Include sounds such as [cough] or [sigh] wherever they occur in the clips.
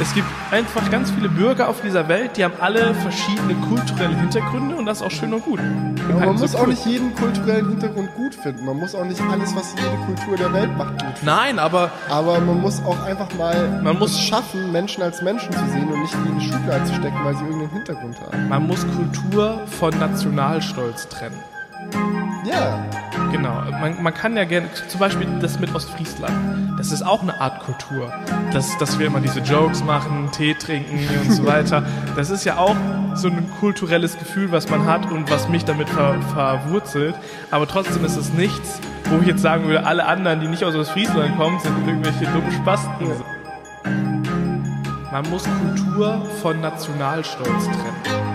Es gibt einfach ganz viele Bürger auf dieser Welt, die haben alle verschiedene kulturelle Hintergründe und das ist auch schön und gut. Aber man Halt muss so auch cool. nicht jeden kulturellen Hintergrund gut finden. Man muss auch nicht alles, was jede Kultur der Welt macht, gut finden. Nein, aber Aber man muss auch einfach mal Man muss- es schaffen, Menschen als Menschen zu sehen und nicht in eine Schublade zu stecken, weil sie irgendeinen Hintergrund haben. man muss Kultur von Nationalstolz trennen. Ja, Genau, man, man kann ja gerne, zum Beispiel das mit Ostfriesland, das ist auch eine Art Kultur. Das, dass wir immer diese Jokes machen, Tee trinken und so [laughs] weiter. Das ist ja auch so ein kulturelles Gefühl, was man hat und was mich damit ver, verwurzelt. Aber trotzdem ist es nichts, wo ich jetzt sagen würde, alle anderen, die nicht aus Ostfriesland kommen, sind irgendwelche dummen Spasten. Man muss Kultur von Nationalstolz trennen.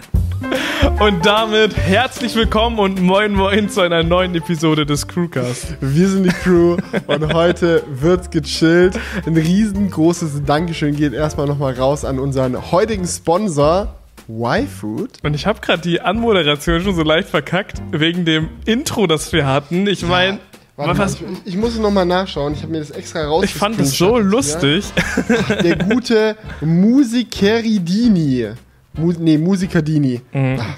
[laughs] Und damit herzlich willkommen und moin moin zu einer neuen Episode des Crewcast. wir sind die Crew und heute wird's gechillt. Ein riesengroßes Dankeschön geht erstmal nochmal raus an unseren heutigen Sponsor, Y-Food. Und ich habe gerade die Anmoderation schon so leicht verkackt wegen dem Intro, das wir hatten. Ich meine, Warte mal, was, ich, ich muss es nochmal nachschauen. Ich habe mir das extra raus. ich fand es so lustig. Der gute Musikeridini. Mu nee, Musikerdini.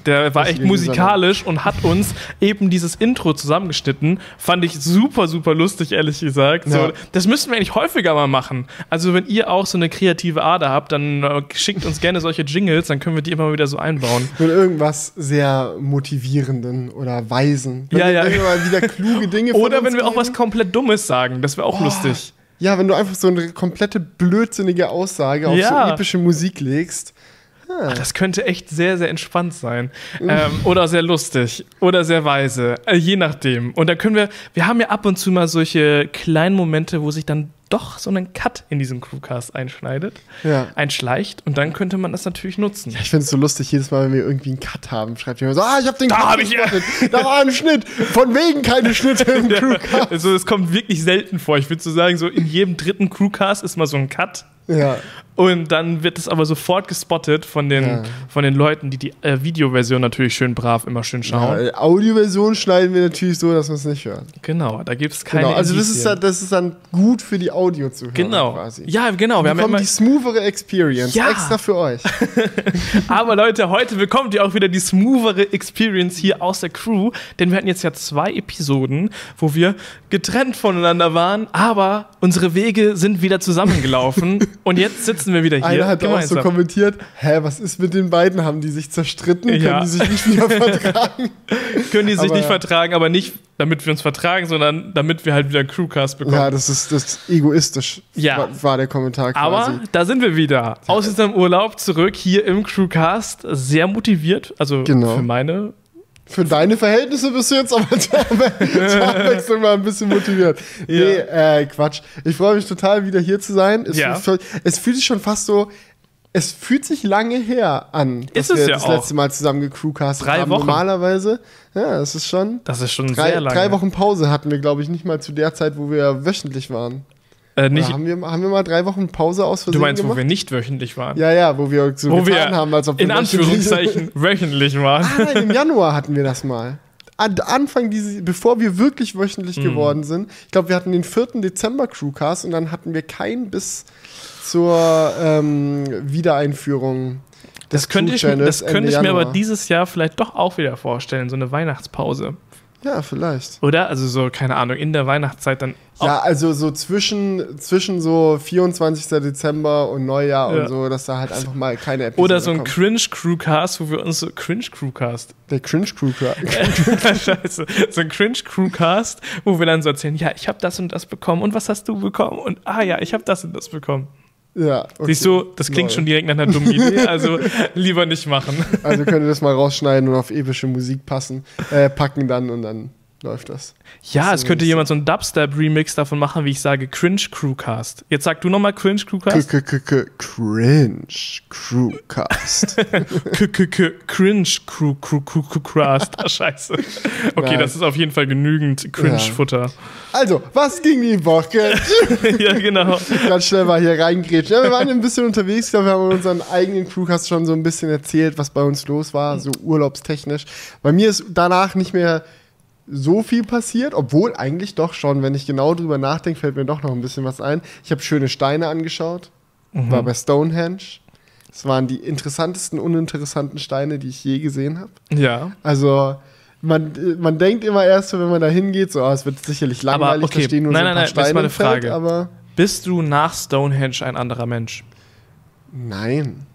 Der war echt musikalisch und hat uns eben dieses Intro zusammengeschnitten. Fand ich super, super lustig, ehrlich gesagt. So, Ja. das müssten wir eigentlich häufiger mal machen. Also, wenn ihr auch so eine kreative Ader habt, dann äh, schickt uns gerne solche Jingles, dann können wir die immer wieder so einbauen. Mit irgendwas sehr motivierenden oder weisen. Wenn Ja, ja. Wenn wir mal wieder kluge Dinge Oder wenn wir auch geben. was komplett Dummes sagen, das wäre auch lustig. Ja, wenn du einfach so eine komplette blödsinnige Aussage auf Ja. so epische Musik legst. Ach, das könnte echt sehr, sehr entspannt sein. Ähm, oder sehr lustig. Oder sehr weise. Äh, je nachdem. Und dann können wir, wir haben ja ab und zu mal solche kleinen Momente, wo sich dann doch so ein Cut in diesem Crewcast einschneidet, Ja. einschleicht. Und dann könnte man das natürlich nutzen. Ich finde es so lustig, jedes Mal, wenn wir irgendwie einen Cut haben, schreibt jemand so, ah, ich hab den Da Cut hab ich ja. Da war ein Schnitt. Von wegen keine Schnitte im [laughs] Crewcast. Also es kommt wirklich selten vor. Ich würde so sagen, so in jedem dritten Crewcast ist mal so ein Cut. Ja. Und dann wird es aber sofort gespottet von den, Ja. von den Leuten, die die äh, Videoversion natürlich schön brav immer schön schauen. ja. Audioversion schneiden wir natürlich so, dass man es nicht hört. Genau, da gibt es keine Genau. Also das ist, dann, das ist dann gut für die Audio zu hören. Genau. Quasi. Ja, genau. Wir Wir haben ja immer, die smoothere Experience Ja. extra für euch. [laughs] aber Leute, heute bekommt ihr auch wieder die smoothere Experience hier aus der Crew, denn wir hatten jetzt ja zwei Episoden, wo wir getrennt voneinander waren, aber unsere Wege sind wieder zusammengelaufen [laughs] und jetzt sitzen wir wieder hier Einer hat auch so gemeinsam. kommentiert, hä, was ist mit den beiden? Haben die sich zerstritten? Ja. Können die sich nicht wieder [laughs] vertragen? Können die sich Aber nicht vertragen, aber nicht damit wir uns vertragen, sondern damit wir halt wieder einen Crewcast bekommen. ja, das ist, das ist egoistisch, Ja. war, war der Kommentar quasi. Aber da sind wir wieder. Aus unserem Urlaub zurück hier im Crewcast. Sehr motiviert. Also Genau. für meine. Für deine Verhältnisse bist du jetzt aber zur Abwe- zur Abwechslung mal ein bisschen motiviert. Nee, äh, Quatsch. Ich freue mich total, wieder hier zu sein. Es, Ja. fühlt, es fühlt sich schon fast so, es fühlt sich lange her an, dass Ist es wir ja das auch. letzte Mal zusammen gecrewcastet Drei haben. Wochen. Normalerweise. Ja, es ist schon. Das ist schon Drei, sehr lange. drei Wochen Pause hatten wir, glaube ich, nicht mal zu der Zeit, wo wir wöchentlich waren. Äh, haben, wir, haben wir mal drei Wochen Pause aus Versehen du meinst, wo gemacht? wir nicht wöchentlich waren? ja, ja, wo wir so wo getan wir haben, als ob wir in Anführungszeichen [laughs] wöchentlich waren. Ah, nein, im Januar hatten wir das mal. An Anfang dieses, bevor wir wirklich wöchentlich Mhm. geworden sind. Ich glaube, wir hatten den 4. Dezember Crewcast und dann hatten wir keinen bis zur ähm, Wiedereinführung des Das könnte ich, das könnte ich mir aber dieses Jahr vielleicht doch auch wieder vorstellen, so eine Weihnachtspause. Ja, vielleicht. Oder? Also so, keine Ahnung, in der Weihnachtszeit dann. Ja, also so zwischen, zwischen so 24. Dezember und Neujahr Ja. und so, dass da halt einfach mal keine Episode Oder so ein. Cringe-Crewcast, wo wir uns so Cringe-Crewcast. Der Cringe Crewcast. Scheiße. [laughs] So ein Cringe-Crewcast, wo wir dann so erzählen, ja, ich habe das und das bekommen und was hast du bekommen? Und ah ja, ich habe das und das bekommen. Ja, okay. Siehst du, das klingt Lol. schon direkt nach einer dummen Idee, [laughs] also lieber nicht machen. Also könnt ihr das mal rausschneiden und auf epische Musik passen, äh, packen dann und dann läuft das. Ja, es ist könnte jemand so einen Dubstep-Remix davon machen, wie ich sage, Cringe-Crewcast. Jetzt sag du nochmal Cringe-Crewcast. K -k -k Cringe Crewcast. [laughs] Cringe-Crew-Crewcast. Ah, scheiße. Okay, Nein. das ist auf jeden Fall genügend Cringe-Futter. also, was ging die Woche? [laughs] Ja. genau. Ganz schnell mal hier reingrätschen. Ja, wir waren ein bisschen unterwegs. Ich glaube, wir haben unseren eigenen Crewcast schon so ein bisschen erzählt, was bei uns los war, so urlaubstechnisch. Bei mir ist danach nicht mehr so viel passiert, obwohl eigentlich doch schon, wenn ich genau drüber nachdenke, fällt mir doch noch ein bisschen was ein. Ich habe schöne Steine angeschaut, Mhm. war bei Stonehenge. Es waren die interessantesten, uninteressanten Steine, die ich je gesehen habe. Ja. Also man, man denkt immer erst wenn man da hingeht, so, ah, es wird sicherlich Aber, langweilig, okay, da stehen nur nein, so ein nein, paar nein, das ist Steine mal eine im Feld, Frage. aber Bist du nach Stonehenge ein anderer Mensch? nein.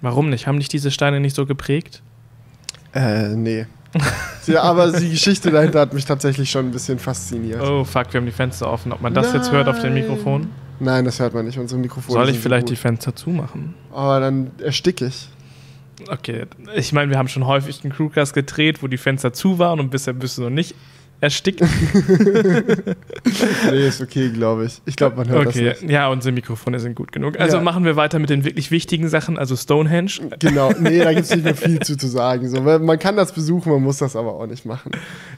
Warum nicht? Haben dich diese Steine nicht so geprägt? Äh, nee. [laughs] ja, aber die Geschichte dahinter hat mich tatsächlich schon ein bisschen fasziniert. Oh fuck, wir haben die Fenster offen. Ob man das jetzt hört auf dem Nein. Mikrofon? Nein, das hört man nicht, unsere Mikrofone Soll ich vielleicht die Fenster zumachen? Aber dann ersticke ich. Okay, ich meine, wir haben schon häufig einen Crewcast gedreht, wo die Fenster zu waren und bisher bist du noch nicht erstickt. [laughs] Nee, ist okay, glaube ich. Ich glaube, man hört Okay, das nicht. ja, unsere Mikrofone sind gut genug. Also Ja. machen wir weiter mit den wirklich wichtigen Sachen, also Stonehenge. Genau, nee, da gibt es nicht mehr viel [laughs] zu, zu sagen. So, weil man kann das besuchen, man muss das aber auch nicht machen.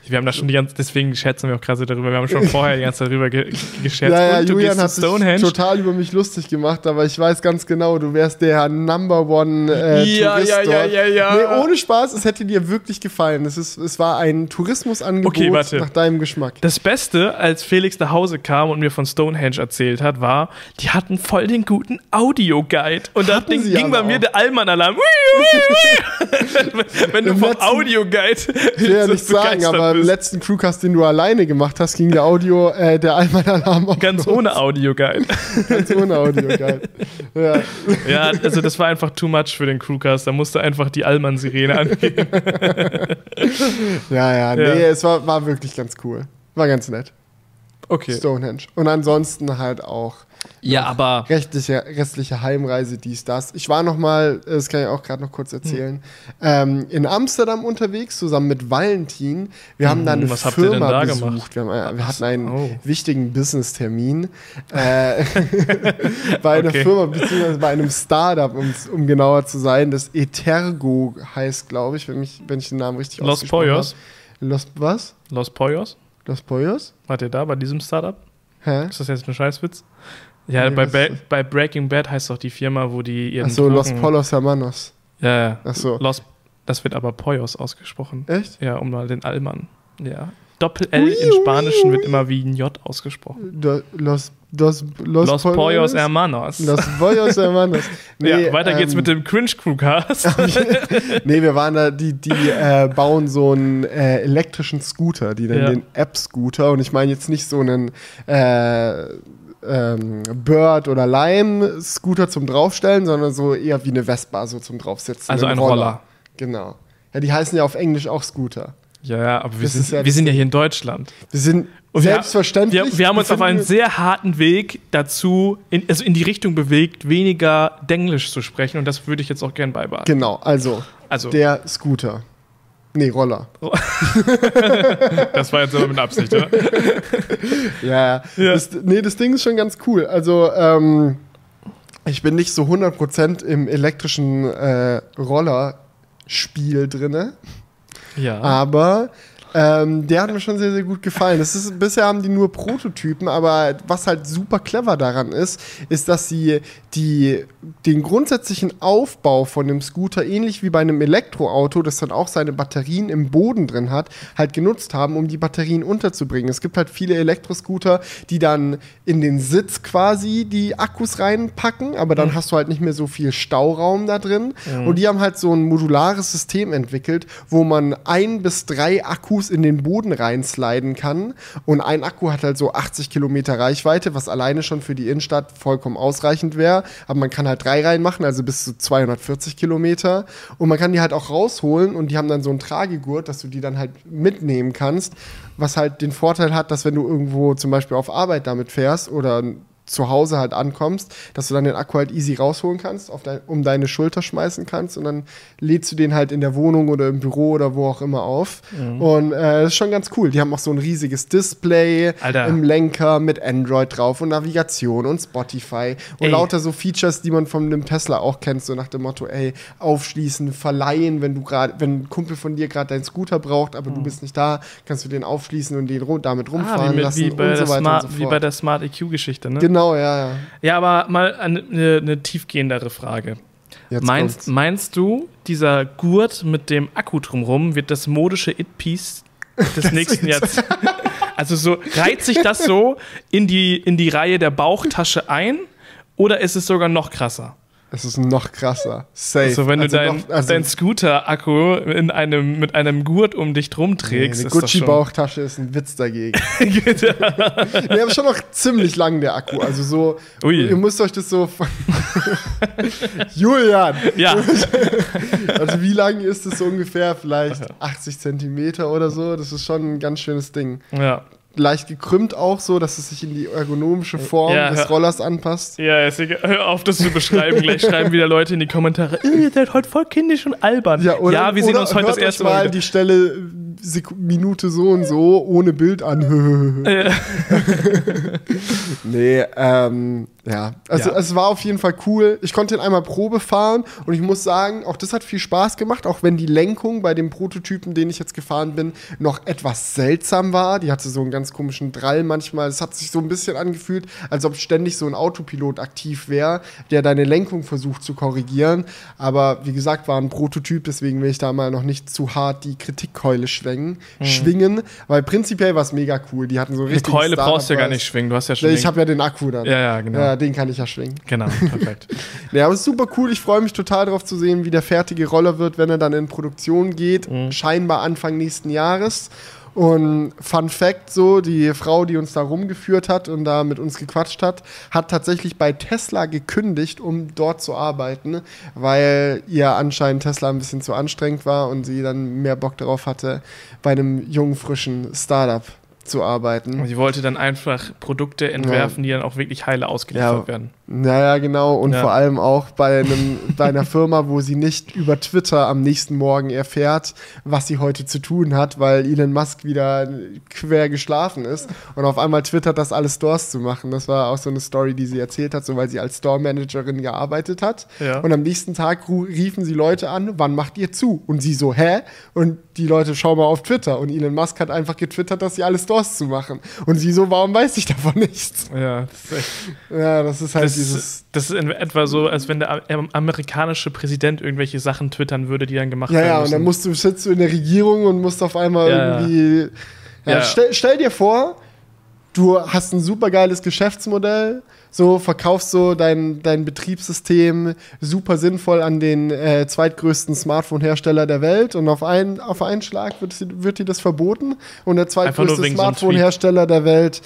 Wir haben da schon die ganze, deswegen schätzen wir auch gerade so darüber. Wir haben schon vorher die ganze Zeit darüber ge gescherzt. ja, ja, Und du Julian hat sich Stonehenge. total über mich lustig gemacht, aber ich weiß ganz genau, du wärst der Number One äh, Ja, Tourist ja, ja, dort. ja, ja. Nee, ohne Spaß, es hätte dir wirklich gefallen. Es, ist, es war ein Tourismusangebot Okay, warte. Nach deinem Geschmack. Das Beste, als Felix nach Hause kam und mir von Stonehenge erzählt hat, war, die hatten voll den guten Audioguide. Und da ging, bei aber mir auch. der Allmann-Alarm. [laughs] Wenn du Im vom Audioguide Ich will ja nicht sagen, aber im bist. letzten Crewcast, den du alleine gemacht hast, ging der Audio, äh, der Allmann-Alarm auch Ganz [laughs] los. ohne Audioguide. Ganz ohne Audio, geil. [laughs] Ja. Ja, also das war einfach too much für den Crewcast. Da musste einfach die Allmann-Sirene angehen. ja, ja, nee, Ja. es war, war wirklich ganz cool. War ganz nett. Okay. Stonehenge. Und ansonsten halt auch Ja, aber rechtliche, restliche Heimreise, dies, das. Ich war noch mal, das kann ich auch gerade noch kurz erzählen, ähm, in Amsterdam unterwegs, zusammen mit Valentin. Wir haben da eine was Firma da besucht. gemacht? Wir, haben, äh, wir hatten einen Oh. wichtigen Business-Termin äh, [laughs] bei einer Okay. Firma, beziehungsweise bei einem Startup, um, um genauer zu sein, das Etergo heißt, glaube ich, wenn, mich, wenn ich den Namen richtig Los ausgesprochen Pollos? habe. Los, was? Los Pollos? Los Pollos? Wart ihr da bei diesem Startup? Hä? Ist das jetzt ein Scheißwitz? Ja, Nee, bei, Ba- bei Breaking Bad heißt doch die Firma, wo die ihren Achso, Los Polos Hermanos. Ja, ja. Achso. Los, das wird aber Pollos ausgesprochen. Echt? Ja, um mal den Allmann. Ja. Doppel-L ui, Spanischen ui. wird immer wie ein J ausgesprochen. Do, los, los, Los, Pollos Hermanos. Los Pollos Hermanos. [laughs] ja, weiter geht's ähm, mit dem Cringe Crewcast. [laughs] Nee, wir waren da, die, die äh, bauen so einen äh, elektrischen Scooter, die nennen Ja. den App-Scooter. Und ich meine jetzt nicht so einen äh, ähm, Bird- oder Lime-Scooter zum Draufstellen, sondern so eher wie eine Vespa so zum Draufsitzen. Also ein Roller. Genau. Ja, die heißen ja auf Englisch auch Scooter. Ja, aber wir, Das sind, ja wir sind ja hier in Deutschland. Wir sind Und selbstverständlich. Wir, wir haben uns auf einen sehr harten Weg dazu, in, also in die Richtung bewegt, weniger Denglisch zu sprechen. Und das würde ich jetzt auch gern beibehalten. Genau, also Also, der Scooter. Nee, Roller. [laughs] das war jetzt aber mit Absicht, oder? [laughs] Ja, Ja. Das, nee, das Ding ist schon ganz cool. Also, ähm, ich bin nicht so 100% im elektrischen äh, Roller-Spiel drinne, Ja. aber ähm, der hat mir schon sehr, sehr gut gefallen. Das ist, bisher haben die nur Prototypen, aber was halt super clever daran ist, ist, dass sie die, den grundsätzlichen Aufbau von dem Scooter, ähnlich wie bei einem Elektroauto, das dann auch seine Batterien im Boden drin hat, halt genutzt haben, um die Batterien unterzubringen. Es gibt halt viele Elektroscooter, die dann in den Sitz quasi die Akkus reinpacken, aber dann hast du halt nicht mehr so viel Stauraum da drin. Und die haben halt so ein modulares System entwickelt, wo man ein bis drei Akkus in den Boden reinsliden kann. Und ein Akku hat halt so 80 Kilometer Reichweite, was alleine schon für die Innenstadt vollkommen ausreichend wäre. Aber man kann halt drei reinmachen, also bis zu 240 Kilometer. Und man kann die halt auch rausholen und die haben dann so einen Tragegurt, dass du die dann halt mitnehmen kannst. Was halt den Vorteil hat, dass wenn du irgendwo zum Beispiel auf Arbeit damit fährst oder zu Hause halt ankommst, dass du dann den Akku halt easy rausholen kannst, dein, um deine Schulter schmeißen kannst und dann lädst du den halt in der Wohnung oder im Büro oder wo auch immer auf. Und äh, das ist schon ganz cool. Die haben auch so ein riesiges Display Alter. im Lenker mit Android drauf und Navigation und Spotify und Ey. lauter so Features, die man von einem Tesla auch kennt, so nach dem Motto, ey, aufschließen, verleihen, wenn du gerade, wenn ein Kumpel von dir gerade deinen Scooter braucht, aber du bist nicht da, kannst du den aufschließen und den damit rumfahren Mhm. Ah, wie, mit, lassen wie, bei und so der weiter Smart, und so wie fort. bei der Smart EQ-Geschichte, ne? genau, ja, ja. Ja, aber mal eine, eine, tiefgehendere Frage. Jetzt Meinst, kommt's. meinst du, dieser Gurt mit dem Akku drumrum wird das modische It-Piece des [laughs] nächsten Jahrzehnts. Also so reiht sich das so in die, in die Reihe der Bauchtasche ein oder ist es sogar noch krasser? Es ist noch krasser. Safe. Also wenn du Also dein, noch- also- dein Scooter-Akku in einem, mit einem Gurt um dich drum Nee, trägst, eine ist das schon. Gucci-Bauchtasche ist ein Witz dagegen. [laughs] [laughs] nee, aber schon noch ziemlich lang, der Akku. Also so, Ui. ihr müsst euch das so [laughs] Julian! Ja, Also wie lang ist es so ungefähr? Vielleicht 80 Zentimeter oder so. Das ist schon ein ganz schönes Ding. ja. Leicht gekrümmt auch so, dass es sich in die ergonomische Form Ja, des Rollers anpasst. Ja, ist egal. Hör auf, das zu beschreiben. Gleich schreiben wieder Leute in die Kommentare, "Äh, [laughs] ihr seid heute voll kindisch und albern. Ja, wir sehen oder uns heute das erste Mal. mal die Stelle Sek Minute so und so ohne Bild an. [laughs] Äh, Nee, ähm, ja. Also Ja. es war auf jeden Fall cool. Ich konnte ihn einmal Probe fahren und ich muss sagen, auch das hat viel Spaß gemacht, auch wenn die Lenkung bei dem Prototypen, den ich jetzt gefahren bin, noch etwas seltsam war. Die hatte so einen ganz komischen Drall manchmal. Es hat sich so ein bisschen angefühlt, als ob ständig so ein Autopilot aktiv wäre, der deine Lenkung versucht zu korrigieren. Aber wie gesagt, war ein Prototyp, deswegen will ich da mal noch nicht zu hart die Kritikkeule schwingen, schwingen, weil prinzipiell war es mega cool. Die hatten so Mhm. Richtig Keule brauchst du ja gar nicht schwingen. Du hast ja schon. ich habe ja den Akku dann. Ja, ja, genau. Ja, den kann ich ja schwingen. Genau, [laughs] perfekt. Ja, aber es ist super cool. Ich freue mich total darauf zu sehen, wie der fertige Roller wird, wenn er dann in Produktion geht. Mhm. Scheinbar Anfang nächsten Jahres. Und Fun Fact: so, die Frau, die uns da rumgeführt hat und da mit uns gequatscht hat, hat tatsächlich bei Tesla gekündigt, um dort zu arbeiten, weil ihr anscheinend Tesla ein bisschen zu anstrengend war und sie dann mehr Bock darauf hatte, bei einem jungen, frischen Startup zu arbeiten. Und sie wollte dann einfach Produkte entwerfen, die dann auch wirklich heile ausgeliefert Ja. werden. Naja, genau. Und Ja. vor allem auch bei, einem, bei einer Firma, wo sie nicht über Twitter am nächsten Morgen erfährt, was sie heute zu tun hat, weil Elon Musk wieder quer geschlafen ist und auf einmal twittert, das alles Stores zu machen. Das war auch so eine Story, die sie erzählt hat, so weil sie als Store-Managerin gearbeitet hat. Ja. Und am nächsten Tag riefen sie Leute an, wann macht ihr zu? Und sie so, hä? Und die Leute, schau mal auf Twitter. Und Elon Musk hat einfach getwittert, dass sie alle Stores zu machen. Und sie so, warum weiß ich davon nichts? Ja, das ist, echt, Ja, das ist halt das, dieses. das ist in etwa so, als wenn der am- amerikanische Präsident irgendwelche Sachen twittern würde, die dann gemacht Ja, werden ja, und müssen. dann musst du, sitzt du in der Regierung und musst auf einmal Ja, ja. irgendwie. Ja, Ja. Stell, stell dir vor, du hast ein super geiles Geschäftsmodell, so verkaufst so dein, dein Betriebssystem super sinnvoll an den äh, zweitgrößten Smartphone-Hersteller der Welt und auf einen, auf einen Schlag wird, wird dir das verboten und der zweitgrößte wegen so Smartphone-Hersteller der Welt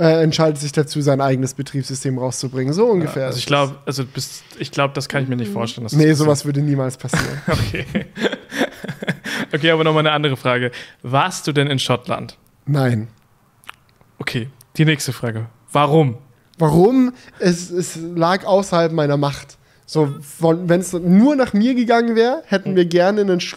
äh, entscheidet sich dazu, sein eigenes Betriebssystem rauszubringen. So ungefähr. also ist ich glaube, also bis, ich glaube, das kann ich mir nicht vorstellen. dass das. Nee, das sowas würde niemals passieren. [laughs] Okay. [laughs] okay, aber nochmal eine andere Frage. Warst du denn in Schottland? Nein. Okay, die nächste Frage. Warum? Warum? Es, es lag außerhalb meiner Macht. So, wenn es nur nach mir gegangen wäre, hätten wir gerne einen Sch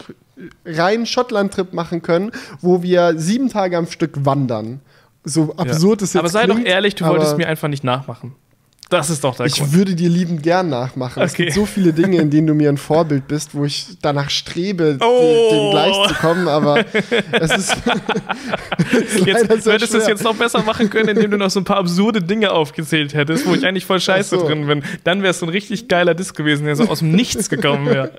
reinen Schottland-Trip machen können, wo wir sieben Tage am Stück wandern. So absurd es jetzt Aber sei klingt, doch ehrlich, du wolltest mir einfach nicht nachmachen. Das ist doch der Ich Grund. würde dir liebend gern nachmachen. Es Okay. gibt so viele Dinge, in denen du mir ein [laughs] Vorbild bist, wo ich danach strebe, Oh. dem, dem gleich zu kommen, aber es ist, es [laughs] ist [laughs] Jetzt würdest du es jetzt noch besser machen können, indem du noch so ein paar absurde Dinge aufgezählt hättest, wo ich eigentlich voll scheiße so. drin bin. Dann wäre es so ein richtig geiler Diss gewesen, der so aus dem Nichts gekommen wäre.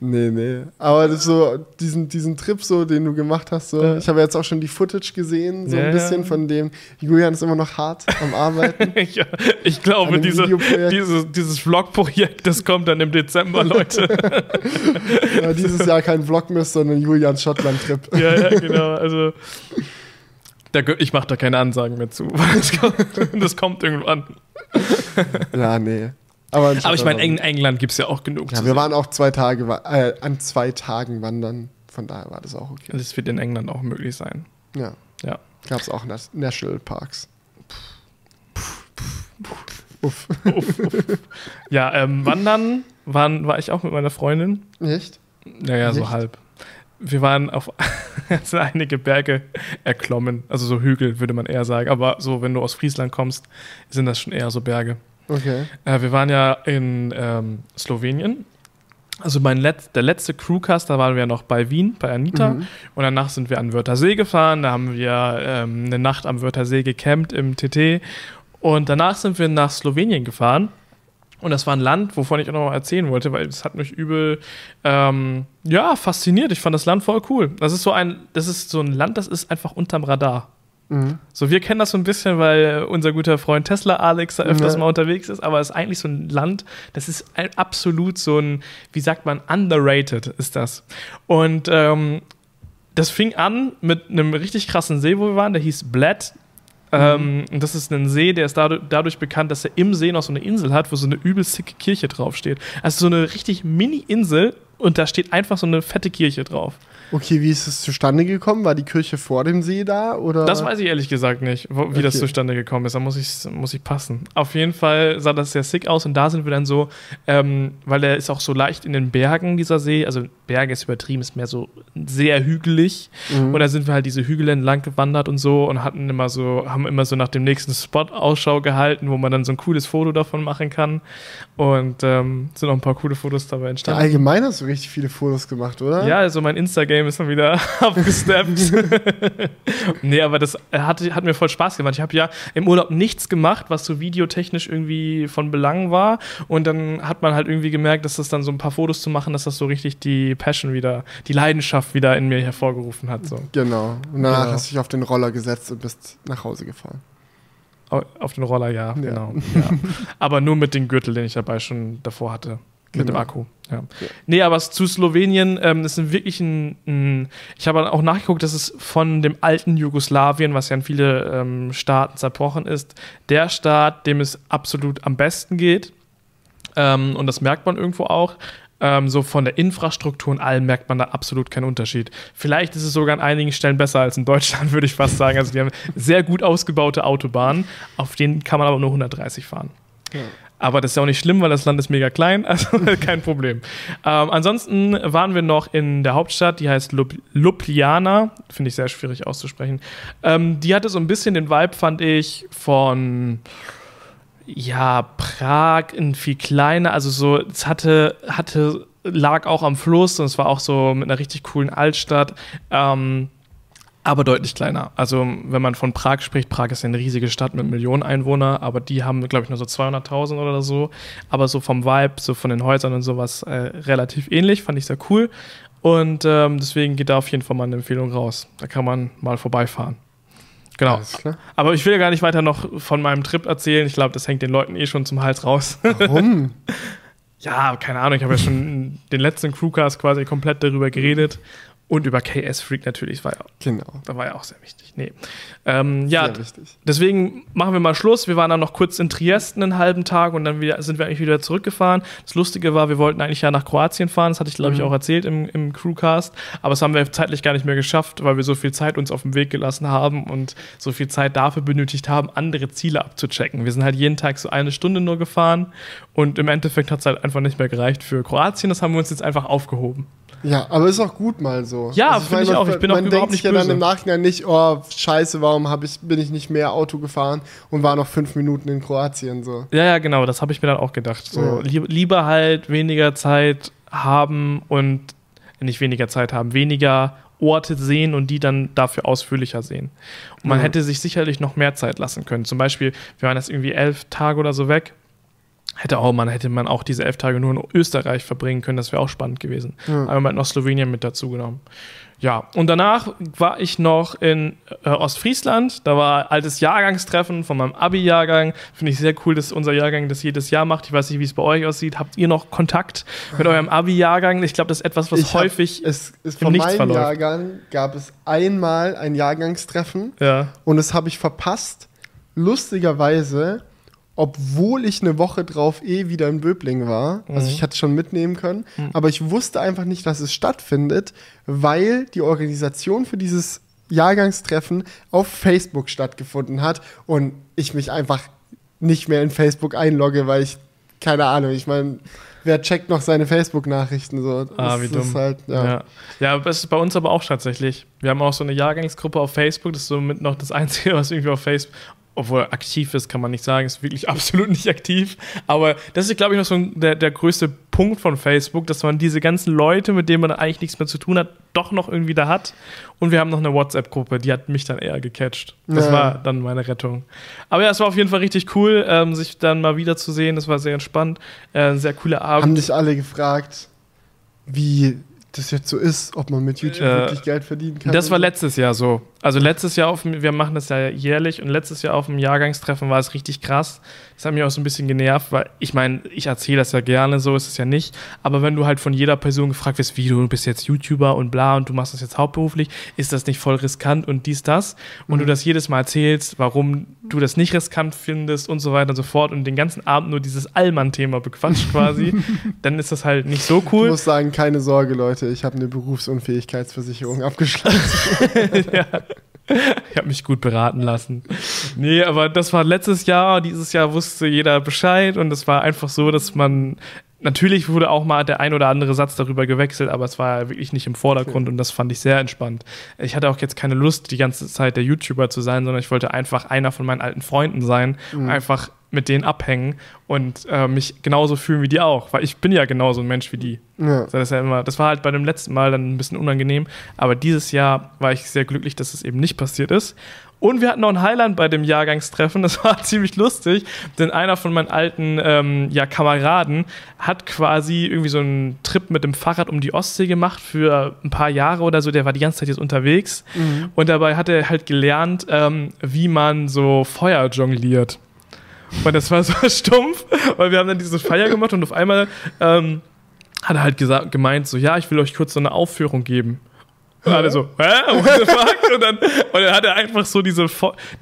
Nee, nee. Aber so, diesen, diesen Trip, so, den du gemacht hast, so, Ja. ich habe jetzt auch schon die Footage gesehen, so Ja, ein bisschen ja. von dem. Julian ist immer noch hart am Arbeiten. [laughs] ja, ich glaube, diese, diese, dieses Vlog-Projekt, das kommt dann im Dezember, [laughs] Leute. dieses Jahr kein Vlog mehr, sondern Julians Schottland-Trip. [laughs] ja, ja, genau. Also, ich mache da keine Ansagen mehr zu. Das kommt, das kommt irgendwann. Ja, nee. Aber, Aber ich meine, in England gibt es ja auch genug ja, wir sehen. waren auch zwei Tage, äh, an zwei Tagen wandern. Von daher war das auch okay. Das wird in England auch möglich sein. Ja. Ja. Gab es auch National Parks. Uff. Ja, ähm, wandern waren, war ich auch mit meiner Freundin. Echt? Naja, so Nicht? halb. Wir waren auf [laughs] sind einige Berge erklommen, also so Hügel würde man eher sagen, aber so, wenn du aus Friesland kommst, sind das schon eher so Berge. Okay. Äh, wir waren ja in ähm, Slowenien. Also mein Let der letzte Crewcast, da waren wir noch bei Wien, bei Anita. Mhm. Und danach sind wir an Wörthersee gefahren. Da haben wir ähm, eine Nacht am Wörthersee gecampt im TT. Und danach sind wir nach Slowenien gefahren. Und das war ein Land, wovon ich auch noch mal erzählen wollte, weil es hat mich übel, ähm, ja, fasziniert. Ich fand das Land voll cool. Das ist so ein, das ist so ein Land, das ist einfach unterm Radar. Mhm. So, wir kennen das so ein bisschen, weil unser guter Freund Tesla Alex da öfters Ja. mal unterwegs ist, aber es ist eigentlich so ein Land, das ist absolut so ein, wie sagt man, underrated ist das. Und ähm, das fing an mit einem richtig krassen See, wo wir waren, der hieß Bled. Ähm, und das ist ein See, der ist dadurch, dadurch bekannt, dass er im See noch so eine Insel hat, wo so eine übel sicke Kirche draufsteht. Also so eine richtig Mini-Insel und da steht einfach so eine fette Kirche drauf. Okay, wie ist es zustande gekommen? War die Kirche vor dem See da? Oder? Das weiß ich ehrlich gesagt nicht, wo, wie das Okay. zustande gekommen ist. Da muss ich, muss ich passen. Auf jeden Fall sah das sehr sick aus und da sind wir dann so, ähm, weil er ist auch so leicht in den Bergen, dieser See. Also Berge ist übertrieben, ist mehr so sehr hügelig. Mhm. Und da sind wir halt diese Hügel entlang gewandert und so und hatten immer so, haben immer so nach dem nächsten Spot Ausschau gehalten, wo man dann so ein cooles Foto davon machen kann. Und ähm, sind auch ein paar coole Fotos dabei Ja, entstanden. allgemein hast du richtig viele Fotos gemacht, oder? Ja, also mein Instagram ist dann wieder [laughs] abgesteppt. [laughs] nee, aber das hat, hat mir voll Spaß gemacht. Ich habe ja im Urlaub nichts gemacht, was so videotechnisch irgendwie von Belang war. Und dann hat man halt irgendwie gemerkt, dass das dann so ein paar Fotos zu machen, dass das so richtig die Passion wieder, die Leidenschaft wieder in mir hervorgerufen hat. So. Genau. Und danach Ja. hast du dich auf den Roller gesetzt und bist nach Hause gefahren. Au- Auf den Roller, ja, genau. Ja. Aber nur mit dem Gürtel, den ich dabei schon davor hatte. Mit dem Genau. Akku. Ja. Ja. Nee, aber es- zu Slowenien, ähm, das ist wirklich ein, ein ich habe auch nachgeguckt, dass es von dem alten Jugoslawien, was ja in viele ähm, Staaten zerbrochen ist, der Staat, dem es absolut am besten geht. Ähm, und das merkt man irgendwo auch. Ähm, so von der Infrastruktur und allem merkt man da absolut keinen Unterschied. Vielleicht ist es sogar an einigen Stellen besser als in Deutschland, [laughs] würde ich fast sagen. Also die haben sehr gut ausgebaute Autobahnen, auf denen kann man aber nur 130 fahren. Ja. Aber das ist ja auch nicht schlimm, weil das Land ist mega klein, [laughs] also kein Problem. Ähm, ansonsten waren wir noch in der Hauptstadt, die heißt Lup Ljubljana, finde ich sehr schwierig auszusprechen. Ähm, die hatte so ein bisschen den Vibe, fand ich, von ja, Prag in viel kleiner, also so, es hatte, hatte, lag auch am Fluss und es war auch so mit einer richtig coolen Altstadt. Ähm, aber deutlich kleiner. Also, wenn man von Prag spricht, Prag ist ja eine riesige Stadt mit Millionen Einwohner, aber die haben, glaube ich, nur so 200.000 oder so. Aber so vom Vibe, so von den Häusern und sowas, äh, relativ ähnlich. Fand ich sehr cool. Und ähm, deswegen geht da auf jeden Fall mal eine Empfehlung raus. Da kann man mal vorbeifahren. Genau. Aber ich will ja gar nicht weiter noch von meinem Trip erzählen. Ich glaube, das hängt den Leuten eh schon zum Hals raus. Warum? [laughs] ja, keine Ahnung. Ich habe ja schon den letzten Crewcast quasi komplett darüber geredet. Und über KS Freak natürlich. Das war ja, genau. das war ja auch sehr wichtig. Nee. Ähm, ja, Sehr wichtig. deswegen machen wir mal Schluss. Wir waren dann noch kurz in Triest einen halben Tag und dann wieder, sind wir eigentlich wieder zurückgefahren. Das Lustige war, wir wollten eigentlich ja nach Kroatien fahren. Das hatte ich, glaube ich, Mhm. auch erzählt im, im Crewcast. Aber das haben wir zeitlich gar nicht mehr geschafft, weil wir so viel Zeit uns auf dem Weg gelassen haben und so viel Zeit dafür benötigt haben, andere Ziele abzuchecken. Wir sind halt jeden Tag so eine Stunde nur gefahren und im Endeffekt hat es halt einfach nicht mehr gereicht für Kroatien. Das haben wir uns jetzt einfach aufgehoben. Ja, aber ist auch gut mal so. Also Ja, finde ich man- auch. Ich bin auch man überhaupt denkt sich nicht ja dann böse. im Nachhinein nicht, oh, scheiße, warum hab ich, bin ich nicht mehr Auto gefahren und war noch fünf Minuten in Kroatien so. Ja, ja, genau, das habe ich mir dann auch gedacht. So, Ja. lieb, lieber halt weniger Zeit haben und nicht weniger Zeit haben, weniger Orte sehen und die dann dafür ausführlicher sehen. Und man Ja. hätte sich sicherlich noch mehr Zeit lassen können. Zum Beispiel, wir waren jetzt irgendwie elf Tage oder so weg. Hätte auch, man hätte man auch diese elf Tage nur in Österreich verbringen können, das wäre auch spannend gewesen. Ja. Aber man hat noch Slowenien mit dazu genommen. Ja, und danach war ich noch in äh, Ostfriesland. Da war altes Jahrgangstreffen von meinem Abi-Jahrgang. Finde ich sehr cool, dass unser Jahrgang das jedes Jahr macht. Ich weiß nicht, wie es bei euch aussieht. Habt ihr noch Kontakt mit eurem Abi-Jahrgang? Ich glaube, das ist etwas, was Ich hab- häufig. Es ist im von meinem verläuft. Jahrgang gab es einmal ein Jahrgangstreffen ja. und das habe ich verpasst. Lustigerweise, obwohl ich eine Woche drauf eh wieder in Böbling war. Also Mhm. ich hatte schon mitnehmen können, aber ich wusste einfach nicht, dass es stattfindet, weil die Organisation für dieses Jahrgangstreffen auf Facebook stattgefunden hat und ich mich einfach nicht mehr in Facebook einlogge, weil ich keine Ahnung, ich meine, wer checkt noch seine Facebook-Nachrichten so? Ah, Das wie ist dumm. Halt, ja. Ja. ja, das ist bei uns aber auch tatsächlich. Wir haben auch so eine Jahrgangsgruppe auf Facebook. Das ist somit noch das [laughs] Einzige, was irgendwie auf Facebook, obwohl aktiv ist, kann man nicht sagen, ist wirklich [laughs] absolut nicht aktiv. Aber das ist, glaube ich, noch so der, der größte Punkt von Facebook, dass man diese ganzen Leute, mit denen man eigentlich nichts mehr zu tun hat, doch noch irgendwie da hat. Und wir haben noch eine WhatsApp-Gruppe, die hat mich dann eher gecatcht. Das Ja. war dann meine Rettung. Aber ja, es war auf jeden Fall richtig cool, ähm, sich dann mal wiederzusehen. Das war sehr entspannt. Äh, ein sehr cooler Abend. Haben dich alle gefragt, wie das jetzt so ist, ob man mit YouTube Äh, wirklich Geld verdienen kann? Das war letztes Jahr so. Also letztes Jahr auf dem, wir machen das ja jährlich und letztes Jahr auf dem Jahrgangstreffen war es richtig krass. Das hat mich auch so ein bisschen genervt, weil ich meine, ich erzähle das ja gerne, so ist es ja nicht. Aber wenn du halt von jeder Person gefragt wirst, wie du bist jetzt YouTuber und bla und du machst das jetzt hauptberuflich, ist das nicht voll riskant und dies, das? Und du das jedes Mal erzählst, warum du das nicht riskant findest und so weiter und so fort und den ganzen Abend nur dieses Allmann-Thema bequatscht quasi, [laughs] dann ist das halt nicht so Ich cool. muss sagen, keine Sorge, Leute, ich habe eine Berufsunfähigkeitsversicherung abgeschlossen. [laughs] ja. [laughs] Ich habe mich gut beraten lassen. Nee, aber das war letztes Jahr. Dieses Jahr wusste jeder Bescheid und es war einfach so, dass man. Natürlich wurde auch mal der ein oder andere Satz darüber gewechselt, aber es war wirklich nicht im Vordergrund und das fand ich sehr entspannt. Ich hatte auch jetzt keine Lust, die ganze Zeit der YouTuber zu sein, sondern ich wollte einfach einer von meinen alten Freunden sein und einfach mit denen abhängen und äh, mich genauso fühlen wie die auch, weil ich bin ja genauso ein Mensch wie die. Ja. Das, ist ja immer, das war halt bei dem letzten Mal dann ein bisschen unangenehm, aber dieses Jahr war ich sehr glücklich, dass es eben nicht passiert ist. Und wir hatten noch ein Highland bei dem Jahrgangstreffen, das [laughs] war ziemlich lustig, denn einer von meinen alten ähm, ja, Kameraden hat quasi irgendwie so einen Trip mit dem Fahrrad um die Ostsee gemacht für ein paar Jahre oder so, der war die ganze Zeit jetzt unterwegs und dabei hat er halt gelernt, ähm, wie man so Feuer jongliert. Und das war [laughs] so stumpf, weil wir haben dann diese Feier gemacht und auf einmal ähm, hat er halt gesagt, gemeint, so, ja, ich will euch kurz so eine Aufführung geben. Und alle so, hä? What the fuck? Und dann, und dann hat er einfach so diese,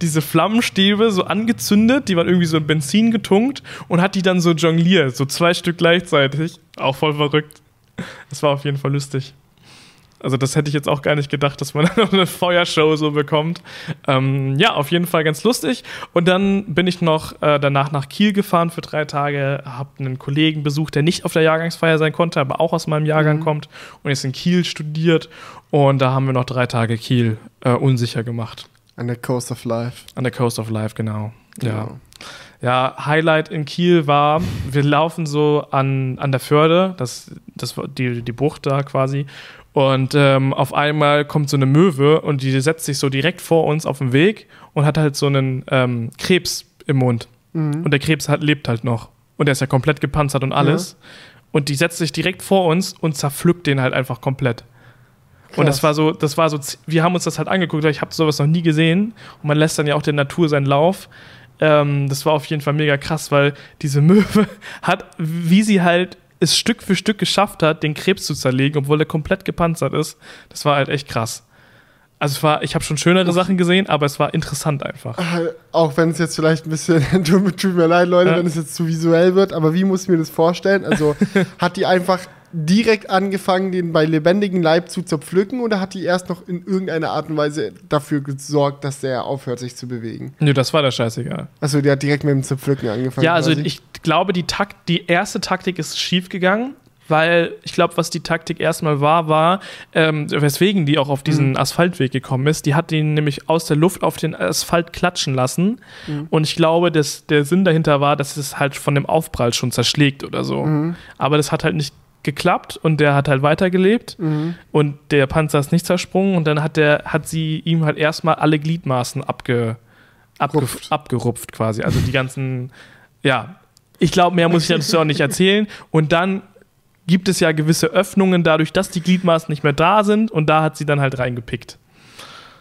diese Flammenstäbe so angezündet, die waren irgendwie so in Benzin getunkt und hat die dann so jongliert, so zwei Stück gleichzeitig. Auch voll verrückt. Das war auf jeden Fall lustig. Also das hätte ich jetzt auch gar nicht gedacht, dass man [laughs] noch eine Feuershow so bekommt. Ähm, ja, auf jeden Fall ganz lustig. Und dann bin ich noch äh, danach nach Kiel gefahren für drei Tage, habe einen Kollegen besucht, der nicht auf der Jahrgangsfeier sein konnte, aber auch aus meinem Jahrgang kommt und jetzt in Kiel studiert. Und da haben wir noch drei Tage Kiel äh, unsicher gemacht. An der Coast of Life. An der Coast of Life, genau. Ja. Genau. Ja, Highlight in Kiel war, wir laufen so an, an der Förde, das, das war die, die Bucht da quasi. Und ähm, auf einmal kommt so eine Möwe und die setzt sich so direkt vor uns auf den Weg und hat halt so einen ähm, Krebs im Mund. Und der Krebs hat, lebt halt noch. Und der ist ja komplett gepanzert und alles. Und die setzt sich direkt vor uns und zerpflückt den halt einfach komplett. Und das Krass. war so, das war so, wir haben uns das halt angeguckt, weil ich habe sowas noch nie gesehen. Und man lässt dann ja auch der Natur seinen Lauf. Ähm, das war auf jeden Fall mega krass, weil diese [laughs] Möwe hat, wie sie halt es Stück für Stück geschafft hat, den Krebs zu zerlegen, obwohl er komplett gepanzert ist. Das war halt echt krass. Also es war, ich habe schon schönere Sachen gesehen, aber es war interessant einfach. Äh, Auch wenn es jetzt vielleicht ein bisschen, [laughs] tut, tut mir leid, Leute, Ja. wenn es jetzt zu visuell wird, aber wie muss ich mir das vorstellen? Also [laughs] hat die einfach direkt angefangen, den bei lebendigem Leib zu zerpflücken oder hat die erst noch in irgendeiner Art und Weise dafür gesorgt, dass der aufhört, sich zu bewegen? Nö, das war der scheißegal. Also die hat direkt mit dem Zerpflücken angefangen. Ja, also quasi. ich glaube, die, Takt, die erste Taktik ist schief gegangen, weil ich glaube, was die Taktik erstmal war, war, ähm, weswegen die auch auf diesen Asphaltweg gekommen ist. Die hat ihn nämlich aus der Luft auf den Asphalt klatschen lassen. Und ich glaube, dass der Sinn dahinter war, dass es halt von dem Aufprall schon zerschlägt oder so. Aber das hat halt nicht geklappt und der hat halt weitergelebt Mhm. und der Panzer ist nicht zersprungen und dann hat der hat sie ihm halt erstmal alle Gliedmaßen abge, abge, Rupft. abgerupft quasi also die ganzen ja ich glaube mehr muss ich dazu auch nicht erzählen und dann gibt es ja gewisse Öffnungen dadurch dass die Gliedmaßen nicht mehr da sind und da hat sie dann halt reingepickt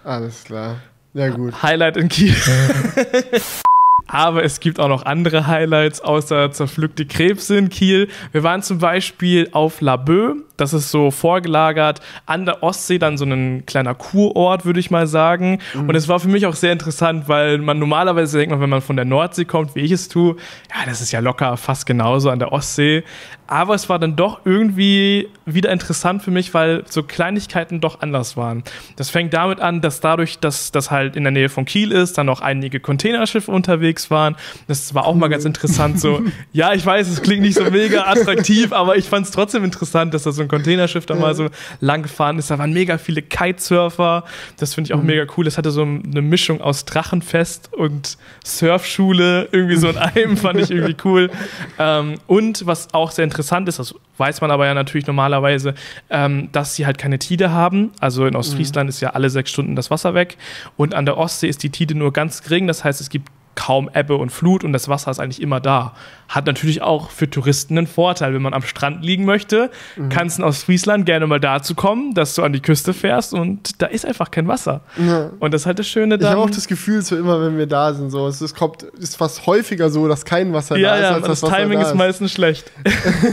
Alles klar. Ja, gut. Highlight in Kiel [laughs] Aber es gibt auch noch andere Highlights außer zerpflückte Krebse in Kiel. Wir waren zum Beispiel auf Laboe. Das ist so vorgelagert an der Ostsee, dann so ein kleiner Kurort, würde ich mal sagen. Und es war für mich auch sehr interessant, weil man normalerweise denkt man, wenn man von der Nordsee kommt, wie ich es tue, ja, das ist ja locker fast genauso an der Ostsee. Aber es war dann doch irgendwie wieder interessant für mich, weil so Kleinigkeiten doch anders waren. Das fängt damit an, dass dadurch, dass das halt in der Nähe von Kiel ist, dann noch einige Containerschiffe unterwegs waren. Das war auch mal ganz interessant. So, [laughs] ja, ich weiß, es klingt nicht so mega attraktiv, aber ich fand es trotzdem interessant, dass da so ein Containerschiff da mal so lang gefahren ist. Da waren mega viele Kitesurfer. Das finde ich auch mega cool. Es hatte so eine Mischung aus Drachenfest und Surfschule. Irgendwie so in einem fand ich irgendwie [laughs] cool. Ähm, und was auch sehr interessant ist, das weiß man aber ja natürlich normalerweise, ähm, dass sie halt keine Tide haben. Also in Ostfriesland ist ja alle sechs Stunden das Wasser weg. Und an der Ostsee ist die Tide nur ganz gering. Das heißt, es gibt kaum Ebbe und Flut und das Wasser ist eigentlich immer da. Hat natürlich auch für Touristen einen Vorteil. Wenn man am Strand liegen möchte, kannst du aus Friesland gerne mal dazu kommen, dass du an die Küste fährst und da ist einfach kein Wasser. Ja. Und das ist halt das Schöne Ich dann. habe auch das Gefühl, so immer wenn wir da sind, so es ist, kommt, ist fast häufiger so, dass kein Wasser ja, da ist, ja, als das Wasser Timing da ist meistens schlecht.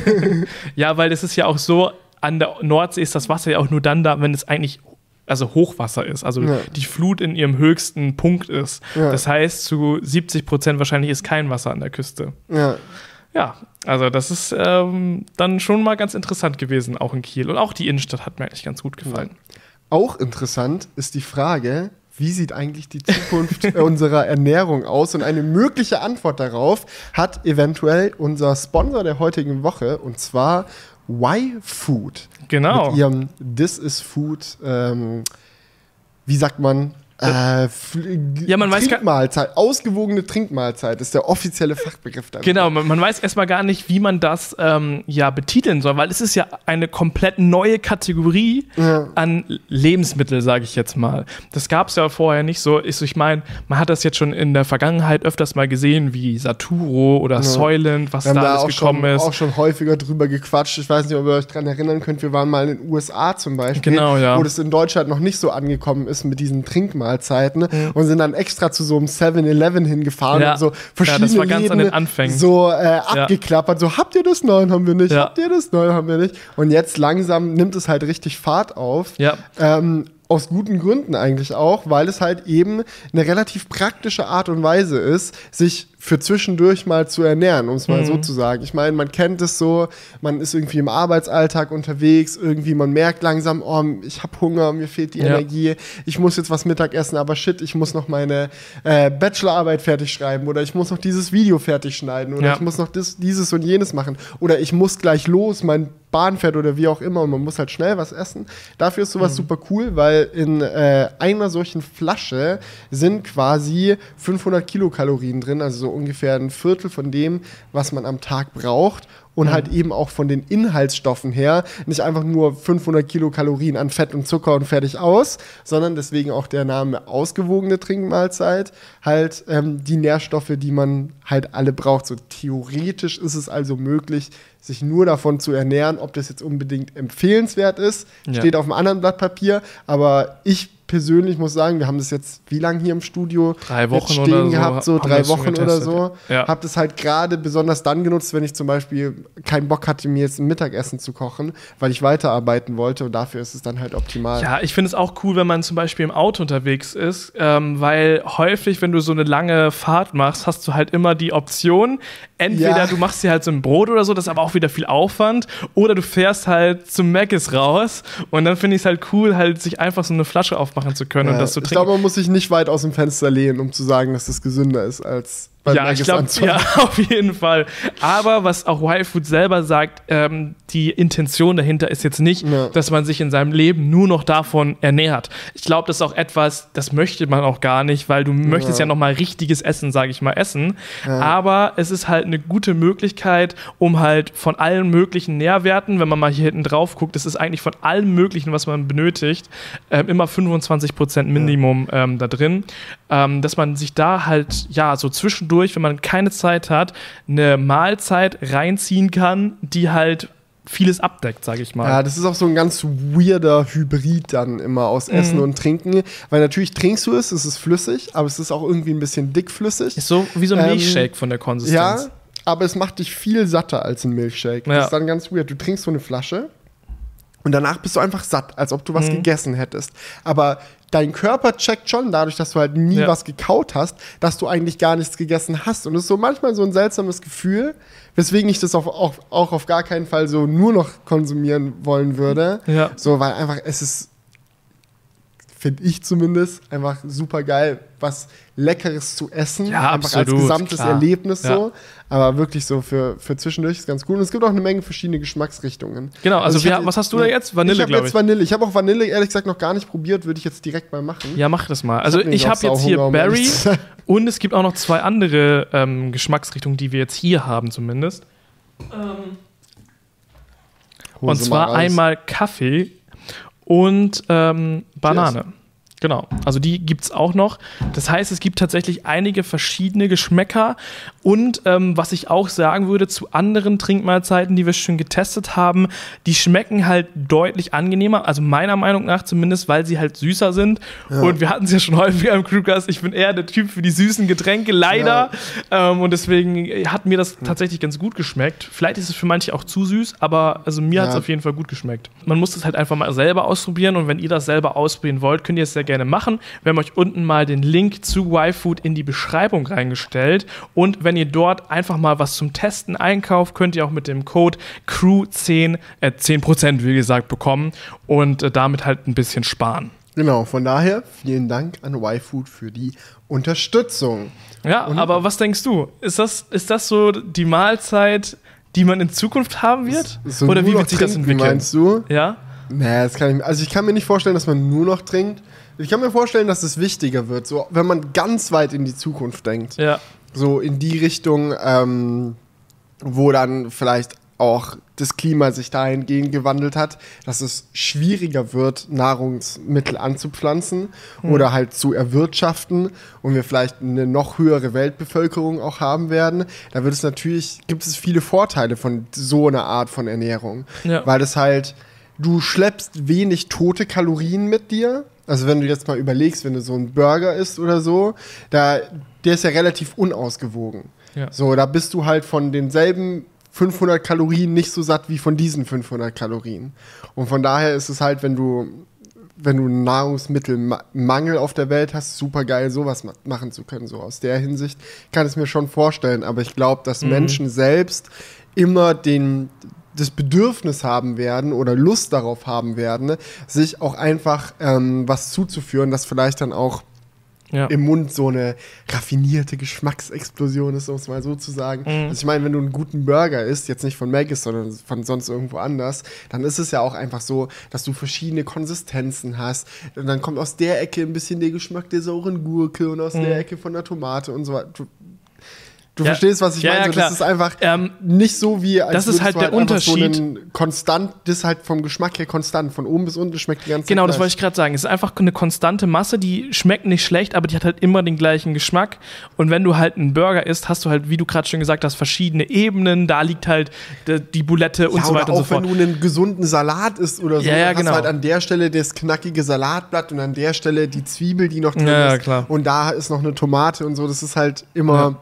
[laughs] ja, weil es ist ja auch so, an der Nordsee ist das Wasser ja auch nur dann da, wenn es eigentlich also Hochwasser ist, also Ja. die Flut in ihrem höchsten Punkt ist. Ja. Das heißt, zu 70 Prozent wahrscheinlich ist kein Wasser an der Küste. Ja. Ja, also das ist ähm, dann schon mal ganz interessant gewesen, auch in Kiel. Und auch die Innenstadt hat mir eigentlich ganz gut gefallen. Auch interessant ist die Frage, wie sieht eigentlich die Zukunft [laughs] unserer Ernährung aus? Und eine mögliche Antwort darauf hat eventuell unser Sponsor der heutigen Woche, und zwar Y-Food. Genau. Mit ihrem This is Food, ähm, wie sagt man? Äh, Ja, man weiß gar- Trinkmahlzeit, ausgewogene Trinkmahlzeit ist der offizielle Fachbegriff dann. Genau, man, man weiß erstmal gar nicht, wie man das ähm, ja betiteln soll, weil es ist ja eine komplett neue Kategorie Ja. an Lebensmittel, sage ich jetzt mal. Das gab es ja vorher nicht so. Ich, ich meine, man hat das jetzt schon in der Vergangenheit öfters mal gesehen, wie Saturo oder Soylent, was da da alles gekommen schon, ist. auch schon häufiger drüber gequatscht. Ich weiß nicht, ob ihr euch daran erinnern könnt. Wir waren mal in den USA zum Beispiel, Genau, ja. wo das in Deutschland noch nicht so angekommen ist mit diesen Trinkmahlzeiten und sind dann extra zu so einem 7-Eleven hingefahren Ja. und so Ja, verschiedene das war ganz Läden an den Anfängen. so äh, abgeklappert. So, habt ihr das? Nein, haben wir nicht. Ja. Habt ihr das? Nein, haben wir nicht. Und jetzt langsam nimmt es halt richtig Fahrt auf. Ja. Ähm, aus guten Gründen eigentlich auch, weil es halt eben eine relativ praktische Art und Weise ist, sich für zwischendurch mal zu ernähren, um es mal so zu sagen. Ich meine, man kennt es so, man ist irgendwie im Arbeitsalltag unterwegs, irgendwie man merkt langsam, oh, ich habe Hunger, mir fehlt die Ja. Energie, ich muss jetzt was Mittag essen, aber shit, ich muss noch meine äh, Bachelorarbeit fertig schreiben oder ich muss noch dieses Video fertig schneiden oder Ja. ich muss noch das, dieses und jenes machen oder ich muss gleich los, mein Bahn fährt oder wie auch immer und man muss halt schnell was essen. Dafür ist sowas super cool, weil in äh, einer solchen Flasche sind quasi 500 Kilokalorien drin, also so ungefähr ein Viertel von dem, was man am Tag braucht. Und halt eben auch von den Inhaltsstoffen her nicht einfach nur 500 Kilokalorien an Fett und Zucker und fertig aus, sondern deswegen auch der Name ausgewogene Trinkmahlzeit, halt ähm, die Nährstoffe, die man halt alle braucht. So theoretisch ist es also möglich, sich nur davon zu ernähren, ob das jetzt unbedingt empfehlenswert ist, Ja. steht auf einem anderen Blatt Papier, aber ich persönlich muss sagen, wir haben das jetzt wie lange hier im Studio Drei Wochen stehen oder so gehabt, so drei Wochen oder so. ja. Hab das halt gerade besonders dann genutzt, wenn ich zum Beispiel keinen Bock hatte, mir jetzt ein Mittagessen zu kochen, weil ich weiterarbeiten wollte und dafür ist es dann halt optimal. Ja, ich finde es auch cool, wenn man zum Beispiel im Auto unterwegs ist, ähm, weil häufig, wenn du so eine lange Fahrt machst, hast du halt immer die Option, entweder Ja. du machst dir halt so ein Brot oder so, das ist aber auch wieder viel Aufwand, oder du fährst halt zum Mc's raus und dann finde ich es halt cool, halt sich einfach so eine Flasche aufmachen zu können und Ja, das zu ich trinken. glaube, man muss sich nicht weit aus dem Fenster lehnen, um zu sagen, dass das gesünder ist als ja, ich anzufangen. ja, [laughs] auf jeden Fall. Aber was auch Y-Food selber sagt, ähm, die Intention dahinter ist jetzt nicht, Ja. dass man sich in seinem Leben nur noch davon ernährt. Ich glaube, das ist auch etwas, das möchte man auch gar nicht, weil du möchtest ja noch mal richtiges Essen, sage ich mal, essen. Aber es ist halt eine gute Möglichkeit, um halt von allen möglichen Nährwerten, wenn man mal hier hinten drauf guckt, es ist eigentlich von allem Möglichen, was man benötigt, ähm, immer 25% Minimum ähm, da drin, ähm, dass man sich da halt, ja, so zwischendurch, wenn man keine Zeit hat, eine Mahlzeit reinziehen kann, die halt vieles abdeckt, sage ich mal. Ja, das ist auch so ein ganz weirder Hybrid dann immer aus Essen Mhm. und Trinken, weil natürlich trinkst du es, es ist flüssig, aber es ist auch irgendwie ein bisschen dickflüssig. Ist so wie so ein Ähm, Milchshake von der Konsistenz. Ja, aber es macht dich viel satter als ein Milchshake. Ja. Das ist dann ganz weird. Du trinkst so eine Flasche und danach bist du einfach satt, als ob du Mhm. was gegessen hättest. Aber dein Körper checkt schon, dadurch, dass du halt nie Ja. was gekaut hast, dass du eigentlich gar nichts gegessen hast. Und es ist so manchmal so ein seltsames Gefühl, weswegen ich das auch, auch, auch auf gar keinen Fall so nur noch konsumieren wollen würde. Ja. So, weil einfach es ist finde ich zumindest, einfach super geil, was Leckeres zu essen. Ja, einfach absolut, als gesamtes klar. Erlebnis Ja. so. Aber wirklich so für, für zwischendurch ist ganz cool. Und es gibt auch eine Menge verschiedene Geschmacksrichtungen. Genau, also ich wir- hab was hast du da jetzt? Vanille, ich hab glaub jetzt ich. Vanille. Ich habe auch Vanille ehrlich gesagt noch gar nicht probiert, würde ich jetzt direkt mal machen. Ja, mach das mal. Also hab ich habe jetzt hier Berry [laughs] und es gibt auch noch zwei andere ähm, Geschmacksrichtungen, die wir jetzt hier haben zumindest. Hol Und zwar einmal Kaffee und ähm, Banane. Genau, also die gibt es auch noch. Das heißt, es gibt tatsächlich einige verschiedene Geschmäcker. Und ähm, was ich auch sagen würde zu anderen Trinkmahlzeiten, die wir schon getestet haben, die schmecken halt deutlich angenehmer. Also meiner Meinung nach zumindest, weil sie halt süßer sind. Und wir hatten es ja schon [laughs] häufiger im Crewcast. Ich bin eher der Typ für die süßen Getränke, leider. Ähm, und deswegen hat mir das tatsächlich ganz gut geschmeckt. Vielleicht ist es für manche auch zu süß, aber also mir hat es Ja. auf jeden Fall gut geschmeckt. Man muss es halt einfach mal selber ausprobieren und wenn ihr das selber ausprobieren wollt, könnt ihr es sehr gerne machen. Wir haben euch unten mal den Link zu YFood in die Beschreibung reingestellt und wenn ihr dort einfach mal was zum Testen einkauft, könnt ihr auch mit dem Code CREW10 äh, 10% wie gesagt bekommen und äh, damit halt ein bisschen sparen. Genau, von daher vielen Dank an YFood für die Unterstützung. Ja, aber was denkst du? Ist das, ist das so die Mahlzeit, die man in Zukunft haben wird? So Oder wie wird sich das trinken, entwickeln? Meinst du? Ja? Nee, das kann ich, also ich kann mir nicht vorstellen, dass man nur noch trinkt. Ich kann mir vorstellen, dass es wichtiger wird, so wenn man ganz weit in die Zukunft denkt. Ja. So in die Richtung, ähm, wo dann vielleicht auch das Klima sich dahingehend gewandelt hat, dass es schwieriger wird, Nahrungsmittel anzupflanzen oder halt zu erwirtschaften und wir vielleicht eine noch höhere Weltbevölkerung auch haben werden. Da wird es natürlich, gibt es viele Vorteile von so einer Art von Ernährung. Ja. Weil das halt, du schleppst wenig tote Kalorien mit dir. Also wenn du jetzt mal überlegst, wenn du so einen Burger isst oder so, da, der ist ja relativ unausgewogen. Ja. So, da bist du halt von denselben 500 Kalorien nicht so satt wie von diesen 500 Kalorien. Und von daher ist es halt, wenn du, wenn du einen Nahrungsmittelmangel auf der Welt hast, super geil, sowas ma machen zu können. So aus der Hinsicht kann ich es mir schon vorstellen. Aber ich glaube, dass Menschen selbst immer den das Bedürfnis haben werden oder Lust darauf haben werden, sich auch einfach ähm, was zuzuführen, das vielleicht dann auch Ja. im Mund so eine raffinierte Geschmacksexplosion ist, um es mal so zu sagen. Mhm. Also ich meine, wenn du einen guten Burger isst, jetzt nicht von Maggis, sondern von sonst irgendwo anders, dann ist es ja auch einfach so, dass du verschiedene Konsistenzen hast. Und dann kommt aus der Ecke ein bisschen der Geschmack der sauren Gurke und aus der Ecke von der Tomate und so weiter. Du. Ja. verstehst, was ich Ja, ja, meine? So, klar. das ist einfach Ähm, nicht so wie als das ist halt der So Unterschied. einen konstant, das ist halt vom Geschmack her konstant. Von oben bis unten schmeckt die ganze Genau, Zeit das wollte ich gerade sagen. Es ist einfach eine konstante Masse, die schmeckt nicht schlecht, aber die hat halt immer den gleichen Geschmack. Und wenn du halt einen Burger isst, hast du halt, wie du gerade schon gesagt hast, verschiedene Ebenen. Da liegt halt die, Bulette und ja, so weiter auch und so fort. wenn du einen gesunden Salat isst oder so, Ja, ja, hast genau. du halt an der Stelle das knackige Salatblatt und an der Stelle die Zwiebel, die noch drin Ja, ja, ist. klar. Und da ist noch eine Tomate und so. Das ist halt immer,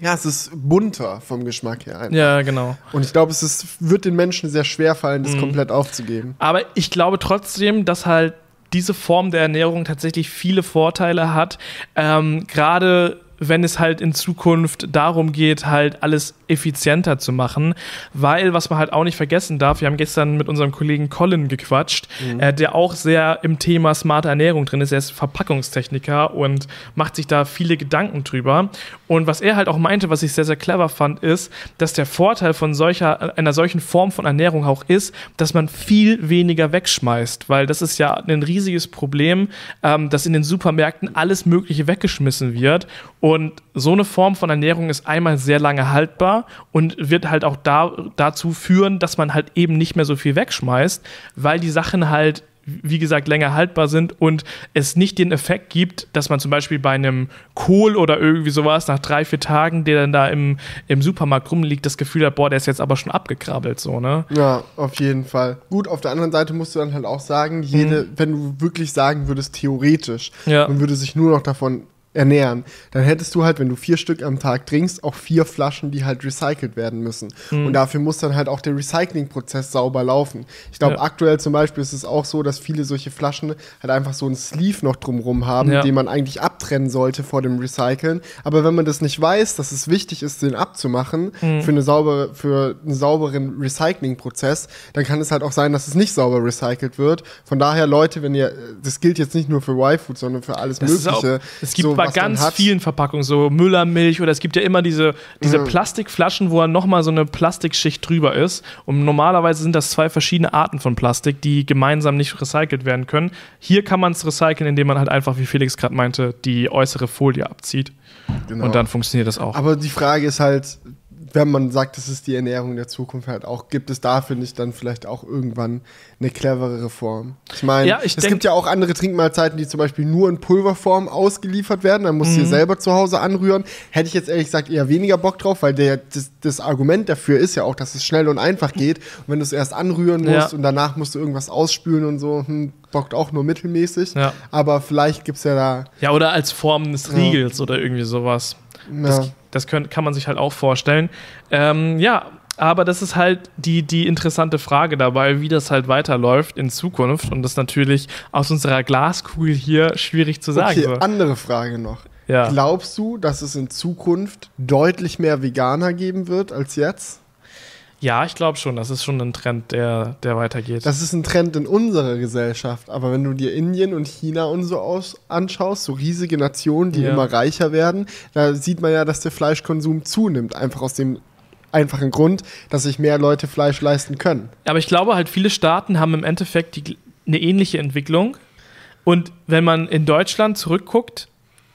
ja, es ist bunter vom Geschmack her. einfach. Ja, genau. Und ich glaube, es ist, wird den Menschen sehr schwer fallen, Mhm. das komplett aufzugeben. Aber ich glaube trotzdem, dass halt diese Form der Ernährung tatsächlich viele Vorteile hat. Ähm, Gerade wenn es halt in Zukunft darum geht, halt alles effizienter zu machen. Weil, was man halt auch nicht vergessen darf, wir haben gestern mit unserem Kollegen Colin gequatscht, äh, der auch sehr im Thema smarte Ernährung drin ist. Er ist Verpackungstechniker und macht sich da viele Gedanken drüber. Und was er halt auch meinte, was ich sehr, sehr clever fand, ist, dass der Vorteil von solcher, einer solchen Form von Ernährung auch ist, dass man viel weniger wegschmeißt. Weil das ist ja ein riesiges Problem, ähm, dass in den Supermärkten alles Mögliche weggeschmissen wird. Und so eine Form von Ernährung ist einmal sehr lange haltbar und wird halt auch da, dazu führen, dass man halt eben nicht mehr so viel wegschmeißt, weil die Sachen halt wie gesagt, länger haltbar sind und es nicht den Effekt gibt, dass man zum Beispiel bei einem Kohl oder irgendwie sowas nach drei, vier Tagen, der dann da im, im Supermarkt rumliegt, das Gefühl hat, boah, der ist jetzt aber schon abgekrabbelt, so, ne? Ja, auf jeden Fall. Gut, auf der anderen Seite musst du dann halt auch sagen, jede, wenn du wirklich sagen würdest, theoretisch, Mhm. Ja. man würde sich nur noch davon ernähren, dann hättest du halt, wenn du vier Stück am Tag trinkst, auch vier Flaschen, die halt recycelt werden müssen. Mhm. Und dafür muss dann halt auch der Recyclingprozess sauber laufen. Ich glaube, Ja. aktuell zum Beispiel ist es auch so, dass viele solche Flaschen halt einfach so einen Sleeve noch drumrum haben, Ja. den man eigentlich abtrennen sollte vor dem Recyceln. Aber wenn man das nicht weiß, dass es wichtig ist, den abzumachen Mhm. für, eine saubere, für einen sauberen Recyclingprozess, dann kann es halt auch sein, dass es nicht sauber recycelt wird. Von daher, Leute, wenn ihr, das gilt jetzt nicht nur für Y-Food, sondern für alles Das ist auch, Mögliche. es gibt so, bei ganz vielen Verpackungen so Müllermilch oder es gibt ja immer diese, diese Ja. Plastikflaschen, wo dann nochmal so eine Plastikschicht drüber ist. Und normalerweise sind das zwei verschiedene Arten von Plastik, die gemeinsam nicht recycelt werden können. Hier kann man es recyceln, indem man halt einfach, wie Felix gerade meinte, die äußere Folie abzieht. Genau. Und dann funktioniert das auch. Aber die Frage ist halt, wenn man sagt, das ist die Ernährung der Zukunft halt auch, gibt es dafür nicht dann vielleicht auch irgendwann eine cleverere Form? Ich meine, Ja, ich es gibt ja auch andere Trinkmahlzeiten, die zum Beispiel nur in Pulverform ausgeliefert werden. Dann musst du Mhm. dir selber zu Hause anrühren. Hätte ich jetzt ehrlich gesagt eher weniger Bock drauf, weil der, das, das Argument dafür ist ja auch, dass es schnell und einfach [laughs] geht. Und wenn du es erst anrühren musst Ja. und danach musst du irgendwas ausspülen und so, hm, bockt auch nur mittelmäßig. Ja. Aber vielleicht gibt es ja da. Ja, oder als Form des. Riegels oder irgendwie sowas. Das, das können, kann man sich halt auch vorstellen. Ähm, ja, aber das ist halt die, die interessante Frage dabei, wie das halt weiterläuft in Zukunft. Und das ist natürlich aus unserer Glaskugel hier schwierig zu sagen. Okay, so. andere Frage noch. Ja. Glaubst du, dass es in Zukunft deutlich mehr Veganer geben wird als jetzt? Ja, ich glaube schon, das ist schon ein Trend, der, der weitergeht. Das ist ein Trend in unserer Gesellschaft. Aber wenn du dir Indien und China und so aus anschaust, so riesige Nationen, die Ja. immer reicher werden, da sieht man ja, dass der Fleischkonsum zunimmt. Einfach aus dem einfachen Grund, dass sich mehr Leute Fleisch leisten können. Aber ich glaube halt, viele Staaten haben im Endeffekt die, eine ähnliche Entwicklung. Und wenn man in Deutschland zurückguckt,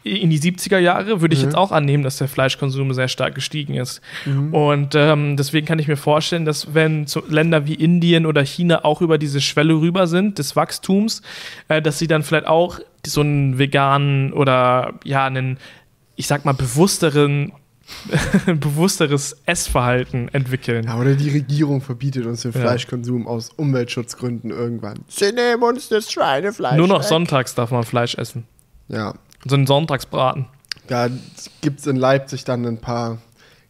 in die 70er Jahre, würde ich Mhm. jetzt auch annehmen, dass der Fleischkonsum sehr stark gestiegen ist. Und ähm, deswegen kann ich mir vorstellen, dass wenn Länder wie Indien oder China auch über diese Schwelle rüber sind, des Wachstums, äh, dass sie dann vielleicht auch so einen veganen oder ja, einen, ich sag mal, bewussteren, [laughs] bewussteres Essverhalten entwickeln. Ja, oder die Regierung verbietet uns den Ja. Fleischkonsum aus Umweltschutzgründen irgendwann. Sie nehmen uns das Schweinefleisch. Nur noch weg. sonntags darf man Fleisch essen. Ja, So ein Sonntagsbraten. Da gibt es in Leipzig dann ein paar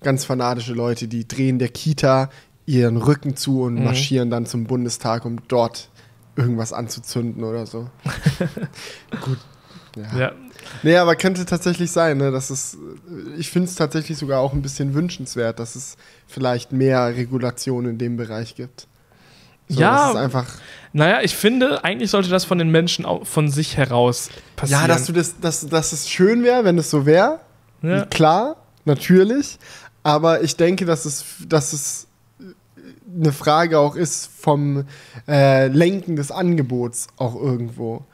ganz fanatische Leute, die drehen der Kita ihren Rücken zu und Mhm. marschieren dann zum Bundestag, um dort irgendwas anzuzünden oder so. [laughs] Gut. Ja. Ja. Nee, aber könnte tatsächlich sein, ne? Das ist, ich finde es tatsächlich sogar auch ein bisschen wünschenswert, dass es vielleicht mehr Regulation in dem Bereich gibt. So, Ja. Das ist einfach. Naja, ich finde, eigentlich sollte das von den Menschen auch von sich heraus passieren. Ja, dass du das, dass, dass es schön wäre, wenn es so wäre. Ja. Klar, natürlich. Aber ich denke, dass es, dass es eine Frage auch ist vom äh, Lenken des Angebots auch irgendwo.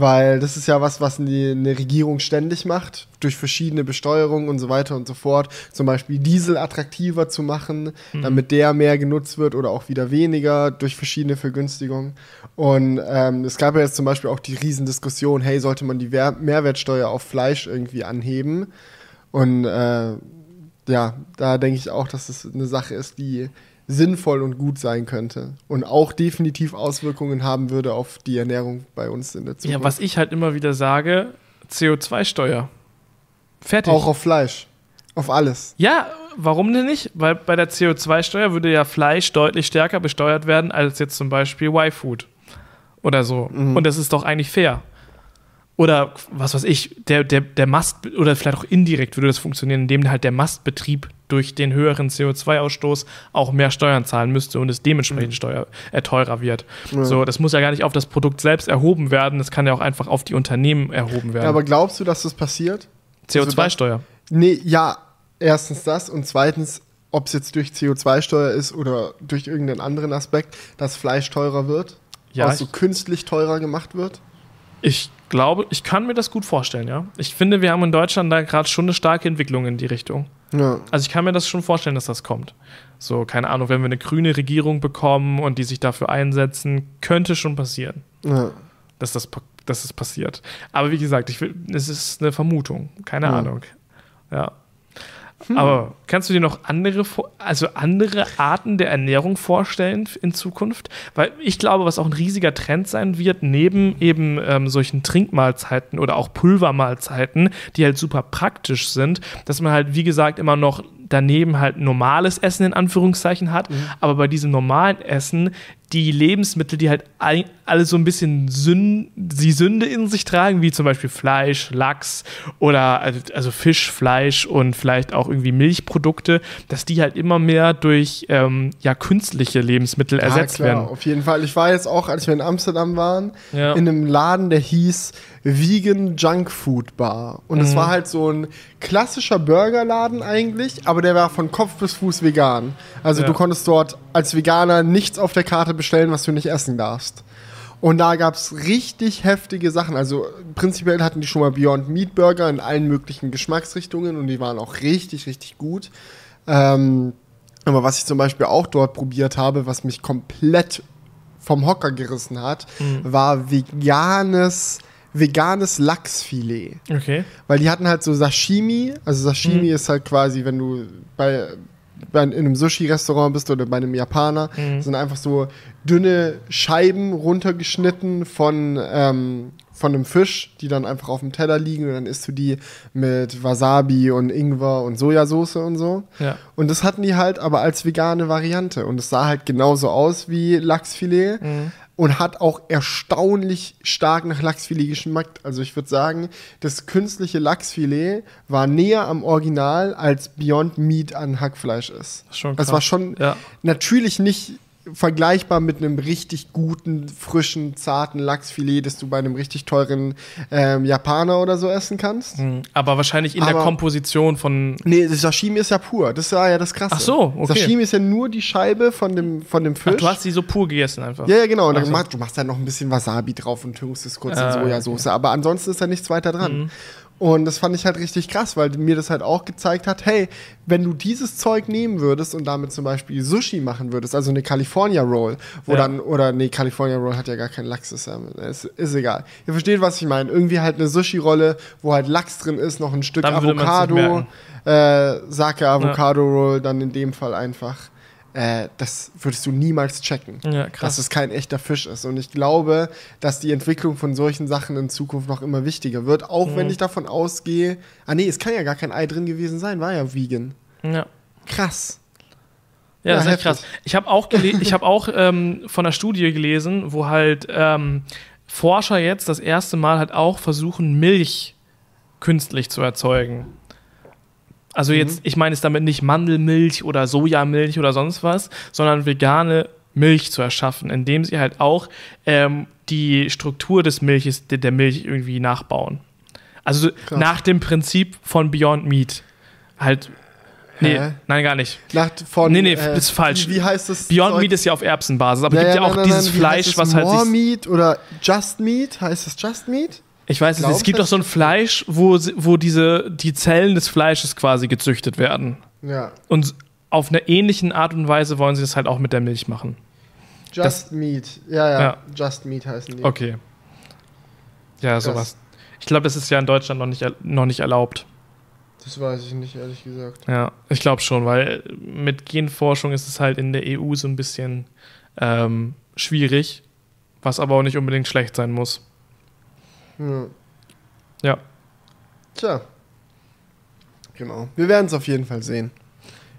Weil das ist ja was, was eine Regierung ständig macht, durch verschiedene Besteuerungen und so weiter und so fort. Zum Beispiel Diesel attraktiver zu machen, damit der mehr genutzt wird oder auch wieder weniger durch verschiedene Vergünstigungen. Und ähm, es gab ja jetzt zum Beispiel auch die Riesendiskussion, hey, sollte man die Wer Mehrwertsteuer auf Fleisch irgendwie anheben? Und äh, ja, da denke ich auch, dass es eine Sache ist, die sinnvoll und gut sein könnte und auch definitiv Auswirkungen haben würde auf die Ernährung bei uns in der Zukunft. ja, was ich halt immer wieder sage, CO2-Steuer. Fertig. auch auf Fleisch, auf alles. ja, warum denn nicht? Weil bei der CO2-Steuer würde ja Fleisch deutlich stärker besteuert werden als jetzt zum Beispiel Y-Food oder so. Mhm. Und das ist doch eigentlich fair. Oder was weiß ich, der, der, der Mast, oder vielleicht auch indirekt würde das funktionieren, indem halt der Mastbetrieb durch den höheren CO2-Ausstoß auch mehr Steuern zahlen müsste und es dementsprechend steuer, äh, teurer wird. Mhm. Ja. So, das muss ja gar nicht auf das Produkt selbst erhoben werden, das kann ja auch einfach auf die Unternehmen erhoben werden. Ja, aber glaubst du, dass das passiert? CO2-Steuer. Nee, ja, erstens das und zweitens, ob es jetzt durch CO2-Steuer ist oder durch irgendeinen anderen Aspekt, dass Fleisch teurer wird, Ja, also ich- künstlich teurer gemacht wird. Ich glaube, ich kann mir das gut vorstellen, ja. Ich finde, wir haben in Deutschland da gerade schon eine starke Entwicklung in die Richtung. Ja. Also ich kann mir das schon vorstellen, dass das kommt. So, keine Ahnung, wenn wir eine grüne Regierung bekommen und die sich dafür einsetzen, könnte schon passieren, ja. dass das, dass das passiert. Aber wie gesagt, ich will, es ist eine Vermutung, keine Ja. Ahnung. Ja. Aber kannst du dir noch andere, also andere Arten der Ernährung vorstellen in Zukunft? Weil ich glaube, was auch ein riesiger Trend sein wird, neben eben ähm, solchen Trinkmahlzeiten oder auch Pulvermahlzeiten, die halt super praktisch sind, dass man halt, wie gesagt, immer noch daneben halt normales Essen in Anführungszeichen hat, aber bei diesem normalen Essen die Lebensmittel, die halt all- alle so ein bisschen Sün die Sünde in sich tragen, wie zum Beispiel Fleisch, Lachs oder also- Fisch, Fleisch und vielleicht auch irgendwie Milchprodukte, dass die halt immer mehr durch ähm, ja, künstliche Lebensmittel ersetzt klar, werden. auf jeden Fall. Ich war jetzt auch, als wir in Amsterdam waren, Ja. in einem Laden, der hieß Vegan Junk Food Bar. Und es Mhm. war halt so ein klassischer Burgerladen eigentlich, aber der war von Kopf bis Fuß vegan. Also Ja. du konntest dort als Veganer nichts auf der Karte bestellen, was du nicht essen darfst. Und da gab es richtig heftige Sachen. Also prinzipiell hatten die schon mal Beyond Meat Burger in allen möglichen Geschmacksrichtungen und die waren auch richtig, richtig gut. Ähm, aber was ich zum Beispiel auch dort probiert habe, was mich komplett vom Hocker gerissen hat, war veganes, veganes Lachsfilet. Okay. Weil die hatten halt so Sashimi. Also Sashimi ist halt quasi, wenn du bei, bei in einem Sushi-Restaurant bist oder bei einem Japaner, sind einfach so dünne Scheiben runtergeschnitten von, ähm, von einem Fisch, die dann einfach auf dem Teller liegen und dann isst du die mit Wasabi und Ingwer und Sojasauce und so. Ja. Und das hatten die halt aber als vegane Variante. Und es sah halt genauso aus wie Lachsfilet und hat auch erstaunlich stark nach Lachsfilet geschmeckt. Also ich würde sagen, das künstliche Lachsfilet war näher am Original, als Beyond Meat an Hackfleisch ist. Schon Das krass. war schon Ja. natürlich nicht vergleichbar mit einem richtig guten, frischen, zarten Lachsfilet, das du bei einem richtig teuren ähm, Japaner oder so essen kannst. Mhm. Aber wahrscheinlich in der Aber- Komposition von. Nee, das Sashimi ist ja pur. Das war ja das Krasse. Ach so, okay. Sashimi ist ja nur die Scheibe von dem, von dem Fisch. Ach, du hast die so pur gegessen einfach. ja, ja, genau. Und dann so. machst, du machst da noch ein bisschen Wasabi drauf und tüngst es kurz Ah, in Sojasauce. Aber ansonsten ist da nichts weiter dran. Mhm. Und das fand ich halt richtig krass, weil mir das halt auch gezeigt hat, hey, wenn du dieses Zeug nehmen würdest und damit zum Beispiel Sushi machen würdest, also eine California Roll, wo Ja. dann, oder nee, California Roll hat ja gar keinen Lachs, ist, ist, ist egal. Ihr versteht, was ich meine. Irgendwie halt eine Sushi-Rolle, wo halt Lachs drin ist, noch ein Stück Dann Avocado, äh, Sake Avocado Roll, dann in dem Fall einfach. Äh, das würdest du niemals checken Ja, dass es kein echter Fisch ist. Und ich glaube, dass die Entwicklung von solchen Sachen in Zukunft noch immer wichtiger wird, auch Mhm. wenn ich davon ausgehe, ah nee, es kann ja gar kein Ei drin gewesen sein, war ja vegan. Ja. Krass. Ja, Ja, das ist echt krass. Ich habe auch, ich hab auch ähm, von einer Studie gelesen, wo halt ähm, Forscher jetzt das erste Mal halt auch versuchen, Milch künstlich zu erzeugen. Also jetzt, ich meine jetzt damit nicht Mandelmilch oder Sojamilch oder sonst was, sondern vegane Milch zu erschaffen, indem sie halt auch ähm, die Struktur des Milches, der, Milch irgendwie nachbauen. Also Krass. nach dem Prinzip von Beyond Meat. Halt. Nee, Hä? nein, gar nicht. Nach, von, Nee, nee, ist falsch. Wie, wie heißt das? Beyond Zeug? Meat ist ja auf Erbsenbasis, aber ja, es gibt ja, ja auch nein, nein, dieses nein, Fleisch, es? was halt More. Meat oder Just Meat? Heißt es Just Meat? Ich weiß es nicht, es gibt doch so ein Fleisch, wo, wo diese, die Zellen des Fleisches quasi gezüchtet werden. Ja. Und auf einer ähnlichen Art und Weise wollen sie das halt auch mit der Milch machen. Just Das- Meat. Ja, ja, Ja. Just Meat heißen die. Okay. Ja, sowas. Ich glaube, das ist ja in Deutschland noch nicht, noch nicht erlaubt. Das weiß ich nicht, ehrlich gesagt. Ja, ich glaube schon, weil mit Genforschung ist es halt in der EU so ein bisschen ähm, schwierig, was aber auch nicht unbedingt schlecht sein muss. Ja. Ja. Tja. Genau. Wir werden es auf jeden Fall sehen.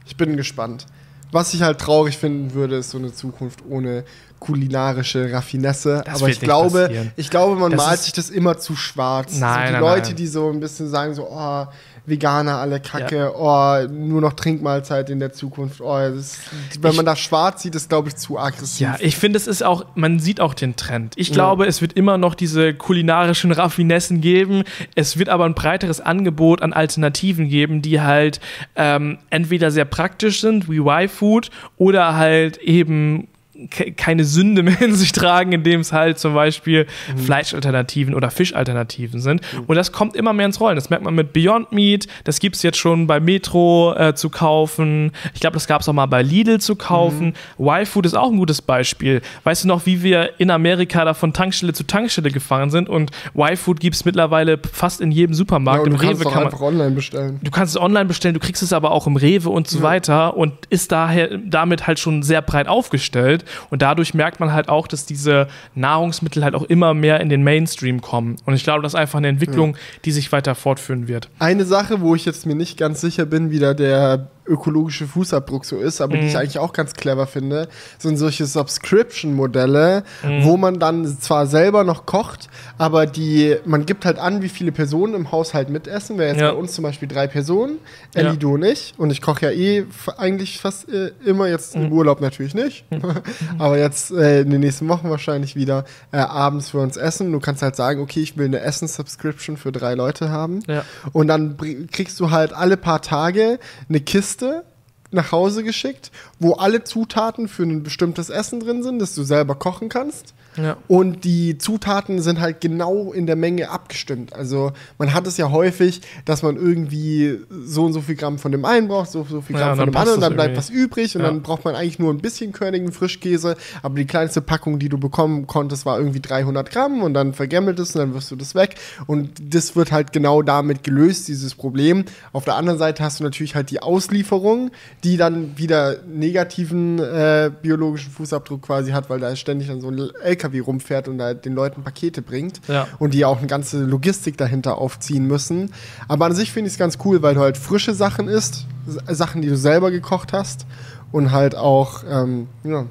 Ich bin gespannt. Was ich halt traurig finden würde, ist so eine Zukunft ohne kulinarische Raffinesse. Das Aber ich glaube, passieren. ich glaube, man Das malt sich das immer zu schwarz. Nein, so die nein, Leute, nein. die so ein bisschen sagen so, oh, Veganer alle Kacke, oh, nur noch Trinkmahlzeit in der Zukunft. Oh, ist, wenn Ich- man das schwarz sieht, ist glaube ich zu aggressiv. Ja, ich finde, es ist auch, man sieht auch den Trend. Ich glaube, es wird immer noch diese kulinarischen Raffinessen geben. Es wird aber ein breiteres Angebot an Alternativen geben, die halt ähm, entweder sehr praktisch sind, wie Y-Food, oder halt eben keine Sünde [laughs] mehr in sich tragen, indem es halt zum Beispiel Fleischalternativen oder Fischalternativen sind. Und das kommt immer mehr ins Rollen. Das merkt man mit Beyond Meat, das gibt es jetzt schon bei Metro äh, zu kaufen. Ich glaube, das gab es auch mal bei Lidl zu kaufen. Y-Food ist auch ein gutes Beispiel. Weißt du noch, wie wir in Amerika da von Tankstelle zu Tankstelle gefahren sind und Y-Food gibt es mittlerweile fast in jedem Supermarkt. Ja, und Im du kannst Rewe auch kann man, einfach online bestellen. Du kannst es online bestellen, du kriegst es aber auch im Rewe und so weiter und ist daher damit halt schon sehr breit aufgestellt. Und dadurch merkt man halt auch, dass diese Nahrungsmittel halt auch immer mehr in den Mainstream kommen. Und ich glaube, das ist einfach eine Entwicklung, die sich weiter fortführen wird. Eine Sache, wo ich jetzt mir nicht ganz sicher bin, wie da der ökologische Fußabdruck so ist, aber die Mhm. ich eigentlich auch ganz clever finde, sind solche Subscription-Modelle, Mhm. wo man dann zwar selber noch kocht, aber die, man gibt halt an, wie viele Personen im Haushalt mitessen. Wäre jetzt Ja. bei uns zum Beispiel drei Personen, Ellie, Ja. du und ich. Und ich koche ja eh eigentlich fast äh, immer, jetzt Mhm. im Urlaub natürlich nicht, [laughs] aber jetzt äh, in den nächsten Wochen wahrscheinlich wieder äh, abends für uns essen. Du kannst halt sagen, okay, ich will eine Essen-Subscription für drei Leute haben. Ja. Und dann kriegst du halt alle paar Tage eine Kiste Liste nach Hause geschickt, wo alle Zutaten für ein bestimmtes Essen drin sind, das du selber kochen kannst. Ja. Und die Zutaten sind halt genau in der Menge abgestimmt. Also man hat es ja häufig, dass man irgendwie so und so viel Gramm von dem einen braucht, so, so viel Ja, Gramm und von dem anderen, und dann bleibt was irgendwie. übrig und Ja. dann braucht man eigentlich nur ein bisschen körnigen Frischkäse, aber die kleinste Packung, die du bekommen konntest, war irgendwie 300 Gramm und dann vergemmelt es und dann wirst du das weg und das wird halt genau damit gelöst, dieses Problem. Auf der anderen Seite hast du natürlich halt die Auslieferung, die dann wieder negativen äh, biologischen Fußabdruck quasi hat, weil da ständig dann so ein LKW rumfährt und da den Leuten Pakete bringt Ja. und die auch eine ganze Logistik dahinter aufziehen müssen. Aber an sich finde ich es ganz cool, weil du halt frische Sachen isst, Sachen, die du selber gekocht hast und halt auch ähm, ja,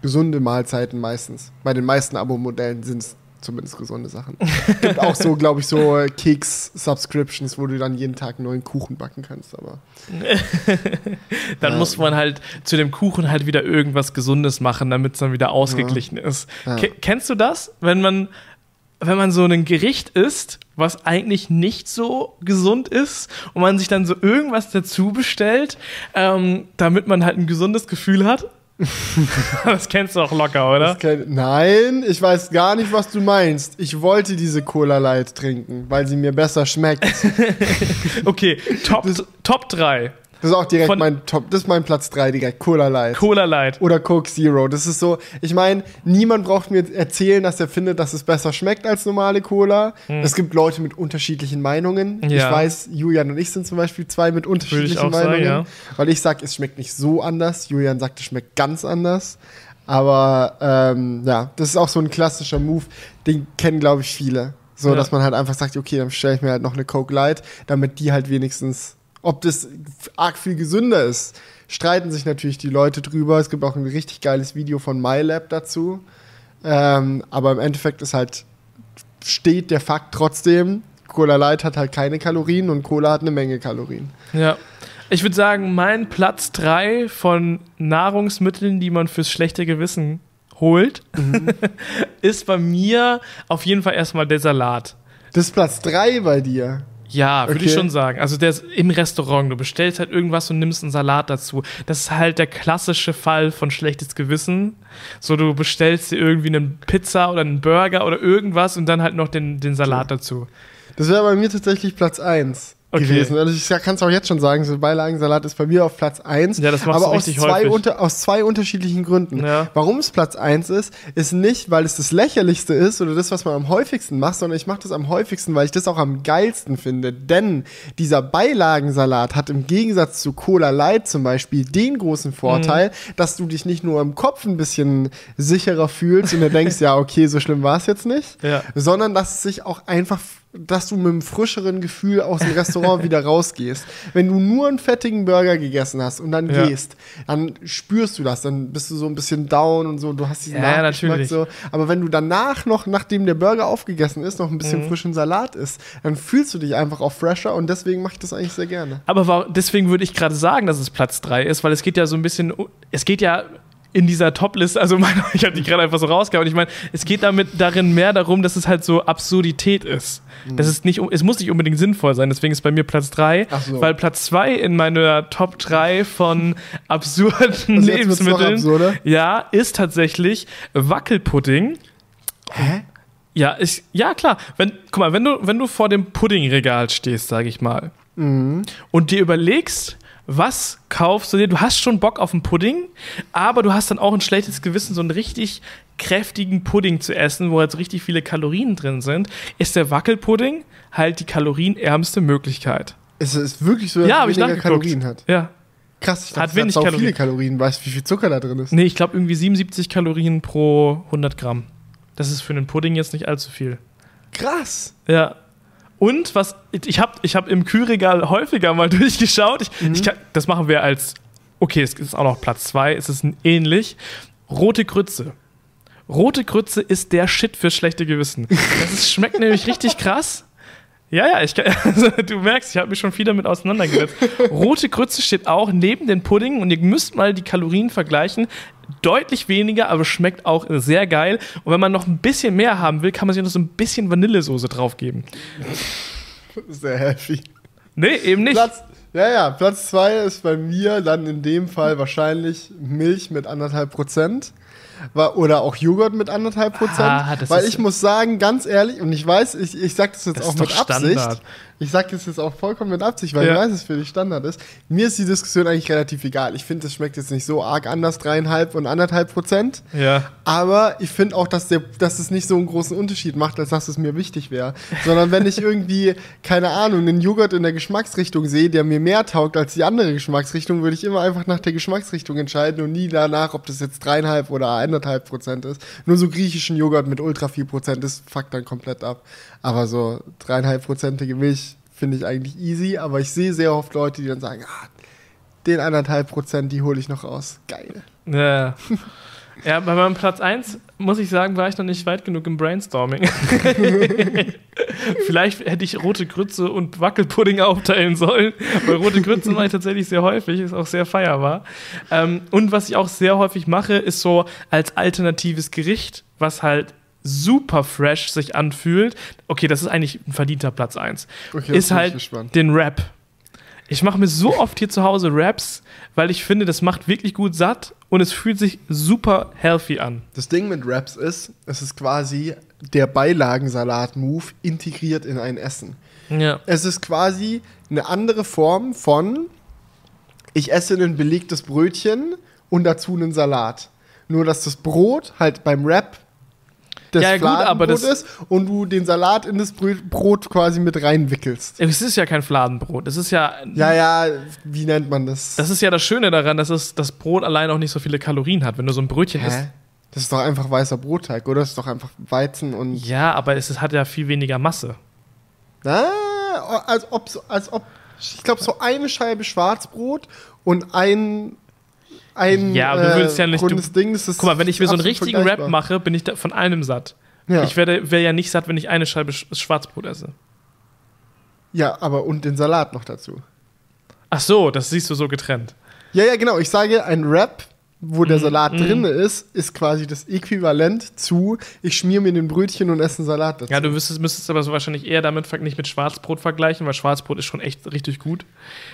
gesunde Mahlzeiten meistens. Bei den meisten Abo-Modellen sind es zumindest gesunde Sachen. Gibt auch so, glaube ich, so äh, Keks-Subscriptions, wo du dann jeden Tag einen neuen Kuchen backen kannst. Aber [laughs] Dann Ja. muss man halt zu dem Kuchen halt wieder irgendwas Gesundes machen, damit es dann wieder ausgeglichen ist. Ja. Ke- Kennst du das? Wenn man, wenn man so ein Gericht isst, was eigentlich nicht so gesund ist und man sich dann so irgendwas dazu bestellt, ähm, damit man halt ein gesundes Gefühl hat? [laughs] das kennst du auch locker, oder? Das kann- Nein, ich weiß gar nicht, was du meinst. Ich wollte diese Cola Light trinken, weil sie mir besser schmeckt. [laughs] Okay, Top, Top 3. Das ist auch direkt Von- mein Top. Das ist mein Platz 3 direkt. Cola Light. Cola Light. Oder Coke Zero. Das ist so, ich meine, niemand braucht mir erzählen, dass er findet, dass es besser schmeckt als normale Cola. Es gibt Leute mit unterschiedlichen Meinungen. Ich Hm. Ja. weiß, Julian und ich sind zum Beispiel zwei mit unterschiedlichen auch sagen, Meinungen. ja. Weil ich sage, es schmeckt nicht so anders. Julian sagt, es schmeckt ganz anders. Aber ähm, ja, das ist auch so ein klassischer Move, den kennen, glaube ich, viele. So, Ja. dass man halt einfach sagt, okay, dann stelle ich mir halt noch eine Coke Light, damit die halt wenigstens, ob das arg viel gesünder ist, streiten sich natürlich die Leute drüber. Es gibt auch ein richtig geiles Video von MyLab dazu. Ähm, aber im Endeffekt ist halt, steht der Fakt trotzdem, Cola Light hat halt keine Kalorien und Cola hat eine Menge Kalorien. Ja. Ich würde sagen, mein Platz 3 von Nahrungsmitteln, die man fürs schlechte Gewissen holt, [laughs] ist bei mir auf jeden Fall erstmal der Salat. Das ist Platz 3 bei dir. Ja, würde Okay. ich schon sagen. Also der ist im Restaurant, du bestellst halt irgendwas und nimmst einen Salat dazu. Das ist halt der klassische Fall von schlechtes Gewissen. So, du bestellst dir irgendwie eine Pizza oder einen Burger oder irgendwas und dann halt noch den, den Salat dazu. Das wäre bei mir tatsächlich Platz 1 Okay. gewesen. Also ich kann es auch jetzt schon sagen, so Beilagensalat ist bei mir auf Platz 1. Ja, das aber aus zwei, unter, aus zwei unterschiedlichen Gründen. Ja. Warum es Platz 1 ist, ist nicht, weil es das lächerlichste ist oder das, was man am häufigsten macht, sondern ich mache das am häufigsten, weil ich das auch am geilsten finde. Denn dieser Beilagensalat hat im Gegensatz zu Cola Light zum Beispiel den großen Vorteil, Mhm. dass du dich nicht nur im Kopf ein bisschen sicherer fühlst und dir denkst, [laughs] ja, okay, so schlimm war es jetzt nicht, Ja. sondern dass es sich auch einfach, dass du mit einem frischeren Gefühl aus dem Restaurant wieder rausgehst. Wenn du nur einen fettigen Burger gegessen hast und dann Ja. gehst, dann spürst du das, dann bist du so ein bisschen down und so, du hast diesen Ja, Nachgeschmack natürlich. so. Aber wenn du danach noch, nachdem der Burger aufgegessen ist, noch ein bisschen Mhm. frischen Salat isst, dann fühlst du dich einfach auch fresher und deswegen mache ich das eigentlich sehr gerne. Aber deswegen würde ich gerade sagen, dass es Platz 3 ist, weil es geht ja so ein bisschen, es geht ja in dieser Top-Liste, also [laughs] meine, ich habe die gerade einfach so rausgehauen. Ich meine, es geht damit darin mehr darum, dass es halt so Absurdität ist. Das ist nicht, es muss nicht unbedingt sinnvoll sein, deswegen ist bei mir Platz 3, Ach so. weil Platz 2 in meiner Top 3 von [laughs] absurden Also Lebensmitteln ja, ist tatsächlich Wackelpudding. Hä? Ja, ist, ja klar. Wenn, guck mal, wenn du, wenn du vor dem Puddingregal stehst, sage ich mal, Mhm. und dir überlegst, was kaufst du dir? Du hast schon Bock auf einen Pudding, aber du hast dann auch ein schlechtes Gewissen, so einen richtig kräftigen Pudding zu essen, wo halt so richtig viele Kalorien drin sind, ist der Wackelpudding halt die kalorienärmste Möglichkeit. Es ist wirklich so, dass Ja, weniger. Kalorien hat. Ja. Krass, ich dachte, Hat wenig hat Kalorien. viele Kalorien. Weißt du, wie viel Zucker da drin ist? Nee, ich glaube irgendwie 77 Kalorien pro 100 Gramm. Das ist für einen Pudding jetzt nicht allzu viel. Krass. Ja. Und was ich habe ich hab im Kühlregal häufiger mal [laughs] durchgeschaut. Ich, ich kann, das machen wir als okay, es ist auch noch Platz 2, es ist ein ähnlich rote Grütze. Rote Grütze ist der Shit für schlechte Gewissen. Das ist, schmeckt nämlich richtig [laughs] krass. Ja, ja, ich [laughs] also, du merkst, ich habe mich schon viel damit auseinandergesetzt. Rote Grütze steht auch neben den Pudding und ihr müsst mal die Kalorien vergleichen. Deutlich weniger, aber schmeckt auch sehr geil. Und wenn man noch ein bisschen mehr haben will, kann man sich noch so ein bisschen Vanillesoße draufgeben. Sehr healthy. Nee, eben nicht. Platz, ja, ja, Platz zwei ist bei mir dann in dem Fall wahrscheinlich Milch mit anderthalb Prozent. Oder auch Joghurt mit anderthalb Prozent. Ah, weil ich muss sagen, ganz ehrlich, und ich weiß, ich, ich sag das jetzt Das auch mit Absicht. Standard. Ich sag das jetzt auch vollkommen mit Absicht, weil Ja. ich weiß, dass es für dich Standard ist. Mir ist die Diskussion eigentlich relativ egal. Ich finde, es schmeckt jetzt nicht so arg anders, dreieinhalb und anderthalb Prozent. Ja. Aber ich finde auch, dass, der, dass es nicht so einen großen Unterschied macht, als dass es mir wichtig wäre. Sondern wenn ich irgendwie, keine Ahnung, einen Joghurt in der Geschmacksrichtung sehe, der mir mehr taugt als die andere Geschmacksrichtung, würde ich immer einfach nach der Geschmacksrichtung entscheiden und nie danach, ob das jetzt dreieinhalb oder eineinhalb Prozent ist. Nur so griechischen Joghurt mit ultra viel Prozent, das fuckt dann komplett ab. Aber so dreieinhalb Prozentige Milch finde ich eigentlich easy, aber ich sehe sehr oft Leute, die dann sagen, ah, den eineinhalb Prozent, die hole ich noch raus. Geil. Ja. Ja, bei meinem Platz 1, muss ich sagen, war ich noch nicht weit genug im Brainstorming. [laughs] Vielleicht hätte ich rote Grütze und Wackelpudding aufteilen sollen, weil rote Grütze mache ich tatsächlich sehr häufig, ist auch sehr feierbar. Ähm, und was ich auch sehr häufig mache, ist so als alternatives Gericht, was halt super fresh sich anfühlt. Okay, das ist eigentlich ein verdienter Platz 1. Okay, ist halt gespannt. den Rap. Ich mache mir so oft hier zu Hause Raps, weil ich finde, das macht wirklich gut satt und es fühlt sich super healthy an. Das Ding mit Wraps ist, es ist quasi der Beilagensalat-Move integriert in ein Essen. Ja. Es ist quasi eine andere Form von, ich esse ein belegtes Brötchen und dazu einen Salat. Nur, dass das Brot halt beim Wrap das Ja, gut, aber Fladenbrot das- ist und du den Salat in das Brot quasi mit reinwickelst. Es ist ja kein Fladenbrot. Es ist ja. Ja, ja, wie nennt man das? Das ist ja das Schöne daran, dass es, das Brot allein auch nicht so viele Kalorien hat. Wenn du so ein Brötchen isst. Hä? Das ist doch einfach weißer Brotteig, oder? Das ist doch einfach Weizen und Ja, aber es ist- hat ja viel weniger Masse. Ah, als ob, als ob ich glaube, so eine Scheibe Schwarzbrot und ein, ein Ja, aber du willst ja nicht- rundes Ding. Das ist Guck mal, wenn ich mir so einen richtigen Rap mache, bin ich da von einem satt. Ja. Ich wäre ja nicht satt, wenn ich eine Scheibe Sch Schwarzbrot esse. ja, aber und den Salat noch dazu. Ach so, das siehst du so getrennt. Ja, ja, genau. Ich sage, ein Wrap, wo der Mm, Salat mm. drin ist, ist quasi das Äquivalent zu, ich schmier mir den Brötchen und esse einen Salat dazu. Ja, du müsstest, müsstest aber so wahrscheinlich eher damit nicht mit Schwarzbrot vergleichen, weil Schwarzbrot ist schon echt richtig gut.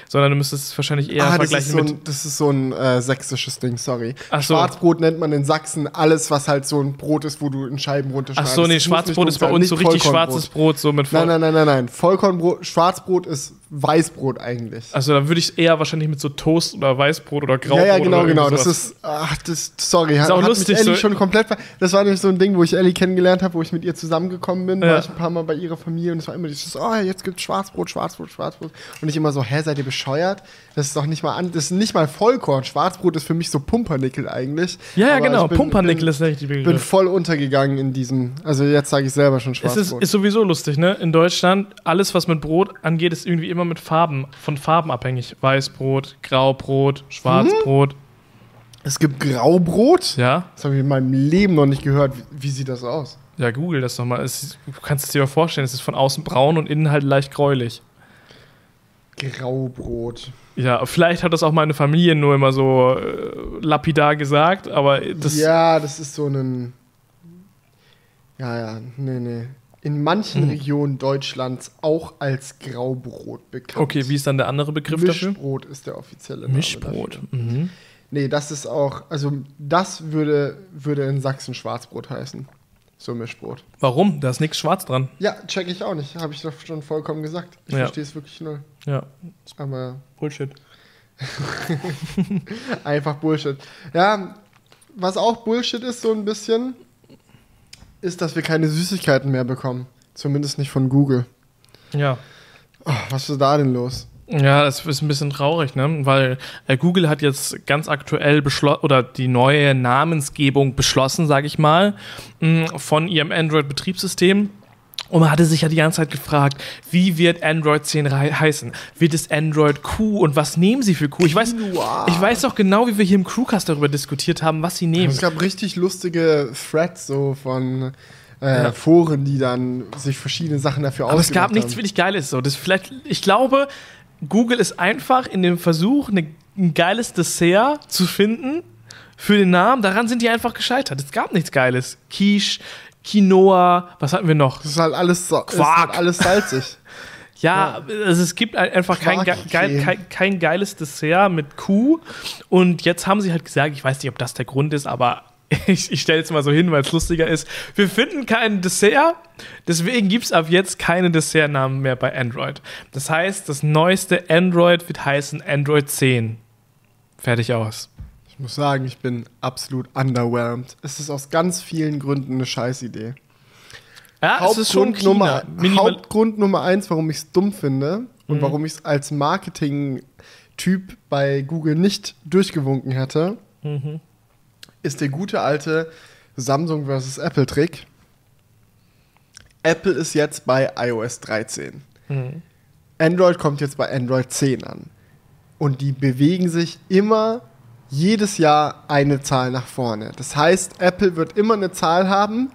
Sondern du müsstest es wahrscheinlich eher Ah, das vergleichen so mit. ein, das ist so ein äh, sächsisches Ding, sorry. Ach so. Schwarzbrot nennt man in Sachsen alles, was halt so ein Brot ist, wo du in Scheiben Ach runterschneidest. so, nee, Das Schwarzbrot ist bei uns so richtig schwarzes Brot, so mit Nein, nein, nein, nein, nein. Vollkornbrot, Schwarzbrot ist Weißbrot eigentlich. Also da würde ich es eher wahrscheinlich mit so Toast oder Weißbrot oder Graubrot ja, ja, genau, genau. irgendwie Das sowas. ist, ach, das, sorry, hat, auch hat lustig, mich Ellie so- schon komplett, das war nämlich so ein Ding, wo ich Ellie kennengelernt habe, wo ich mit ihr zusammengekommen bin, Ja. war ich ein paar Mal bei ihrer Familie und es war immer dieses, oh, jetzt gibt's Schwarzbrot, Schwarzbrot, Schwarzbrot. Und ich immer so, hä, seid ihr bescheuert? Das ist doch nicht mal an, das ist nicht mal Vollkorn. Schwarzbrot ist für mich so Pumpernickel eigentlich. Ja, ja, Aber genau. bin- Pumpernickel bin, ist der richtige bin Begriff. voll untergegangen in diesem, also jetzt sage ich selber schon Es Schwarzbrot. ist, ist sowieso lustig, ne? In Deutschland, alles, was mit Brot angeht, ist irgendwie immer mit Farben, von Farben abhängig. Weißbrot, Graubrot, Schwarzbrot. es gibt Graubrot. Ja? Das habe ich in meinem Leben noch nicht gehört. Wie, wie sieht das aus? Ja, google das doch mal. Es, ist- du kannst es dir ja vorstellen, es ist von außen braun und innen halt leicht gräulich. Graubrot. Ja, vielleicht hat das auch meine Familie nur immer so äh, lapidar gesagt, aber das. ja, das ist so ein. Ja, ja, nee, nee. In manchen Hm. Regionen Deutschlands auch als Graubrot bekannt. Okay, wie ist dann der andere Begriff dafür? Mischbrot ist der offizielle Name. Mischbrot. Mhm. Nee, das ist auch, also das würde, würde in Sachsen Schwarzbrot heißen. So Mischbrot. Warum? Da ist nichts schwarz dran. Ja, check ich auch nicht. Habe ich doch schon vollkommen gesagt. Ich Ja. verstehe es wirklich null. Ja, Aber Bullshit. [laughs] einfach Bullshit. Ja, was auch Bullshit ist, so ein bisschen, ist, dass wir keine Süßigkeiten mehr bekommen. Zumindest nicht von Google. Ja. Oh, was ist da denn los? Ja, das ist ein bisschen traurig, ne? Weil äh, Google hat jetzt ganz aktuell beschlossen oder die neue Namensgebung beschlossen, sage ich mal, mh, von ihrem Android-Betriebssystem. Und man hatte sich ja die ganze Zeit gefragt, wie wird Android 10 rei- heißen? Wird es Android Q und was nehmen sie für Q? Ich weiß, Quinoa. ich weiß doch genau, wie wir hier im Crewcast darüber diskutiert haben, was sie nehmen. Es gab richtig lustige Threads so von äh, Ja. Foren, die dann sich verschiedene Sachen dafür Aber es gab ausgedacht nichts haben. wirklich Geiles. So. Das vielleicht, ich glaube, Google ist einfach in dem Versuch, eine, ein geiles Dessert zu finden für den Namen. Daran sind die einfach gescheitert. Es gab nichts Geiles. Quiche, Quinoa, was hatten wir noch? Das ist halt alles, so, ist Quark. halt alles salzig. [laughs] Ja, also es gibt ein- einfach kein, ge kein, kein geiles Dessert mit Kuh. Und jetzt haben sie halt gesagt, ich weiß nicht, ob das der Grund ist, aber [laughs] ich, ich stelle es mal so hin, weil es lustiger ist. Wir finden kein Dessert, deswegen gibt es ab jetzt keine Dessertnamen mehr bei Android. Das heißt, das neueste Android wird heißen Android 10. Fertig aus. Ich muss sagen, ich bin absolut underwhelmed. Es ist aus ganz vielen Gründen eine Scheißidee. Ja, es ist schon Hauptgrund, Nummer. Minimal Hauptgrund Nummer eins, warum ich es dumm finde und Mhm. warum ich es als Marketing-Typ bei Google nicht durchgewunken hätte, Mhm. ist der gute alte Samsung versus Apple-Trick. Apple ist jetzt bei iOS 13. Mhm. Android kommt jetzt bei Android 10 an. Und die bewegen sich immer jedes Jahr eine Zahl nach vorne. Das heißt, Apple wird immer eine Zahl haben,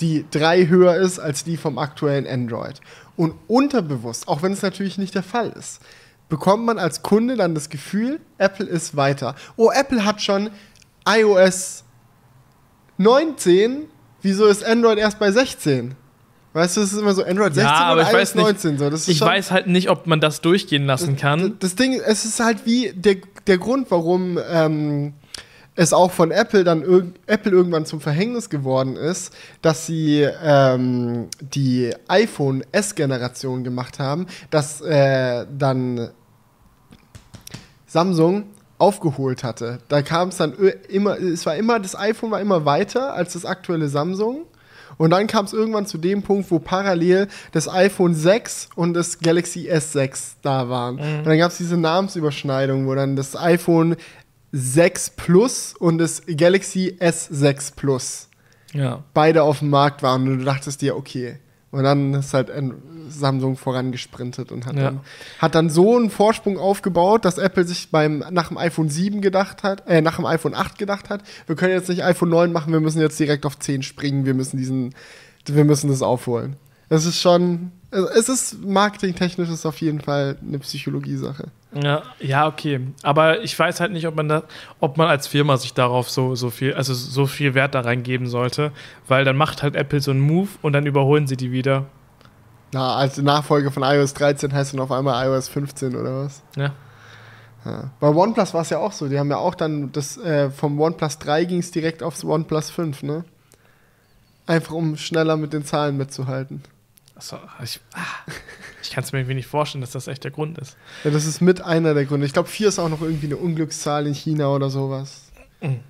die drei höher ist als die vom aktuellen Android. Und unterbewusst, auch wenn es natürlich nicht der Fall ist, bekommt man als Kunde dann das Gefühl, Apple ist weiter. Oh, Apple hat schon iOS 19, wieso ist Android erst bei 16? Weißt du, es ist immer so Android 16 Ja, ich iOS weiß nicht, 19. So. Das ich schon- weiß halt nicht, ob man das durchgehen lassen kann. das Ding, es ist halt wie der, der Grund, warum ähm, es auch von Apple dann irg Apple irgendwann zum Verhängnis geworden ist, dass sie ähm, die iPhone S-Generation gemacht haben, dass äh, dann Samsung aufgeholt hatte. Da kam es dann immer, es war immer, das iPhone war immer weiter als das aktuelle Samsung. Und dann kam es irgendwann zu dem Punkt, wo parallel das iPhone 6 und das Galaxy S6 da waren. Und dann gab es diese Namensüberschneidung, wo dann das iPhone 6 Plus und das Galaxy S6 Plus Ja. beide auf dem Markt waren und du dachtest dir, okay. Und dann ist halt Samsung vorangesprintet und hat, Ja. dann, hat dann so einen Vorsprung aufgebaut, dass Apple sich beim, nach dem iPhone 7 gedacht hat, äh, nach dem iPhone 8 gedacht hat, wir können jetzt nicht iPhone 9 machen, wir müssen jetzt direkt auf 10 springen, wir müssen diesen, wir müssen das aufholen. Das ist schon, es ist marketingtechnisch ist auf jeden Fall eine Psychologie-Sache. Ja, ja, okay. Aber ich weiß halt nicht, ob man da, ob man als Firma sich darauf so, so viel, also so viel Wert da reingeben sollte, weil dann macht halt Apple so einen Move und dann überholen sie die wieder. Na, als Nachfolge von iOS 13 heißt dann auf einmal iOS 15 oder was? Ja. Ja. Bei OnePlus war es ja auch so. Die haben ja auch dann das äh, vom OnePlus 3 ging es direkt aufs OnePlus 5, ne? Einfach um schneller mit den Zahlen mitzuhalten. Achso, ich, ah, ich kann es mir irgendwie nicht vorstellen, dass das echt der Grund ist. Ja, das ist mit einer der Gründe. Ich glaube, 4 ist auch noch irgendwie eine Unglückszahl in China oder sowas. Mhm.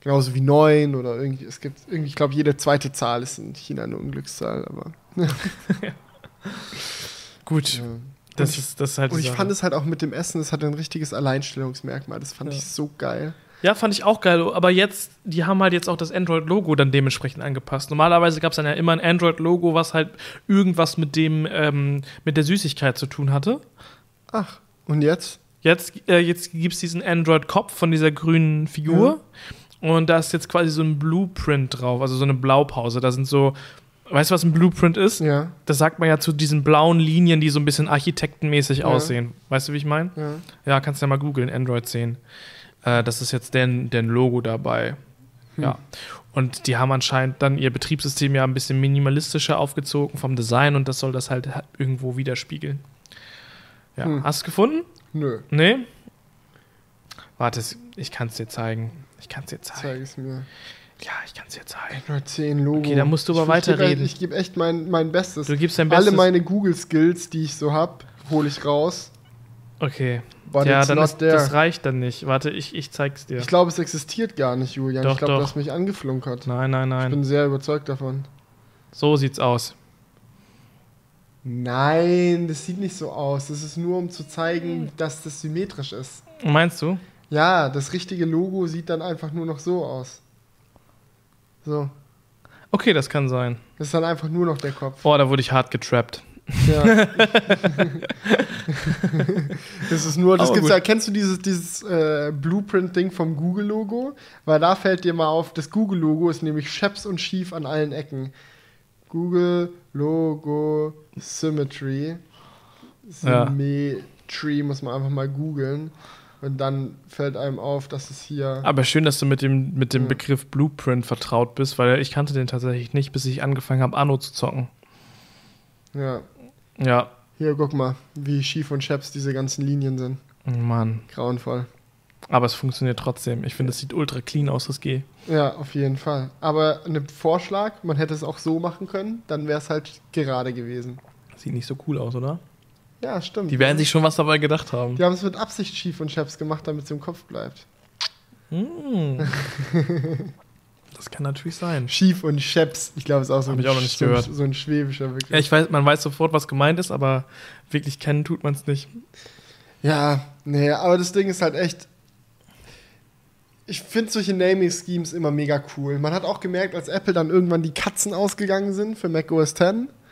Genauso wie 9 oder irgendwie. Es gibt irgendwie, ich glaube, jede zweite Zahl ist in China eine Unglückszahl, aber. [laughs] Gut, Ja. das, Und ich- ist, das ist halt Und ich Sache. fand es halt auch mit dem Essen, es hat ein richtiges Alleinstellungsmerkmal. Das fand ich so geil. Ja, fand ich auch geil. Aber jetzt, die haben halt jetzt auch das Android-Logo dann dementsprechend angepasst. Normalerweise gab es dann ja immer ein Android-Logo, was halt irgendwas mit dem, ähm, mit der Süßigkeit zu tun hatte. Ach, und jetzt? Jetzt, äh, jetzt gibt es diesen Android-Kopf von dieser grünen Figur. Und da ist jetzt quasi so ein Blueprint drauf, also so eine Blaupause. Da sind so Weißt du, was ein Blueprint ist? Ja. Das sagt man ja zu diesen blauen Linien, die so ein bisschen architektenmäßig Ja. aussehen. Weißt du, wie ich meine? Ja. Ja, kannst du ja mal googeln, Android 10. Äh, das ist jetzt deren, deren Logo dabei. Hm. Ja. Und die haben anscheinend dann ihr Betriebssystem ja ein bisschen minimalistischer aufgezogen vom Design und das soll das halt irgendwo widerspiegeln. Ja. Hm. Hast du gefunden? Nö, Nee? Warte, ich kann es dir zeigen. Ich kann es dir zeigen. zeig es mir. Ja, ich kann es dir zeigen. Android 10 Logo. Okay, da musst du aber weiterreden. Ich gebe echt mein, mein Bestes. Du gibst dein Alle Bestes. meine Google-Skills, die ich so habe, hole ich raus. Okay. But ja, dann ist, das reicht dann nicht. Warte, ich, ich zeig's dir. Ich glaube, es existiert gar nicht, Julian. Doch, ich glaube, du hast mich angeflunkert. nein, nein, Ich nein. bin sehr überzeugt davon. So sieht's aus. Nein, das sieht nicht so aus. Das ist nur, um zu zeigen, dass das symmetrisch ist. Meinst du? Ja, das richtige Logo sieht dann einfach nur noch so aus. So. Okay, das kann sein. Das ist dann einfach nur noch der Kopf. Boah, da wurde ich hart getrappt. Ja. [laughs] das ist nur, das Aber gibt's gut. ja, kennst du dieses, dieses äh, Blueprint-Ding vom Google-Logo? Weil da fällt dir mal auf, das Google-Logo ist nämlich scheps und schief an allen Ecken. Google Logo Symmetry. Ja. Symmetry muss man einfach mal googeln. Und dann fällt einem auf, dass es hier. Aber schön, dass du mit dem, mit dem Ja. Begriff Blueprint vertraut bist, weil ich kannte den tatsächlich nicht, bis ich angefangen habe, Anno zu zocken. Ja. Ja. Hier, guck mal, wie schief und scheps diese ganzen Linien sind. Mann. Grauenvoll. Aber es funktioniert trotzdem. Ich finde, es sieht ultra clean aus, das G. Ja, auf jeden Fall. Aber ein Vorschlag, man hätte es auch so machen können, dann wäre es halt gerade gewesen. Sieht nicht so cool aus, oder? Ja, stimmt. Die werden sich schon was dabei gedacht haben. Die haben es mit Absicht schief und scheps gemacht, damit es im Kopf bleibt. Hm. [laughs] Das kann natürlich sein. Schief und scheps. Ich glaube, es ist auch so Hab ein, ich auch noch nicht so, gehört. so ein schwäbischer Begriff. Ja, ich weiß, man weiß sofort, was gemeint ist, aber wirklich kennen tut man es nicht. Ja, nee, aber das Ding ist halt echt. Ich finde solche Naming-Schemes immer mega cool. Man hat auch gemerkt, als Apple dann irgendwann die Katzen ausgegangen sind für Mac OS X,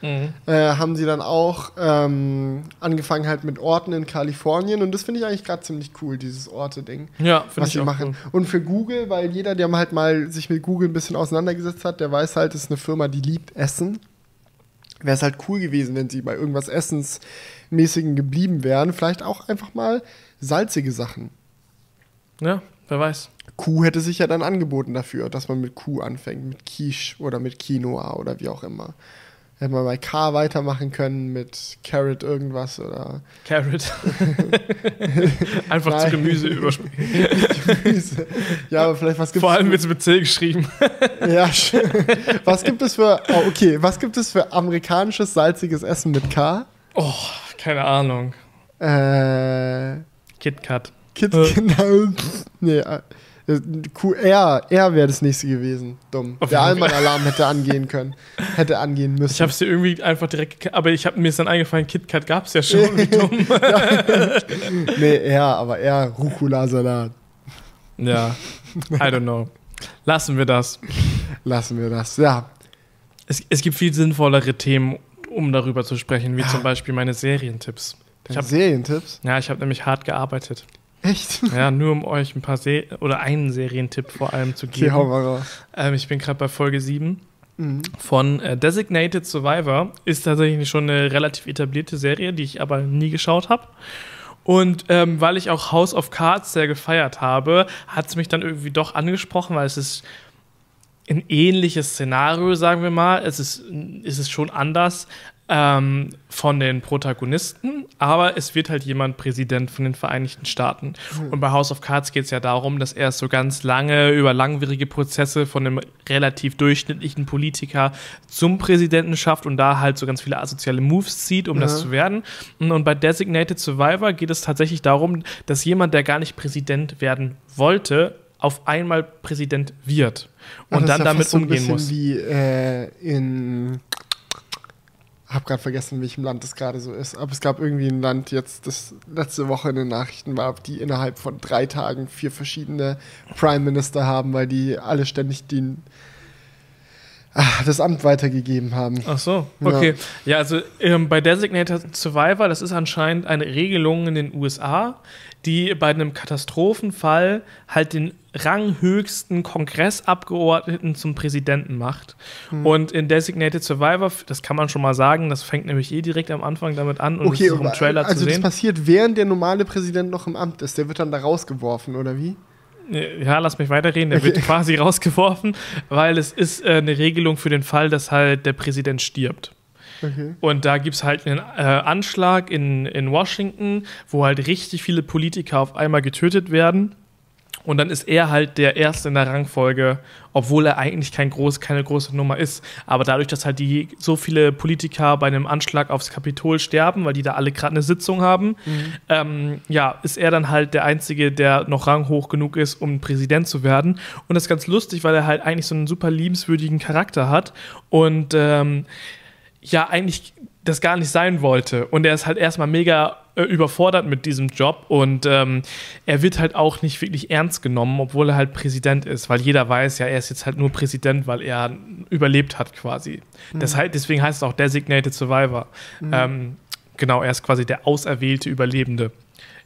Mhm. äh, haben sie dann auch ähm, angefangen halt mit Orten in Kalifornien. Und das finde ich eigentlich gerade ziemlich cool, dieses Orte-Ding, Ja, was sie machen. Cool. Und für Google, weil jeder, der mal halt mal sich mit Google ein bisschen auseinandergesetzt hat, der weiß halt, es ist eine Firma, die liebt Essen. Wäre es halt cool gewesen, wenn sie bei irgendwas Essensmäßigen geblieben wären. Vielleicht auch einfach mal salzige Sachen. Ja, wer weiß. Kuh hätte sich ja dann angeboten dafür, dass man mit Kuh anfängt, mit Quiche oder mit Quinoa oder wie auch immer. Hätte man bei K weitermachen können mit Carrot irgendwas oder Carrot. [laughs] Einfach zu. Gemüse [laughs] überspringen. Gemüse. ja, aber vielleicht was gibt Vor allem wird es mit C geschrieben. [laughs] ja, sch- was gibt es für oh, okay, was gibt es für amerikanisches salziges Essen mit K? Oh, keine Ahnung. Äh, KitKat. Kit Äh. genau. nee, äh, Q, R, wäre das nächste gewesen. Dumm. Auf Der. Allmann-Alarm hätte angehen können. Hätte angehen müssen. Ich habe es dir irgendwie einfach direkt, aber ich habe mir ist dann eingefallen, KitKat gab es ja schon. Wie dumm. [laughs] Nee, R, aber R, Rucola-Salat. ja, I don't know. Lassen wir das. Lassen wir das. Ja. Es, es gibt viel sinnvollere Themen, um darüber zu sprechen, wie zum Beispiel meine Serientipps. Ich Deine hab- Serientipps? Ja, ich habe nämlich hart gearbeitet. Echt? [laughs] Ja, nur um euch ein paar Se oder einen Serientipp vor allem zu Okay, hau geben. mal raus. Ähm, ich bin gerade bei Folge 7 Mhm. von äh, Designated Survivor. Ist tatsächlich schon eine relativ etablierte Serie, die ich aber nie geschaut habe. Und ähm, weil ich auch House of Cards sehr gefeiert habe, hat es mich dann irgendwie doch angesprochen, weil es ist ein ähnliches Szenario, sagen wir mal. Es ist, es ist schon anders ähm, von den Protagonisten, aber es wird halt jemand Präsident von den Vereinigten Staaten. Und bei House of Cards geht es ja darum, dass er es so ganz lange über langwierige Prozesse von einem relativ durchschnittlichen Politiker zum Präsidenten schafft und da halt so ganz viele asoziale Moves zieht, um das Ja. zu werden. Und bei Designated Survivor geht es tatsächlich darum, dass jemand, der gar nicht Präsident werden wollte, auf einmal Präsident wird und Ach, das dann ja damit so ein umgehen muss. wie äh, in. Hab gerade vergessen, in welchem Land das gerade so ist. Aber es gab irgendwie ein Land jetzt, das letzte Woche in den Nachrichten war, die innerhalb von drei Tagen vier verschiedene Prime Minister haben, weil die alle ständig den. ach, das Amt weitergegeben haben. Ach so, okay. Ja, ja also ähm, bei Designated Survivor, das ist anscheinend eine Regelung in den USA, die bei einem Katastrophenfall halt den ranghöchsten Kongressabgeordneten zum Präsidenten macht. Mhm. Und in Designated Survivor, das kann man schon mal sagen, das fängt nämlich eh direkt am Anfang damit an und okay, ist auch im Trailer also zu sehen. Also das passiert, während der normale Präsident noch im Amt ist. Der wird dann da rausgeworfen, oder wie? Ja, lass mich weiterreden. Der okay. wird quasi [laughs] rausgeworfen, weil es ist äh, eine Regelung für den Fall, dass halt der Präsident stirbt. Okay. Und da gibt es halt einen äh, Anschlag in, in Washington, wo halt richtig viele Politiker auf einmal getötet werden. Und dann ist er halt der Erste in der Rangfolge, obwohl er eigentlich kein groß, keine große Nummer ist. Aber dadurch, dass halt die so viele Politiker bei einem Anschlag aufs Kapitol sterben, weil die da alle gerade eine Sitzung haben, mhm. ähm, ja, ist er dann halt der Einzige, der noch ranghoch genug ist, um Präsident zu werden. Und das ist ganz lustig, weil er halt eigentlich so einen super liebenswürdigen Charakter hat. Und ähm, ja, eigentlich das gar nicht sein wollte. Und er ist halt erstmal mega äh, überfordert mit diesem Job und ähm, er wird halt auch nicht wirklich ernst genommen, obwohl er halt Präsident ist, weil jeder weiß, ja, er ist jetzt halt nur Präsident, weil er überlebt hat quasi. Mhm. Das heißt, deswegen heißt es auch Designated Survivor. Mhm. Ähm, genau, er ist quasi der auserwählte Überlebende.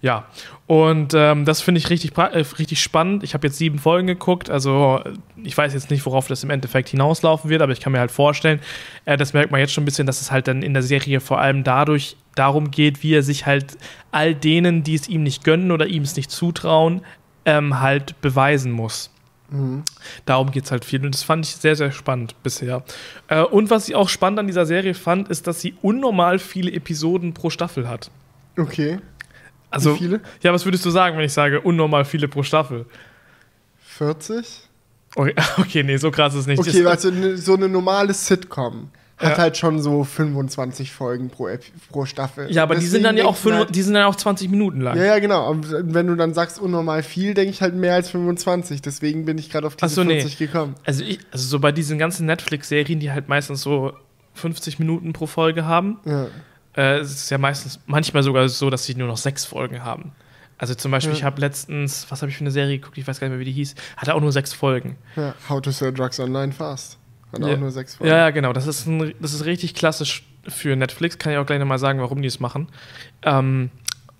Ja, und ähm, das finde ich richtig, äh, richtig spannend. Ich habe jetzt sieben Folgen geguckt, also ich weiß jetzt nicht, worauf das im Endeffekt hinauslaufen wird, aber ich kann mir halt vorstellen, äh, das merkt man jetzt schon ein bisschen, dass es halt dann in der Serie vor allem dadurch darum geht, wie er sich halt all denen, die es ihm nicht gönnen oder ihm es nicht zutrauen, ähm, halt beweisen muss. Mhm. Darum geht es halt viel und das fand ich sehr, sehr spannend bisher. Äh, und was ich auch spannend an dieser Serie fand, ist, dass sie unnormal viele Episoden pro Staffel hat. Okay. Also, Wie viele? Ja, was würdest du sagen, wenn ich sage unnormal viele pro Staffel? 40? Okay, [laughs] okay nee, so krass ist es nicht. Okay, also ne, so eine normale Sitcom hat ja. halt schon so 25 Folgen pro, pro Staffel. Ja, aber die sind dann ja auch, halt, die sind dann auch 20 Minuten lang. Ja, ja, genau. Und wenn du dann sagst unnormal viel, denke ich halt mehr als 25. Deswegen bin ich gerade auf diese so, 40 nee. gekommen. Also, ich, also so bei diesen ganzen Netflix-Serien, die halt meistens so 50 Minuten pro Folge haben, ja. Äh, es ist ja meistens manchmal sogar so, dass sie nur noch sechs Folgen haben. Also zum Beispiel, ja. ich habe letztens, was habe ich für eine Serie geguckt, ich weiß gar nicht mehr, wie die hieß, hatte auch nur sechs Folgen. Ja, How to Sell Drugs Online Fast. Hat ja. auch nur sechs Folgen. Ja, ja, genau. Das ist, ein, das ist richtig klassisch für Netflix. Kann ich auch gleich nochmal sagen, warum die es machen. Ähm,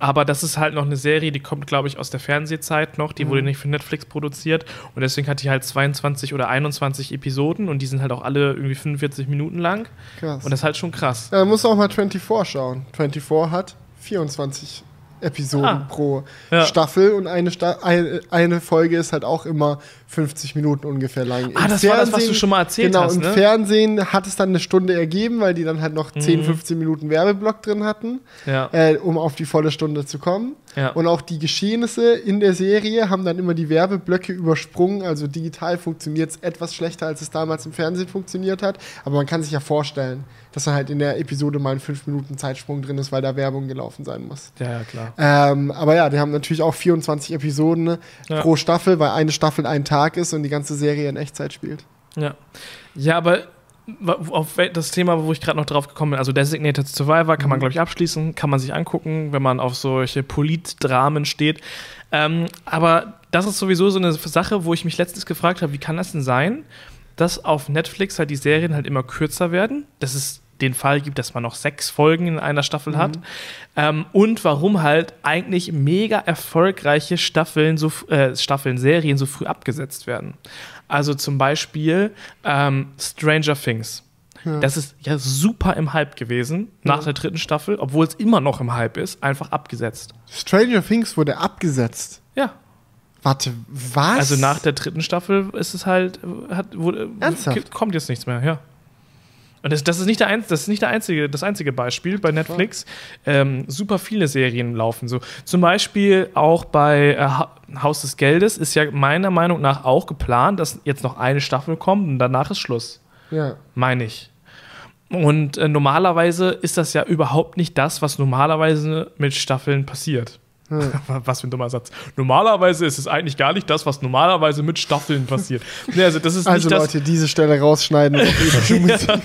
aber das ist halt noch eine Serie, die kommt, glaube ich, aus der Fernsehzeit noch. Die mhm. wurde nicht für Netflix produziert. Und deswegen hat die halt 22 oder 21 Episoden. Und die sind halt auch alle irgendwie 45 Minuten lang. Krass. Und das ist halt schon krass. Ja, musst du auch mal 24 schauen. 24 hat 24 Episoden ah. pro ja. Staffel und eine, Sta eine, eine, Folge ist halt auch immer 50 Minuten ungefähr lang. Ah, Im das Fernsehen, war das, was du schon mal erzählt genau, hast. Genau, im ne? Fernsehen hat es dann eine Stunde ergeben, weil die dann halt noch 10, mhm. 15 Minuten Werbeblock drin hatten, ja. äh, um auf die volle Stunde zu kommen. Ja. Und auch die Geschehnisse in der Serie haben dann immer die Werbeblöcke übersprungen. Also digital funktioniert es etwas schlechter, als es damals im Fernsehen funktioniert hat. Aber man kann sich ja vorstellen, dass dann halt in der Episode mal ein 5 Minuten Zeitsprung drin ist, weil da Werbung gelaufen sein muss. Ja, ja klar. Ähm, aber ja, die haben natürlich auch 24 Episoden ne, ja. pro Staffel, weil eine Staffel ein Tag ist und die ganze Serie in Echtzeit spielt. Ja. Ja, aber auf das Thema, wo ich gerade noch drauf gekommen bin, also Designated Survivor, kann mhm. man, glaube ich, abschließen, kann man sich angucken, wenn man auf solche Politdramen steht. Ähm, aber das ist sowieso so eine Sache, wo ich mich letztens gefragt habe, wie kann das denn sein, dass auf Netflix halt die Serien halt immer kürzer werden? Das ist den Fall gibt, dass man noch sechs Folgen in einer Staffel mhm. hat. Ähm, und warum halt eigentlich mega erfolgreiche Staffeln, so, äh, Staffeln, Serien so früh abgesetzt werden. Also zum Beispiel ähm, Stranger Things. Ja. Das ist ja super im Hype gewesen nach ja. der dritten Staffel, obwohl es immer noch im Hype ist, einfach abgesetzt. Stranger Things wurde abgesetzt. Ja. Warte, was? Also nach der dritten Staffel ist es halt, hat, wurde, Ernsthaft? kommt jetzt nichts mehr, ja. Und das, das, ist nicht der, ein, das ist nicht der einzige, das einzige Beispiel bei Netflix. Ähm, super viele Serien laufen so. Zum Beispiel auch bei äh, Haus des Geldes ist ja meiner Meinung nach auch geplant, dass jetzt noch eine Staffel kommt und danach ist Schluss. Ja. Meine ich. Und äh, normalerweise ist das ja überhaupt nicht das, was normalerweise mit Staffeln passiert. Hm. [laughs] Was für ein dummer Satz. Normalerweise ist es eigentlich gar nicht das, was normalerweise mit Staffeln passiert. Nee, also das ist also nicht Leute, diese Stelle rausschneiden. [laughs] ja. [laughs]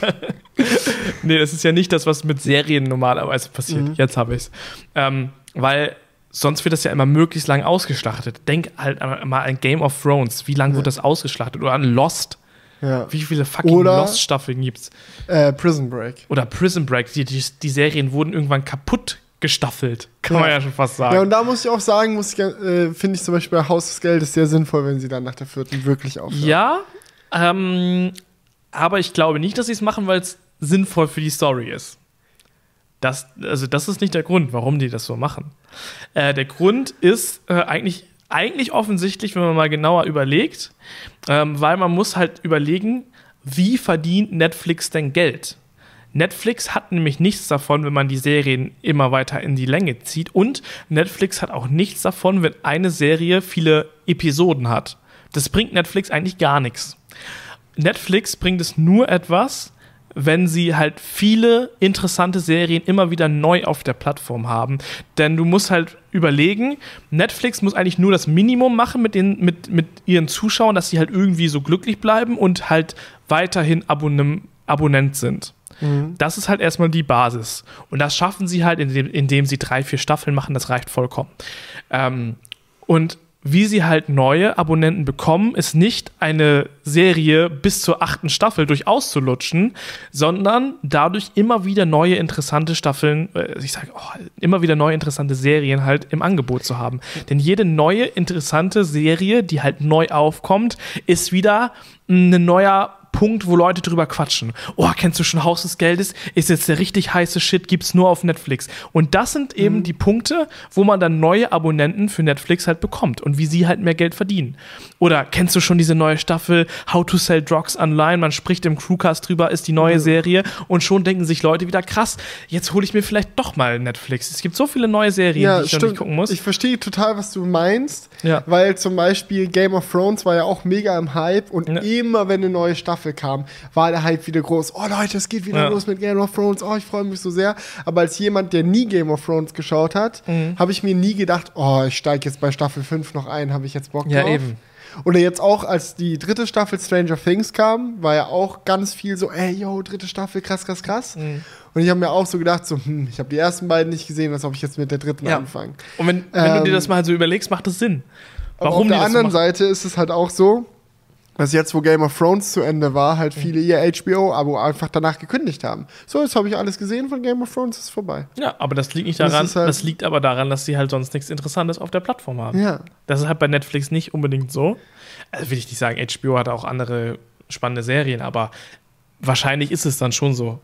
nee, das ist ja nicht das, was mit Serien normalerweise passiert. Mhm. Jetzt habe ich es. Ähm, weil sonst wird das ja immer möglichst lang ausgeschlachtet. Denk halt mal an Game of Thrones. Wie lange ja. wird das ausgeschlachtet? Oder an Lost. Ja. Wie viele fucking Lost-Staffeln gibt's? Äh, Prison Break. Oder Prison Break, die, die, die Serien wurden irgendwann kaputt gestaffelt. Kann man Ja. ja schon fast sagen. Ja, und da muss ich auch sagen, muss ich, äh, finde ich zum Beispiel bei Haus des Geldes sehr sinnvoll, wenn sie dann nach der vierten wirklich aufhören. Ja, ähm, aber ich glaube nicht, dass sie es machen, weil es sinnvoll für die Story ist. Das, also das ist nicht der Grund, warum die das so machen. Äh, der Grund ist äh, eigentlich, eigentlich offensichtlich, wenn man mal genauer überlegt, ähm, weil man muss halt überlegen, wie verdient Netflix denn Geld? Netflix hat nämlich nichts davon, wenn man die Serien immer weiter in die Länge zieht. Und Netflix hat auch nichts davon, wenn eine Serie viele Episoden hat. Das bringt Netflix eigentlich gar nichts. Netflix bringt es nur etwas, wenn sie halt viele interessante Serien immer wieder neu auf der Plattform haben. Denn du musst halt überlegen, Netflix muss eigentlich nur das Minimum machen mit, den, mit, mit ihren Zuschauern, dass sie halt irgendwie so glücklich bleiben und halt weiterhin Abonnent sind. Das ist halt erstmal die Basis. Und das schaffen sie halt, indem, indem sie drei, vier Staffeln machen. Das reicht vollkommen. Ähm, und wie sie halt neue Abonnenten bekommen, ist nicht eine Serie bis zur achten Staffel durch auszulutschen, sondern dadurch immer wieder neue interessante Staffeln, äh, ich sage oh, immer wieder neue interessante Serien halt im Angebot zu haben. Denn jede neue interessante Serie, die halt neu aufkommt, ist wieder ein neuer Punkt, wo Leute drüber quatschen. Oh, kennst du schon Haus des Geldes? Ist jetzt der richtig heiße Shit, gibt's nur auf Netflix. Und das sind eben die Punkte, wo man dann neue Abonnenten für Netflix halt bekommt und wie sie halt mehr Geld verdienen. Oder kennst du schon diese neue Staffel How to Sell Drugs Online? Man spricht im Crewcast drüber, ist die neue Serie und schon denken sich Leute wieder, krass, jetzt hole ich mir vielleicht doch mal Netflix. Es gibt so viele neue Serien, Ja, die ich noch stimmt. nicht gucken muss. Ich verstehe total, was du meinst, Ja. weil zum Beispiel Game of Thrones war ja auch mega im Hype und Ja. immer, wenn eine neue Staffel kam, war der Hype wieder groß. Oh Leute, es geht wieder Ja. los mit Game of Thrones. Oh, ich freue mich so sehr. Aber als jemand, der nie Game of Thrones geschaut hat, Mhm. habe ich mir nie gedacht, oh, ich steige jetzt bei Staffel 5 noch ein, habe ich jetzt Bock Ja, drauf. eben. Oder jetzt auch, als die dritte Staffel Stranger Things kam, war ja auch ganz viel so, ey, yo, dritte Staffel, krass, krass, krass. Mhm. Und ich habe mir auch so gedacht, so, hm, ich habe die ersten beiden nicht gesehen, als ob ich jetzt mit der dritten Ja. anfange. und wenn, wenn du Ähm, dir das mal so überlegst, macht das Sinn. Warum auf der anderen. Seite ist es halt auch so, dass jetzt, wo Game of Thrones zu Ende war, halt viele ihr HBO-Abo einfach danach gekündigt haben. So, jetzt habe ich alles gesehen von Game of Thrones, ist vorbei. Ja, aber das liegt nicht Das daran, ist halt- das liegt aber daran, dass sie halt sonst nichts Interessantes auf der Plattform haben. Ja. Das ist halt bei Netflix nicht unbedingt so. Also will ich nicht sagen, HBO hat auch andere spannende Serien, aber wahrscheinlich ist es dann schon so.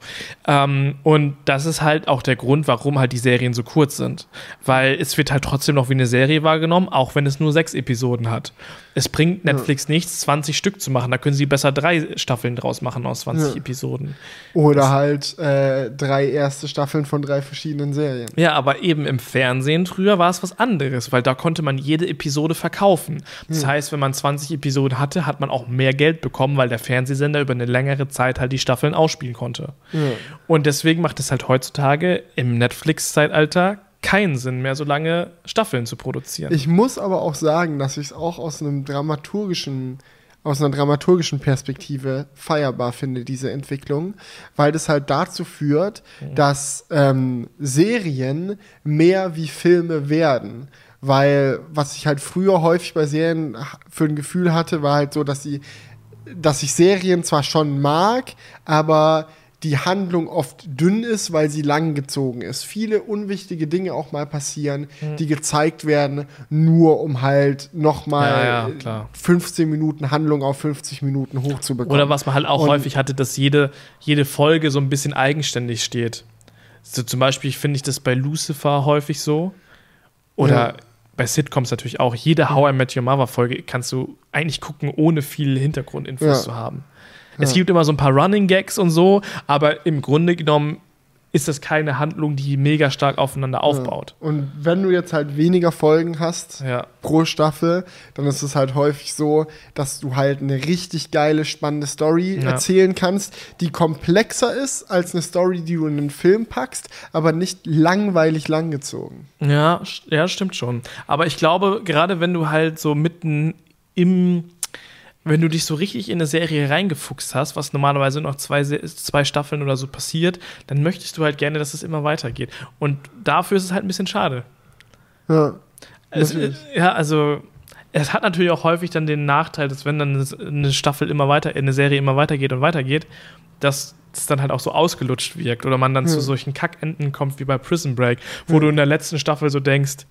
Ähm, und das ist halt auch der Grund, warum halt die Serien so kurz sind. Weil es wird halt trotzdem noch wie eine Serie wahrgenommen, auch wenn es nur sechs Episoden hat. Es bringt Netflix nichts, 20 Stück zu machen. Da können sie besser drei Staffeln draus machen aus 20 Ja. Episoden. Oder halt äh, drei erste Staffeln von drei verschiedenen Serien. Ja, aber eben im Fernsehen früher war es was anderes, weil da konnte man jede Episode verkaufen. Das heißt, wenn man 20 Episoden hatte, hat man auch mehr Geld bekommen, weil der Fernsehsender über eine längere Zeit halt die Staffeln ausspielen konnte. Ja. Und deswegen macht es halt heutzutage im Netflix-Zeitalter keinen Sinn mehr, so lange Staffeln zu produzieren. Ich muss aber auch sagen, dass ich es auch aus einem dramaturgischen, aus einer dramaturgischen Perspektive feierbar finde, diese Entwicklung, weil das halt dazu führt, dass ähm, Serien mehr wie Filme werden. Weil, was ich halt früher häufig bei Serien für ein Gefühl hatte, war halt so, dass sie, dass ich Serien zwar schon mag, aber die Handlung oft dünn ist, weil sie langgezogen ist. Viele unwichtige Dinge auch mal passieren, die gezeigt werden, nur um halt nochmal Ja, ja, klar. 15 Minuten Handlung auf 50 Minuten hochzubekommen. Oder was man halt auch Und- häufig hatte, dass jede, jede Folge so ein bisschen eigenständig steht. So zum Beispiel finde ich das bei Lucifer häufig so. Oder Ja. bei Sitcoms natürlich auch. Jede How I Met Your Mother Folge kannst du eigentlich gucken, ohne viel Hintergrundinfos Ja. zu haben. Es gibt immer so ein paar Running Gags und so, aber im Grunde genommen ist das keine Handlung, die mega stark aufeinander aufbaut. Und wenn du jetzt halt weniger Folgen hast Ja. pro Staffel, dann ist es halt häufig so, dass du halt eine richtig geile, spannende Story Ja. erzählen kannst, die komplexer ist als eine Story, die du in einen Film packst, aber nicht langweilig langgezogen. Ja, ja, stimmt schon. Aber ich glaube, gerade wenn du halt so mitten im, wenn du dich so richtig in eine Serie reingefuchst hast, was normalerweise noch zwei, zwei Staffeln oder so passiert, dann möchtest du halt gerne, dass es immer weitergeht. Und dafür ist es halt ein bisschen schade. Ja. Es, ja, also es hat natürlich auch häufig dann den Nachteil, dass wenn dann eine Staffel immer weiter, eine Serie immer weitergeht und weitergeht, dass es dann halt auch so ausgelutscht wirkt oder man dann Ja. zu solchen Kackenden kommt wie bei Prison Break, wo Ja. du in der letzten Staffel so denkst,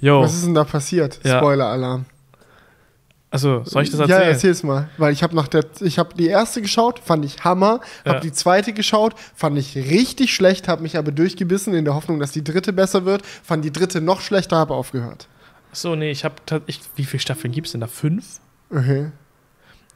yo, Was ist denn da passiert? Ja. Spoiler-Alarm. Also soll ich das Ja, erzählen? erzähl's mal. Weil ich habe nach der, ich habe die erste geschaut, fand ich Hammer. Habe Ja. die zweite geschaut, fand ich richtig schlecht, habe mich aber durchgebissen in der Hoffnung, dass die dritte besser wird. Fand die dritte noch schlechter, habe aufgehört. So, nee, ich habe ich, wie viele Staffeln gibt es denn da? Fünf? Okay.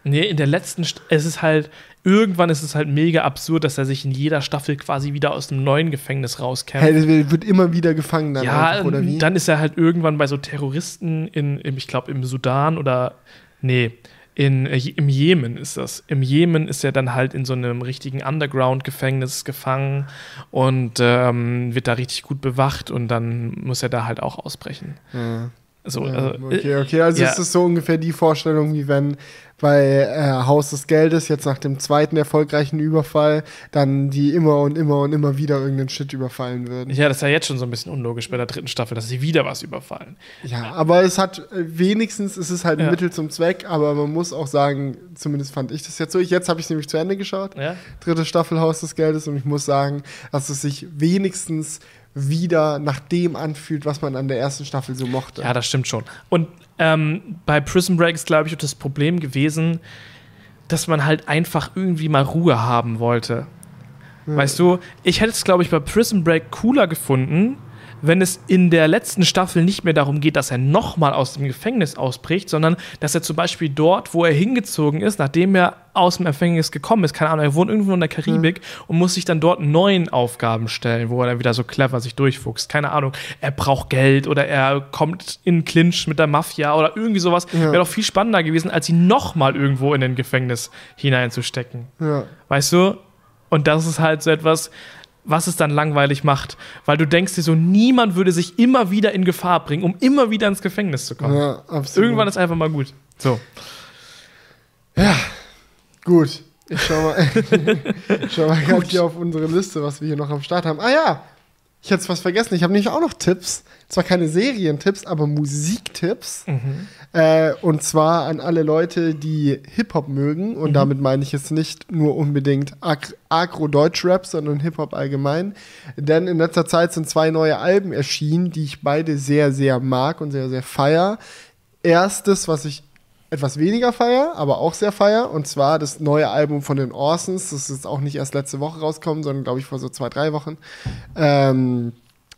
Nee, in der letzten, es ist halt, irgendwann ist es halt mega absurd, dass er sich in jeder Staffel quasi wieder aus dem neuen Gefängnis rauskämpft. Hey, wird immer wieder gefangen dann ja, einfach, oder wie? dann ist er halt irgendwann bei so Terroristen in, im, ich glaube, im Sudan oder, nee, in, äh, im Jemen ist das. Im Jemen ist er dann halt in so einem richtigen Underground-Gefängnis gefangen und ähm, wird da richtig gut bewacht und dann muss er da halt auch ausbrechen. ja. So, Ja, also, okay, okay, also ja. es ist so ungefähr die Vorstellung, wie wenn bei äh, Haus des Geldes jetzt nach dem zweiten erfolgreichen Überfall dann die immer und immer und immer wieder irgendeinen Shit überfallen würden. ja, das ist ja jetzt schon so ein bisschen unlogisch bei der dritten Staffel, dass sie wieder was überfallen. Ja, aber es hat äh, wenigstens, es ist halt ein Ja. Mittel zum Zweck, aber man muss auch sagen, zumindest fand ich das jetzt so. Ich, jetzt habe ich es nämlich zu Ende geschaut, dritte Staffel Haus des Geldes, und ich muss sagen, dass es sich wenigstens wieder nach dem anfühlt, was man an der ersten Staffel so mochte. Ja, das stimmt schon. Und ähm, bei Prison Break ist, glaube ich, das Problem gewesen, dass man halt einfach irgendwie mal Ruhe haben wollte. Weißt du, ich hätte es, glaube ich, bei Prison Break cooler gefunden, wenn es in der letzten Staffel nicht mehr darum geht, dass er nochmal aus dem Gefängnis ausbricht, sondern dass er zum Beispiel dort, wo er hingezogen ist, nachdem er aus dem Gefängnis gekommen ist, keine Ahnung, er wohnt irgendwo in der Karibik und muss sich dann dort neuen Aufgaben stellen, wo er dann wieder so clever sich durchfuchst. Keine Ahnung, er braucht Geld oder er kommt in Clinch mit der Mafia oder irgendwie sowas. Ja. Wäre doch viel spannender gewesen, als ihn nochmal irgendwo in ein Gefängnis hineinzustecken. Ja. Weißt du? Und das ist halt so etwas, was es dann langweilig macht. Weil du denkst dir so, niemand würde sich immer wieder in Gefahr bringen, um immer wieder ins Gefängnis zu kommen. Ja, absolut. Irgendwann ist einfach mal gut. So. Gut. Ich schau mal, [laughs] ich schau mal gerade hier auf unsere Liste, was wir hier noch am Start haben. Ah ja, ich hätte was vergessen. Ich habe nämlich auch noch Tipps. Zwar keine Serientipps, aber Musiktipps. Äh, und zwar an alle Leute, die Hip-Hop mögen. Und damit meine ich jetzt nicht nur unbedingt Ag Agro-Deutsch-Rap, sondern Hip-Hop allgemein. Denn in letzter Zeit sind zwei neue Alben erschienen, die ich beide sehr, sehr mag und sehr, sehr feier. Erstes, was ich etwas weniger feier, aber auch sehr feier. Und zwar das neue Album von den Orsons. Das ist auch nicht erst letzte Woche rausgekommen, sondern glaube ich vor so zwei, drei Wochen. Ähm,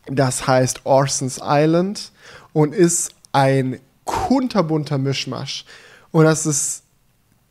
das heißt Orsons Island und ist ein kunterbunter Mischmasch. Und das ist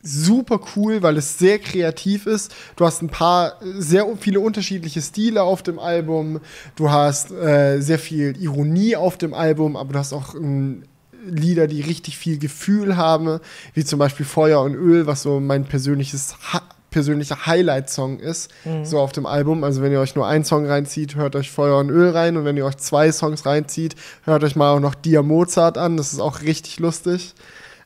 super cool, weil es sehr kreativ ist. Du hast ein paar sehr viele unterschiedliche Stile auf dem Album. Du hast äh, sehr viel Ironie auf dem Album, aber du hast auch ähm, Lieder, die richtig viel Gefühl haben, wie zum Beispiel Feuer und Öl, was so mein persönliches ha persönlicher Highlight-Song ist, so auf dem Album. Also wenn ihr euch nur einen Song reinzieht, hört euch Feuer und Öl rein und wenn ihr euch zwei Songs reinzieht, hört euch mal auch noch Dia Mozart an. Das ist auch richtig lustig.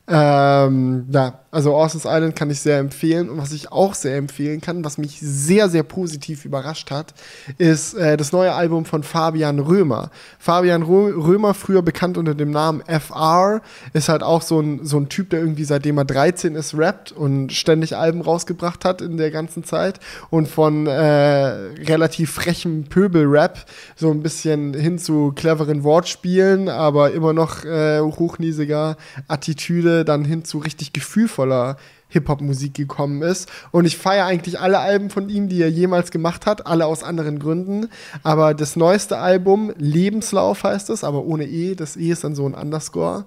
Ähm, ja, also Orson's Island kann ich sehr empfehlen. Und was ich auch sehr empfehlen kann, was mich sehr, sehr positiv überrascht hat, ist äh, das neue Album von Fabian Römer. Fabian Rö Römer, früher bekannt unter dem Namen FR, ist halt auch so ein, so ein Typ, der irgendwie seitdem er 13 ist, rappt und ständig Alben rausgebracht hat in der ganzen Zeit. Und von äh, relativ frechem Pöbel-Rap so ein bisschen hin zu cleveren Wortspielen, aber immer noch äh, hochnäsiger Attitüde, dann hin zu richtig gefühlvoller Hip-Hop-Musik gekommen ist. Und ich feiere eigentlich alle Alben von ihm, die er jemals gemacht hat, alle aus anderen Gründen. Aber das neueste Album, Lebenslauf heißt es, aber ohne E, das E ist dann so ein Underscore.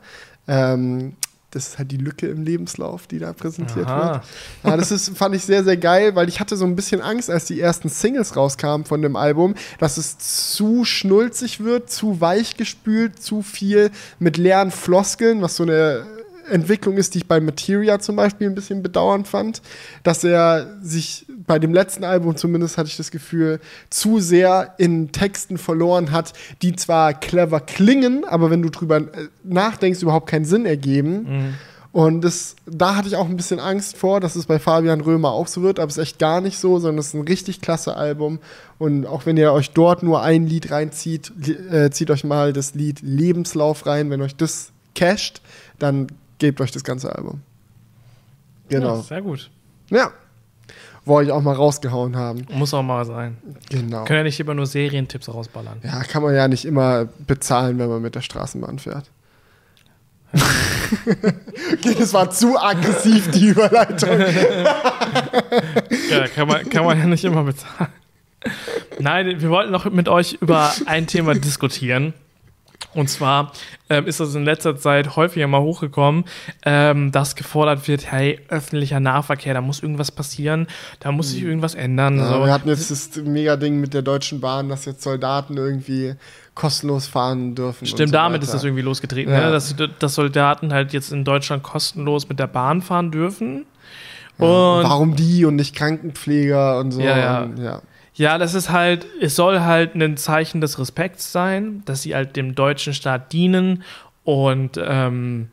Ähm, das ist halt die Lücke im Lebenslauf, die da präsentiert Aha. wird. Ja, das ist, fand ich sehr, sehr geil, weil ich hatte so ein bisschen Angst, als die ersten Singles rauskamen von dem Album, dass es zu schnulzig wird, zu weich gespült, zu viel mit leeren Floskeln, was so eine Entwicklung ist, die ich bei Materia zum Beispiel ein bisschen bedauernd fand, dass er sich bei dem letzten Album zumindest hatte ich das Gefühl, zu sehr in Texten verloren hat, die zwar clever klingen, aber wenn du drüber äh, nachdenkst, überhaupt keinen Sinn ergeben. Und das, da hatte ich auch ein bisschen Angst vor, dass es bei Fabian Römer auch so wird, aber es ist echt gar nicht so, sondern es ist ein richtig klasse Album. Und auch wenn ihr euch dort nur ein Lied reinzieht, äh, zieht euch mal das Lied Lebenslauf rein. Wenn euch das casht, dann gebt euch das ganze Album. Ja, Genau. sehr gut. Ja. Wollte ich auch mal rausgehauen haben. Muss auch mal sein. Genau. Können ja nicht immer nur Serientipps rausballern. Ja, kann man ja nicht immer bezahlen, wenn man mit der Straßenbahn fährt. [laughs] okay, das war zu aggressiv, die Überleitung. [laughs] Ja, kann man, kann man ja nicht immer bezahlen. Nein, wir wollten noch mit euch über ein Thema diskutieren. Und zwar ähm, ist das in letzter Zeit häufiger mal hochgekommen, ähm, dass gefordert wird, hey, öffentlicher Nahverkehr, da muss irgendwas passieren, da muss sich irgendwas ändern. Ja, so. wir hatten jetzt das Mega-Ding mit der Deutschen Bahn, dass jetzt Soldaten irgendwie kostenlos fahren dürfen. Stimmt, so damit weiter. ist das irgendwie losgetreten, Ja. ne? dass, dass Soldaten halt jetzt in Deutschland kostenlos mit der Bahn fahren dürfen. Und Warum die und nicht Krankenpfleger und so. Ja, ja. Und, ja. Ja, das ist halt, es soll halt ein Zeichen des Respekts sein, dass sie halt dem deutschen Staat dienen und ähm,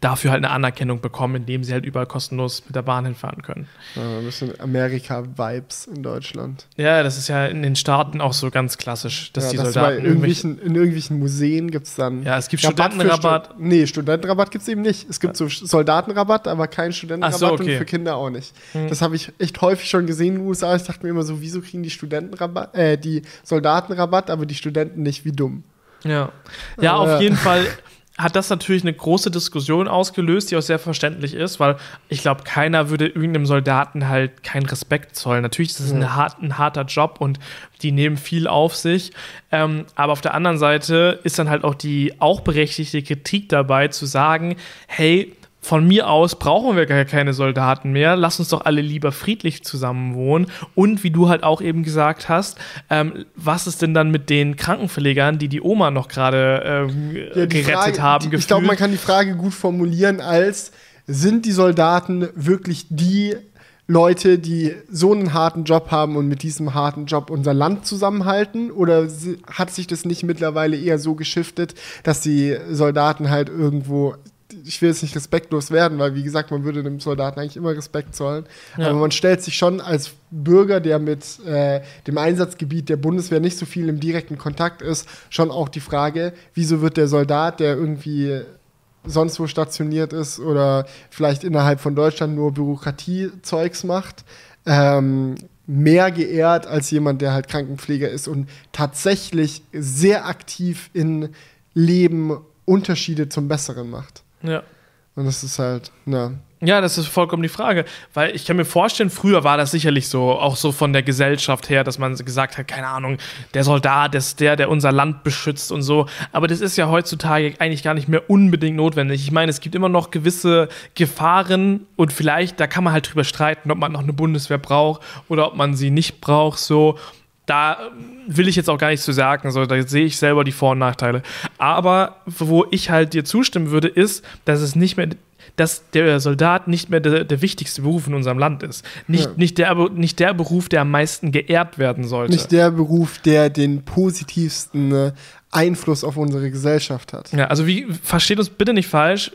dafür halt eine Anerkennung bekommen, indem sie halt überall kostenlos mit der Bahn hinfahren können. Ja, ein bisschen Amerika-Vibes in Deutschland. Ja, das ist ja in den Staaten auch so ganz klassisch, dass ja, die dass Soldaten irgendwelche. irgendwelchen, in irgendwelchen Museen gibt es dann. Ja, es gibt Rabatt Studentenrabatt. Stu nee, Studentenrabatt gibt es eben nicht. Es gibt so Soldatenrabatt, aber keinen Studentenrabatt so, okay. und für Kinder auch nicht. Hm. Das habe ich echt häufig schon gesehen in den USA. Ich dachte mir immer so, wieso kriegen die Studentenrabatt, äh, die Soldatenrabatt, aber die Studenten nicht, wie dumm. Ja, ja auf Ja. jeden Fall [laughs] hat das natürlich eine große Diskussion ausgelöst, die auch sehr verständlich ist, weil ich glaube, keiner würde irgendeinem Soldaten halt keinen Respekt zollen. Natürlich ist es ein, Ja. hart, ein harter Job und die nehmen viel auf sich. Ähm, aber auf der anderen Seite ist dann halt auch die auch berechtigte Kritik dabei, zu sagen, hey, von mir aus brauchen wir gar keine Soldaten mehr. Lass uns doch alle lieber friedlich zusammen wohnen. Und wie du halt auch eben gesagt hast, ähm, was ist denn dann mit den Krankenpflegern, die die Oma noch gerade ähm, Ja, gerettet Frage- haben? Die, ich glaube, man kann die Frage gut formulieren als, sind die Soldaten wirklich die Leute, die so einen harten Job haben und mit diesem harten Job unser Land zusammenhalten? Oder hat sich das nicht mittlerweile eher so geschiftet, dass die Soldaten halt irgendwo, ich will jetzt nicht respektlos werden, weil wie gesagt, man würde dem Soldaten eigentlich immer Respekt zollen, Ja. aber man stellt sich schon als Bürger, der mit äh, dem Einsatzgebiet der Bundeswehr nicht so viel im direkten Kontakt ist, schon auch die Frage, wieso wird der Soldat, der irgendwie sonst wo stationiert ist oder vielleicht innerhalb von Deutschland nur Bürokratiezeugs macht, ähm, mehr geehrt als jemand, der halt Krankenpfleger ist und tatsächlich sehr aktiv in Leben Unterschiede zum Besseren macht. Ja. Und das ist halt, na, Ja, das ist vollkommen die Frage. Weil ich kann mir vorstellen, früher war das sicherlich so, auch so von der Gesellschaft her, dass man gesagt hat, keine Ahnung, der Soldat ist der, der unser Land beschützt und so. Aber das ist ja heutzutage eigentlich gar nicht mehr unbedingt notwendig. Ich meine, es gibt immer noch gewisse Gefahren und vielleicht, da kann man halt drüber streiten, ob man noch eine Bundeswehr braucht oder ob man sie nicht braucht, so. Da will ich jetzt auch gar nicht zu sagen, so, da sehe ich selber die Vor- und Nachteile. Aber wo ich halt dir zustimmen würde, ist, dass es nicht mehr dass der Soldat nicht mehr der, der wichtigste Beruf in unserem Land ist. Nicht, Ja. nicht, der, nicht der Beruf, der am meisten geehrt werden sollte. nicht der Beruf, der den positivsten äh, Einfluss auf unsere Gesellschaft hat. ja, also wie, versteht uns bitte nicht falsch.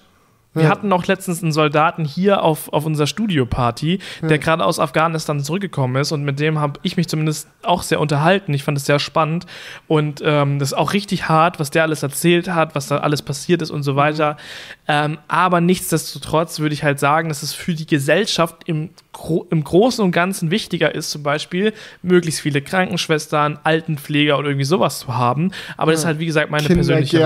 Wir Ja. hatten auch letztens einen Soldaten hier auf, auf unserer Studioparty, der gerade aus Afghanistan zurückgekommen ist und mit dem habe ich mich zumindest auch sehr unterhalten. Ich fand es sehr spannend und ähm, das ist auch richtig hart, was der alles erzählt hat, was da alles passiert ist und so weiter. Ähm, aber nichtsdestotrotz würde ich halt sagen, dass es für die Gesellschaft im, Gro im Großen und Ganzen wichtiger ist, zum Beispiel möglichst viele Krankenschwestern, Altenpfleger oder irgendwie sowas zu haben. Aber das ist halt, wie gesagt, meine persönliche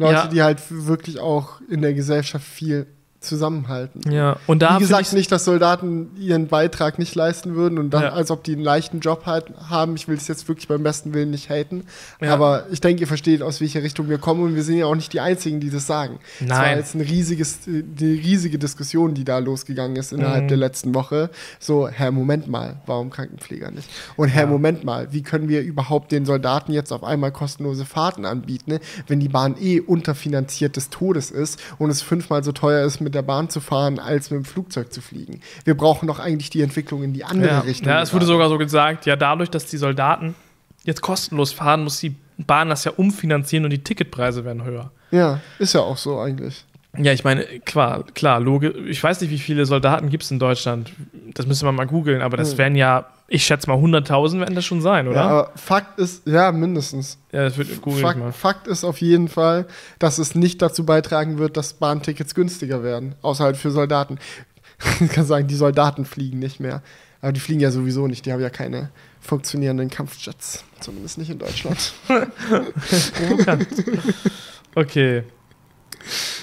Leute, Ja. die halt wirklich auch in der Gesellschaft viel zusammenhalten. Ja, und da Wie gesagt, nicht, dass Soldaten ihren Beitrag nicht leisten würden und dann, Ja. als ob die einen leichten Job halt haben. Ich will es jetzt wirklich beim besten Willen nicht haten. Ja. Aber ich denke, ihr versteht, aus welcher Richtung wir kommen und wir sind ja auch nicht die Einzigen, die das sagen. Es war Nein. jetzt ein riesiges, die riesige Diskussion, die da losgegangen ist innerhalb Mhm. der letzten Woche. So, Herr, Moment mal, warum Krankenpfleger nicht? Und Herr, Ja. Moment mal, wie können wir überhaupt den Soldaten jetzt auf einmal kostenlose Fahrten anbieten, ne? wenn die Bahn eh unterfinanziert des Todes ist und es fünfmal so teuer ist, mit der Bahn zu fahren, als mit dem Flugzeug zu fliegen? Wir brauchen doch eigentlich die Entwicklung in die andere ja. Richtung. Ja, es wurde sogar so gesagt, ja, dadurch, dass die Soldaten jetzt kostenlos fahren, muss die Bahn das ja umfinanzieren und die Ticketpreise werden höher. Ja, ist ja auch so eigentlich. Ja, ich meine, klar, klar, logisch. Ich weiß nicht, wie viele Soldaten gibt es in Deutschland. Das müsste man mal googeln, aber das Hm. werden ja Ich schätze mal 100.000 werden das schon sein, oder? Ja, aber Fakt ist, ja, mindestens. Ja, das wird google ich Fakt. Fakt ist auf jeden Fall, dass es nicht dazu beitragen wird, dass Bahntickets günstiger werden. Außer halt für Soldaten. [laughs] Ich kann sagen, die Soldaten fliegen nicht mehr. Aber die fliegen ja sowieso nicht. Die haben ja keine funktionierenden Kampfjets. Zumindest nicht in Deutschland. [laughs] Provokant. okay.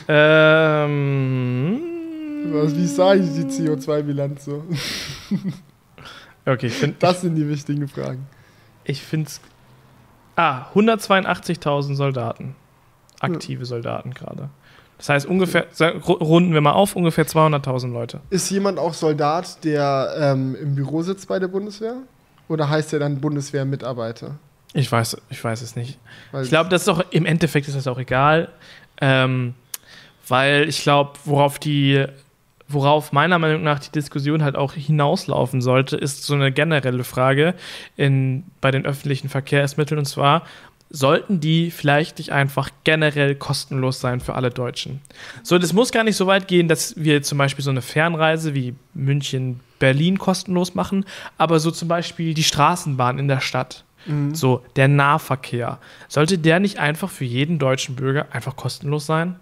Ähm. Was, wie sage ich die CO2-Bilanz so? [laughs] Okay, ich finde Das sind die wichtigen Fragen. ich find's. Ah, 182.000 Soldaten. Aktive Soldaten gerade. Das heißt, ungefähr, runden wir mal auf, ungefähr 200.000 Leute. Ist jemand auch Soldat, der ähm, im Büro sitzt bei der Bundeswehr? Oder heißt er dann Bundeswehrmitarbeiter? Ich weiß, ich weiß es nicht. Weil Ich glaube, das ist auch, im Endeffekt ist das auch egal, ähm, weil ich glaube, worauf die, worauf meiner Meinung nach die Diskussion halt auch hinauslaufen sollte, ist so eine generelle Frage in, bei den öffentlichen Verkehrsmitteln und zwar, sollten die vielleicht nicht einfach generell kostenlos sein für alle Deutschen? So, das muss gar nicht so weit gehen, dass wir zum Beispiel so eine Fernreise wie München, Berlin kostenlos machen, aber so zum Beispiel die Straßenbahn in der Stadt. So, der Nahverkehr. Sollte der nicht einfach für jeden deutschen Bürger einfach kostenlos sein?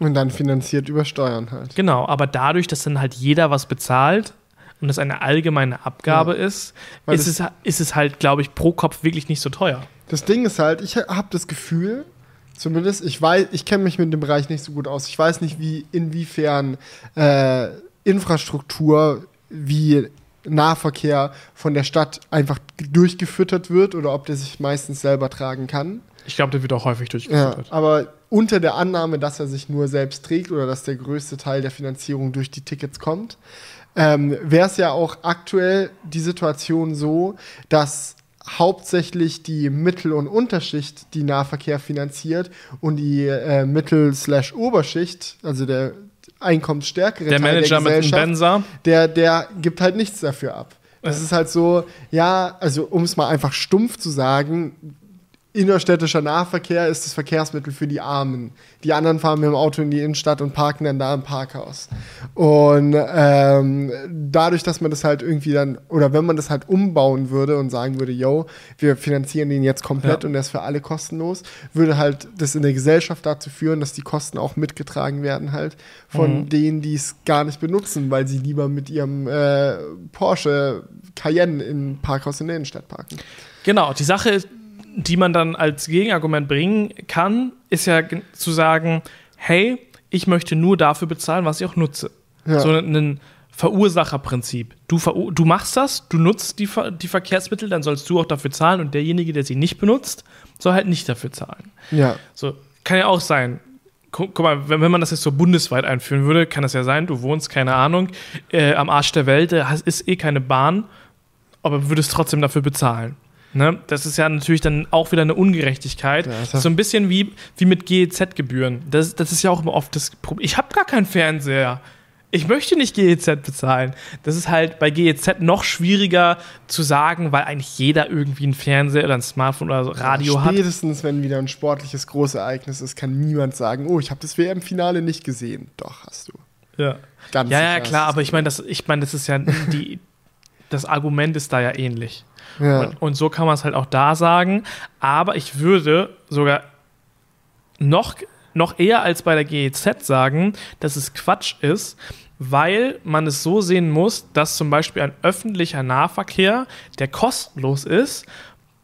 Und dann finanziert über Steuern halt. Genau, aber dadurch, dass dann halt jeder was bezahlt und es eine allgemeine Abgabe ist, Weil ist das- es, ist es halt, glaube ich, pro Kopf wirklich nicht so teuer. Das Ding ist halt, ich habe das Gefühl, zumindest, ich weiß, ich kenne mich mit dem Bereich nicht so gut aus. Ich weiß nicht, wie inwiefern äh, Infrastruktur wie Nahverkehr von der Stadt einfach durchgefüttert wird oder ob der sich meistens selber tragen kann. Ich glaube, der wird auch häufig Ja, durchgeführt. aber unter der Annahme, dass er sich nur selbst trägt oder dass der größte Teil der Finanzierung durch die Tickets kommt, ähm, wäre es ja auch aktuell die Situation so, dass hauptsächlich die Mittel- und Unterschicht die Nahverkehr finanziert und die äh, Mittel-Oberschicht, also der einkommensstärkere Der Teil Manager der mit dem Gesellschaft, Benzer, der, der gibt halt nichts dafür ab. Das ist halt so, ja, also um es mal einfach stumpf zu sagen, innerstädtischer Nahverkehr ist das Verkehrsmittel für die Armen. Die anderen fahren mit dem Auto in die Innenstadt und parken dann da im Parkhaus. Und ähm, dadurch, dass man das halt irgendwie dann, oder wenn man das halt umbauen würde und sagen würde, yo, wir finanzieren den jetzt komplett Ja. und der ist für alle kostenlos, würde halt das in der Gesellschaft dazu führen, dass die Kosten auch mitgetragen werden halt von Mhm. denen, die es gar nicht benutzen, weil sie lieber mit ihrem äh, Porsche Cayenne im Parkhaus in der Innenstadt parken. Genau, die Sache, ist, die man dann als Gegenargument bringen kann, ist ja zu sagen, hey, ich möchte nur dafür bezahlen, was ich auch nutze. Ja. So ein, Verursacherprinzip. Du, verur du machst das, du nutzt die, Ver die Verkehrsmittel, dann sollst du auch dafür zahlen und derjenige, der sie nicht benutzt, soll halt nicht dafür zahlen. Ja. So, kann ja auch sein. Guck, guck mal, wenn, wenn man das jetzt so bundesweit einführen würde, kann das ja sein, du wohnst, keine Ahnung, äh, am Arsch der Welt, da ist eh keine Bahn, aber würdest trotzdem dafür bezahlen. Ne? Das ist ja natürlich dann auch wieder eine Ungerechtigkeit. Ja, so ein bisschen wie, wie mit GEZ-Gebühren. Das, das ist ja auch immer oft das Problem. Ich habe gar keinen Fernseher. Ich möchte nicht GEZ bezahlen. Das ist halt bei GEZ noch schwieriger zu sagen, weil eigentlich jeder irgendwie einen Fernseher oder ein Smartphone oder so Radio hat. Spätestens, wenn wieder ein sportliches Großereignis ist, kann niemand sagen, oh, ich habe das WM-Finale nicht gesehen. Doch, hast du. Ja. Ganz Ja, ja, klar, aber ich meine, das, ich meine, das ist ja die, das Argument ist da ja ähnlich. Ja. Und, und so kann man es halt auch da sagen. Aber ich würde sogar noch, noch eher als bei der GEZ sagen, dass es Quatsch ist, weil man es so sehen muss, dass zum Beispiel ein öffentlicher Nahverkehr, der kostenlos ist,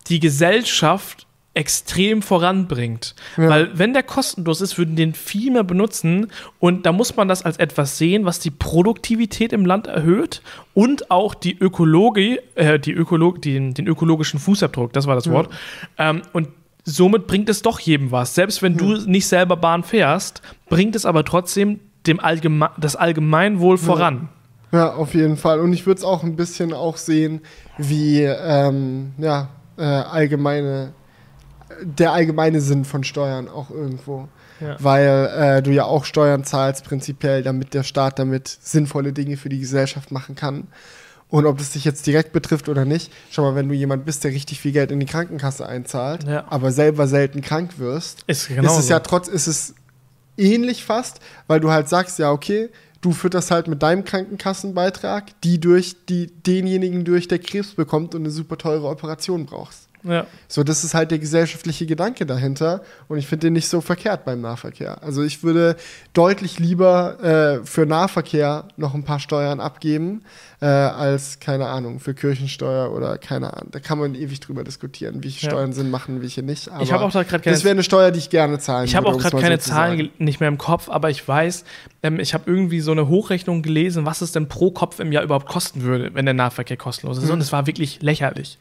die Gesellschaft extrem voranbringt. Ja. Weil wenn der kostenlos ist, würden den viel mehr benutzen und da muss man das als etwas sehen, was die Produktivität im Land erhöht und auch die Ökologie, äh, die Ökolog den, den ökologischen Fußabdruck, das war das Wort. Ähm, und somit bringt es doch jedem was. Selbst wenn du nicht selber Bahn fährst, bringt es aber trotzdem dem Allgeme das Allgemeinwohl voran. Ja, auf jeden Fall. Und ich würde es auch ein bisschen auch sehen, wie ähm, ja, äh, allgemeine, der allgemeine Sinn von Steuern auch irgendwo. Ja. Weil äh, du ja auch Steuern zahlst, prinzipiell, damit der Staat damit sinnvolle Dinge für die Gesellschaft machen kann. Und ob das dich jetzt direkt betrifft oder nicht, schau mal, wenn du jemand bist, der richtig viel Geld in die Krankenkasse einzahlt, Ja. aber selber selten krank wirst, Ist ist es ja trotz, ist es ähnlich fast, weil du halt sagst, ja, okay, Du fütterst halt mit deinem Krankenkassenbeitrag die durch, die denjenigen durch, der Krebs bekommt und eine super teure Operation brauchst. Ja. So, das ist halt der gesellschaftliche Gedanke dahinter und ich finde den nicht so verkehrt beim Nahverkehr. Also ich würde deutlich lieber äh, für Nahverkehr noch ein paar Steuern abgeben, äh, als, keine Ahnung, für Kirchensteuer oder keine Ahnung. Da kann man ewig drüber diskutieren, welche Ja. Steuern Sinn machen, welche nicht. Aber Ich habe auch gerade keine das wäre eine Steuer, die ich gerne zahlen Ich habe auch gerade keine so Zahlen nicht mehr im Kopf, aber ich weiß, ähm, ich habe irgendwie so eine Hochrechnung gelesen, was es denn pro Kopf im Jahr überhaupt kosten würde, wenn der Nahverkehr kostenlos ist. Mhm. Und es war wirklich lächerlich.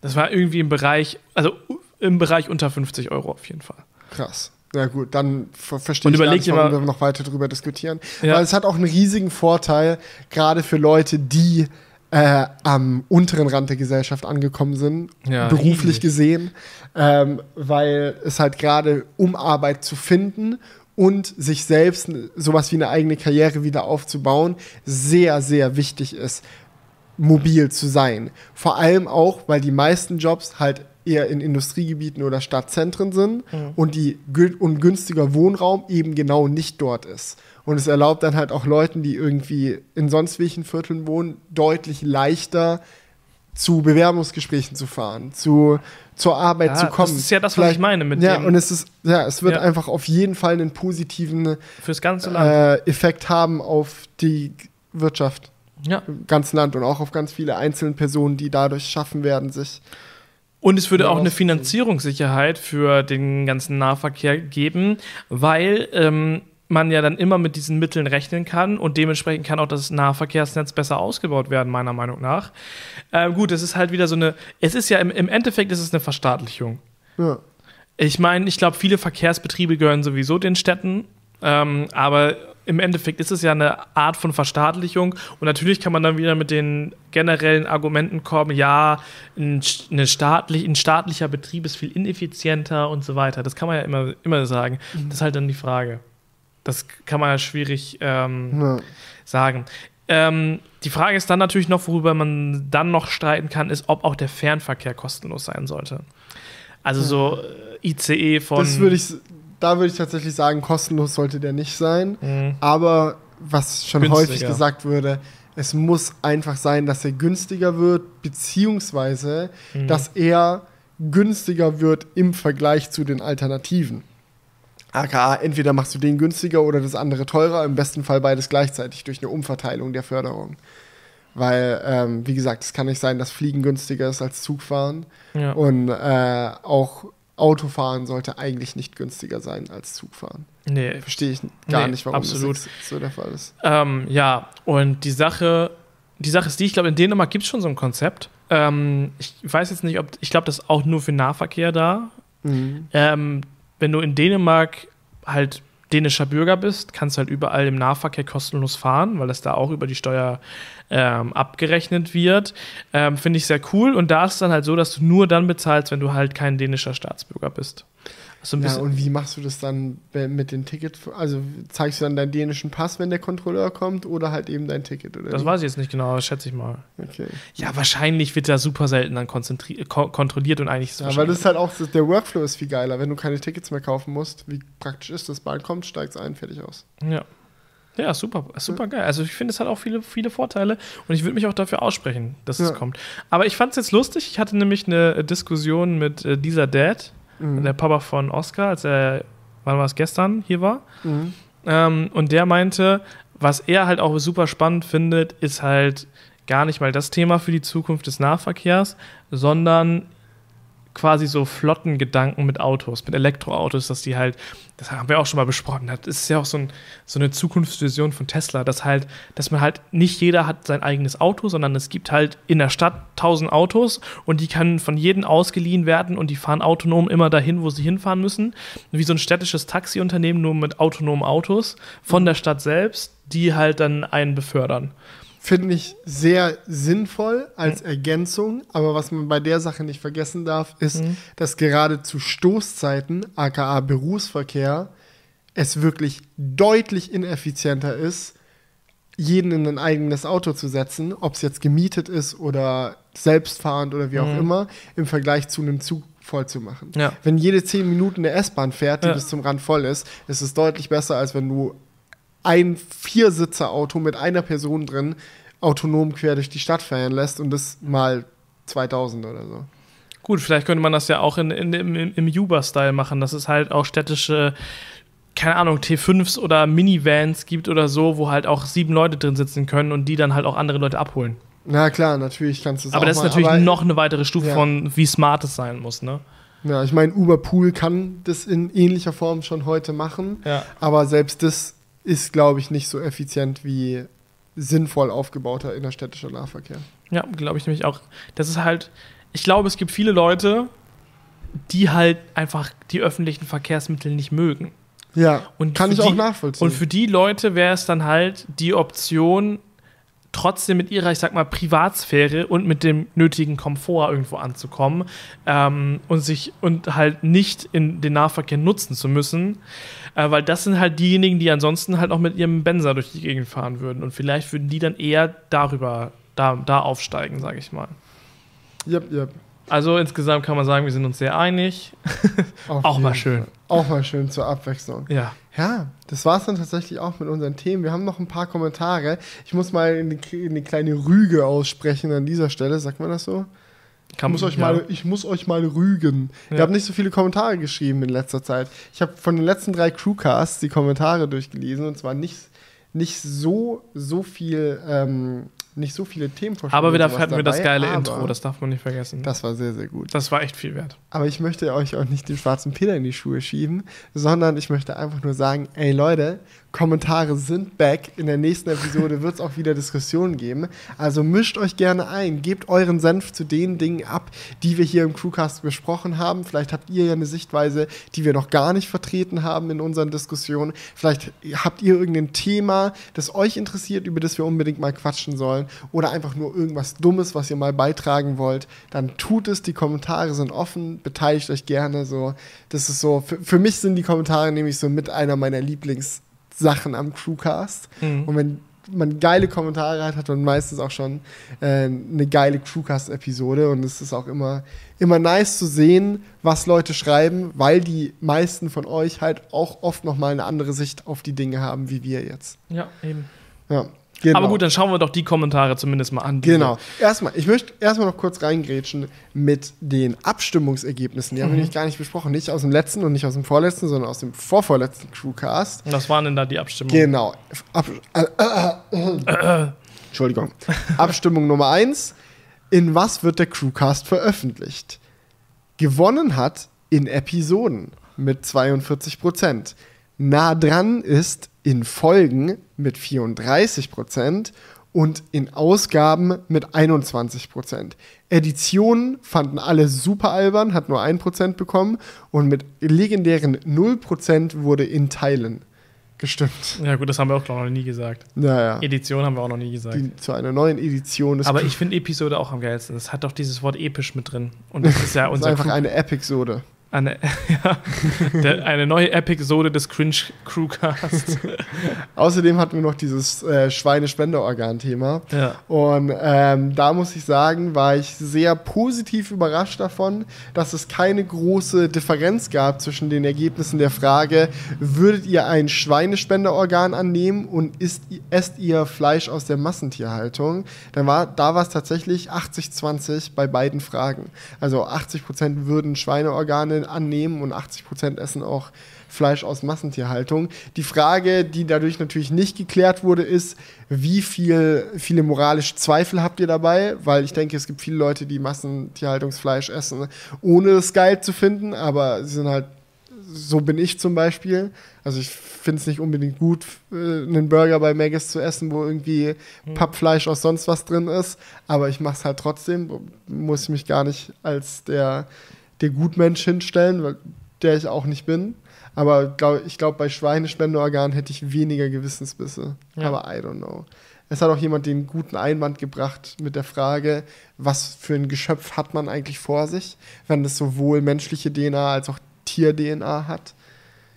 Das war irgendwie im Bereich, also im Bereich unter 50 Euro auf jeden Fall. Krass. Ja gut, dann ver verstehe ich gar nicht, warum wir noch weiter drüber diskutieren. Ja. Weil es hat auch einen riesigen Vorteil, gerade für Leute, die äh, am unteren Rand der Gesellschaft angekommen sind, Ja, beruflich riesig. gesehen, ähm, weil es halt gerade um Arbeit zu finden und sich selbst sowas wie eine eigene Karriere wieder aufzubauen, sehr, sehr wichtig ist, mobil zu sein. Vor allem auch, weil die meisten Jobs halt eher in Industriegebieten oder Stadtzentren sind und die gün und günstiger Wohnraum eben genau nicht dort ist. Und es erlaubt dann halt auch Leuten, die irgendwie in sonst welchen Vierteln wohnen, deutlich leichter zu Bewerbungsgesprächen zu fahren, zu, zur Arbeit Ja, zu das kommen. ist ja das, was Vielleicht- ich meine mit ja, dem- und es ist, ja, es wird Ja. einfach auf jeden Fall einen positiven Fürs ganze Land. äh, Effekt haben auf die Wirtschaft ja. im ganzen Land und auch auf ganz viele einzelne Personen, die dadurch schaffen werden, sich. Und es würde auch eine Finanzierungssicherheit für den ganzen Nahverkehr geben, weil ähm, man ja dann immer mit diesen Mitteln rechnen kann und dementsprechend kann auch das Nahverkehrsnetz besser ausgebaut werden, meiner Meinung nach. Ähm, gut, es ist halt wieder so eine, es ist ja im, im Endeffekt ist es eine Verstaatlichung. Ja. Ich meine, ich glaube, viele Verkehrsbetriebe gehören sowieso den Städten, ähm, aber im Endeffekt ist es ja eine Art von Verstaatlichung und natürlich kann man dann wieder mit den generellen Argumenten kommen, ja, ein, staatlich, ein staatlicher Betrieb ist viel ineffizienter und so weiter. Das kann man ja immer, immer sagen. Das ist halt dann die Frage. Das kann man ja schwierig ähm, Ja. sagen. Ähm, die Frage ist dann natürlich noch, worüber man dann noch streiten kann, ist, ob auch der Fernverkehr kostenlos sein sollte. Also so äh, ICE von. Das würde ich, da würde ich tatsächlich sagen, kostenlos sollte der nicht sein. Mhm. Aber was schon Günstiger. häufig gesagt wurde, es muss einfach sein, dass er günstiger wird, beziehungsweise Mhm. dass er günstiger wird im Vergleich zu den Alternativen. AKA, entweder machst du den günstiger oder das andere teurer, im besten Fall beides gleichzeitig durch eine Umverteilung der Förderung. Weil, ähm, wie gesagt, es kann nicht sein, dass Fliegen günstiger ist als Zugfahren. Ja. Und äh, auch Autofahren sollte eigentlich nicht günstiger sein als Zugfahren. Nee. Verstehe ich gar Nee, nicht, warum absolut. das so der Fall ist. Ähm, ja, und die Sache, die Sache ist die, ich glaube, in Dänemark gibt es schon so ein Konzept. Ähm, ich weiß jetzt nicht, ob, ich glaube, das ist auch nur für Nahverkehr da. Mhm. Ähm, wenn du in Dänemark halt dänischer Bürger bist, kannst du halt überall im Nahverkehr kostenlos fahren, weil das da auch über die Steuer ähm, abgerechnet wird. Ähm, Finde ich sehr cool. Und da ist es dann halt so, dass du nur dann bezahlst, wenn du halt kein dänischer Staatsbürger bist. So ein Ja, und wie machst du das dann mit den Ticket? Also zeigst du dann deinen dänischen Pass, wenn der Kontrolleur kommt, oder halt eben dein Ticket? Oder das wie? weiß ich jetzt nicht genau, das schätze ich mal. Okay. Ja, wahrscheinlich wird da super selten dann ko kontrolliert und eigentlich ist es Ja, weil das ist halt auch, so- der Workflow ist viel geiler, wenn du keine Tickets mehr kaufen musst. Wie praktisch ist das? Bahn kommt, steigt's ein, fertig aus. Ja. Ja, super, super geil. Also ich finde, es hat auch viele, viele Vorteile und ich würde mich auch dafür aussprechen, dass es Ja. kommt. Aber ich fand es jetzt lustig. Ich hatte nämlich eine Diskussion mit äh, dieser Dad, Mhm. der Papa von Oscar, als er, wann war es gestern, hier war. Mhm. Ähm, und der meinte, was er halt auch super spannend findet, ist halt gar nicht mal das Thema für die Zukunft des Nahverkehrs, sondern quasi so Flottengedanken mit Autos, mit Elektroautos, dass die halt, das haben wir auch schon mal besprochen, das ist ja auch so, ein, so eine Zukunftsvision von Tesla, dass halt, dass man halt, nicht jeder hat sein eigenes Auto, sondern es gibt halt in der Stadt tausend Autos und die können von jedem ausgeliehen werden und die fahren autonom immer dahin, wo sie hinfahren müssen. Wie so ein städtisches Taxiunternehmen, nur mit autonomen Autos von der Stadt selbst, die halt dann einen befördern. Finde ich sehr sinnvoll als Ergänzung, aber was man bei der Sache nicht vergessen darf, ist, Mhm. dass gerade zu Stoßzeiten, aka Berufsverkehr, es wirklich deutlich ineffizienter ist, jeden in ein eigenes Auto zu setzen, ob es jetzt gemietet ist oder selbstfahrend oder wie auch Mhm. immer, im Vergleich zu einem Zug voll zu machen. Ja. Wenn jede zehn Minuten eine S-Bahn fährt, die Ja. bis zum Rand voll ist, ist es deutlich besser, als wenn du ein Viersitzer-Auto mit einer Person drin autonom quer durch die Stadt fahren lässt und das mal 2000 oder so. Gut, vielleicht könnte man das ja auch in, in, im, im Uber-Style machen, dass es halt auch städtische, keine Ahnung, T5s oder Minivans gibt oder so, wo halt auch sieben Leute drin sitzen können und die dann halt auch andere Leute abholen. Na klar, natürlich kannst du es Aber das ist mal, natürlich noch eine weitere Stufe Ja. von, wie smart es sein muss, ne? Ja, ich meine, Uber Pool kann das in ähnlicher Form schon heute machen, Ja. aber selbst das ist, glaube ich, nicht so effizient wie sinnvoll aufgebauter innerstädtischer Nahverkehr. Ja, glaube ich nämlich auch. Das ist halt, ich glaube, es gibt viele Leute, die halt einfach die öffentlichen Verkehrsmittel nicht mögen. Ja, Und kann ich auch die- nachvollziehen. Und für die Leute wäre es dann halt die Option, trotzdem mit ihrer, ich sag mal, Privatsphäre und mit dem nötigen Komfort irgendwo anzukommen ähm, und sich und halt nicht in den Nahverkehr nutzen zu müssen, äh, weil das sind halt diejenigen, die ansonsten halt auch mit ihrem Benzer durch die Gegend fahren würden und vielleicht würden die dann eher darüber da, da aufsteigen, sage ich mal. Yep, yep. Also insgesamt kann man sagen, wir sind uns sehr einig. [laughs] Auch mal schön. Fall. Auch mal schön zur Abwechslung. Ja. Ja, das war es dann tatsächlich auch mit unseren Themen. Wir haben noch ein paar Kommentare. Ich muss mal eine, eine kleine Rüge aussprechen an dieser Stelle. Sagt man das so? Kann, Ich muss, euch ja. mal, ich muss euch mal rügen. Ja. Ihr habt nicht so viele Kommentare geschrieben in letzter Zeit. Ich habe von den letzten drei Crewcasts die Kommentare durchgelesen und zwar nicht, nicht so, so viel, ähm, nicht so viele Themenvorschläge. Aber wieder und sowas hatten wir das geile aber Intro, das darf man nicht vergessen. das war sehr, sehr gut. das war echt viel wert. Aber ich möchte euch auch nicht den schwarzen Peter in die Schuhe schieben, sondern ich möchte einfach nur sagen, ey Leute, Kommentare sind back. In der nächsten Episode wird es auch wieder Diskussionen geben. Also mischt euch gerne ein, gebt euren Senf zu den Dingen ab, die wir hier im Crewcast besprochen haben. Vielleicht habt ihr ja eine Sichtweise, die wir noch gar nicht vertreten haben in unseren Diskussionen. Vielleicht habt ihr irgendein Thema, das euch interessiert, über das wir unbedingt mal quatschen sollen. Oder einfach nur irgendwas Dummes, was ihr mal beitragen wollt. Dann tut es. Die Kommentare sind offen. Beteiligt euch gerne. So, das ist so. Für, für mich sind die Kommentare nämlich so mit einer meiner Lieblingssachen am Crewcast. Mhm. Und wenn man geile Kommentare hat, hat man meistens auch schon äh, eine geile Crewcast-Episode. Und es ist auch immer, immer nice zu sehen, was Leute schreiben, weil die meisten von euch halt auch oft nochmal eine andere Sicht auf die Dinge haben, wie wir jetzt. Ja, eben. Ja, genau. Aber gut, dann schauen wir doch die Kommentare zumindest mal an. Genau. Erstmal, ich möchte erstmal noch kurz reingrätschen mit den Abstimmungsergebnissen. Die haben wir nämlich gar nicht besprochen. Nicht aus dem letzten und nicht aus dem vorletzten, sondern aus dem vorvorletzten Crewcast. Was waren denn da die Abstimmungen? Genau. Ab, äh, äh, äh, Entschuldigung. Abstimmung Nummer 1. In was wird der Crewcast veröffentlicht? Gewonnen hat in Episoden mit 42 Prozent. Nah dran ist in Folgen mit 34 Prozent und in Ausgaben mit 21 Prozent. Editionen fanden alle super albern, hat nur 1 Prozent bekommen und mit legendären 0 Prozent wurde in Teilen gestimmt. Ja, gut, das haben wir auch ich, noch nie gesagt. Naja. Edition haben wir auch noch nie gesagt. Die, zu einer neuen Edition Aber ich finde Episode auch am geilsten. Das hat doch dieses Wort episch mit drin. Und das ist ja [laughs] das ist unser einfach Crew- eine Episode. Eine, [laughs] ja, der, eine neue Episode des Cringe Crewcast. [laughs] Außerdem hatten wir noch dieses äh, Schweinespenderorgan-Thema. ja. Und ähm, da muss ich sagen, war ich sehr positiv überrascht davon, dass es keine große Differenz gab zwischen den Ergebnissen der Frage, würdet ihr ein Schweinespenderorgan annehmen und isst, esst ihr Fleisch aus der Massentierhaltung? Dann war, da war es tatsächlich 80-20 bei beiden Fragen. Also 80% würden Schweineorgane annehmen und 80% essen auch Fleisch aus Massentierhaltung. Die Frage, die dadurch natürlich nicht geklärt wurde, ist, wie viel, viele moralische Zweifel habt ihr dabei? Weil ich denke, es gibt viele Leute, die Massentierhaltungsfleisch essen, ohne es geil zu finden, aber sie sind halt, so bin ich zum Beispiel. Also ich finde es nicht unbedingt gut, äh, einen Burger bei Maggis zu essen, wo irgendwie Pappfleisch aus sonst was drin ist, aber ich mache es halt trotzdem, muss ich mich gar nicht als der, der Gutmensch hinstellen, weil der ich auch nicht bin. Aber glaub, ich glaube, bei Schweinespendeorganen hätte ich weniger Gewissensbisse. Ja. Aber I don't know. Es hat auch jemand den guten Einwand gebracht mit der Frage, was für ein Geschöpf hat man eigentlich vor sich, wenn das sowohl menschliche DNA als auch Tier-DNA hat.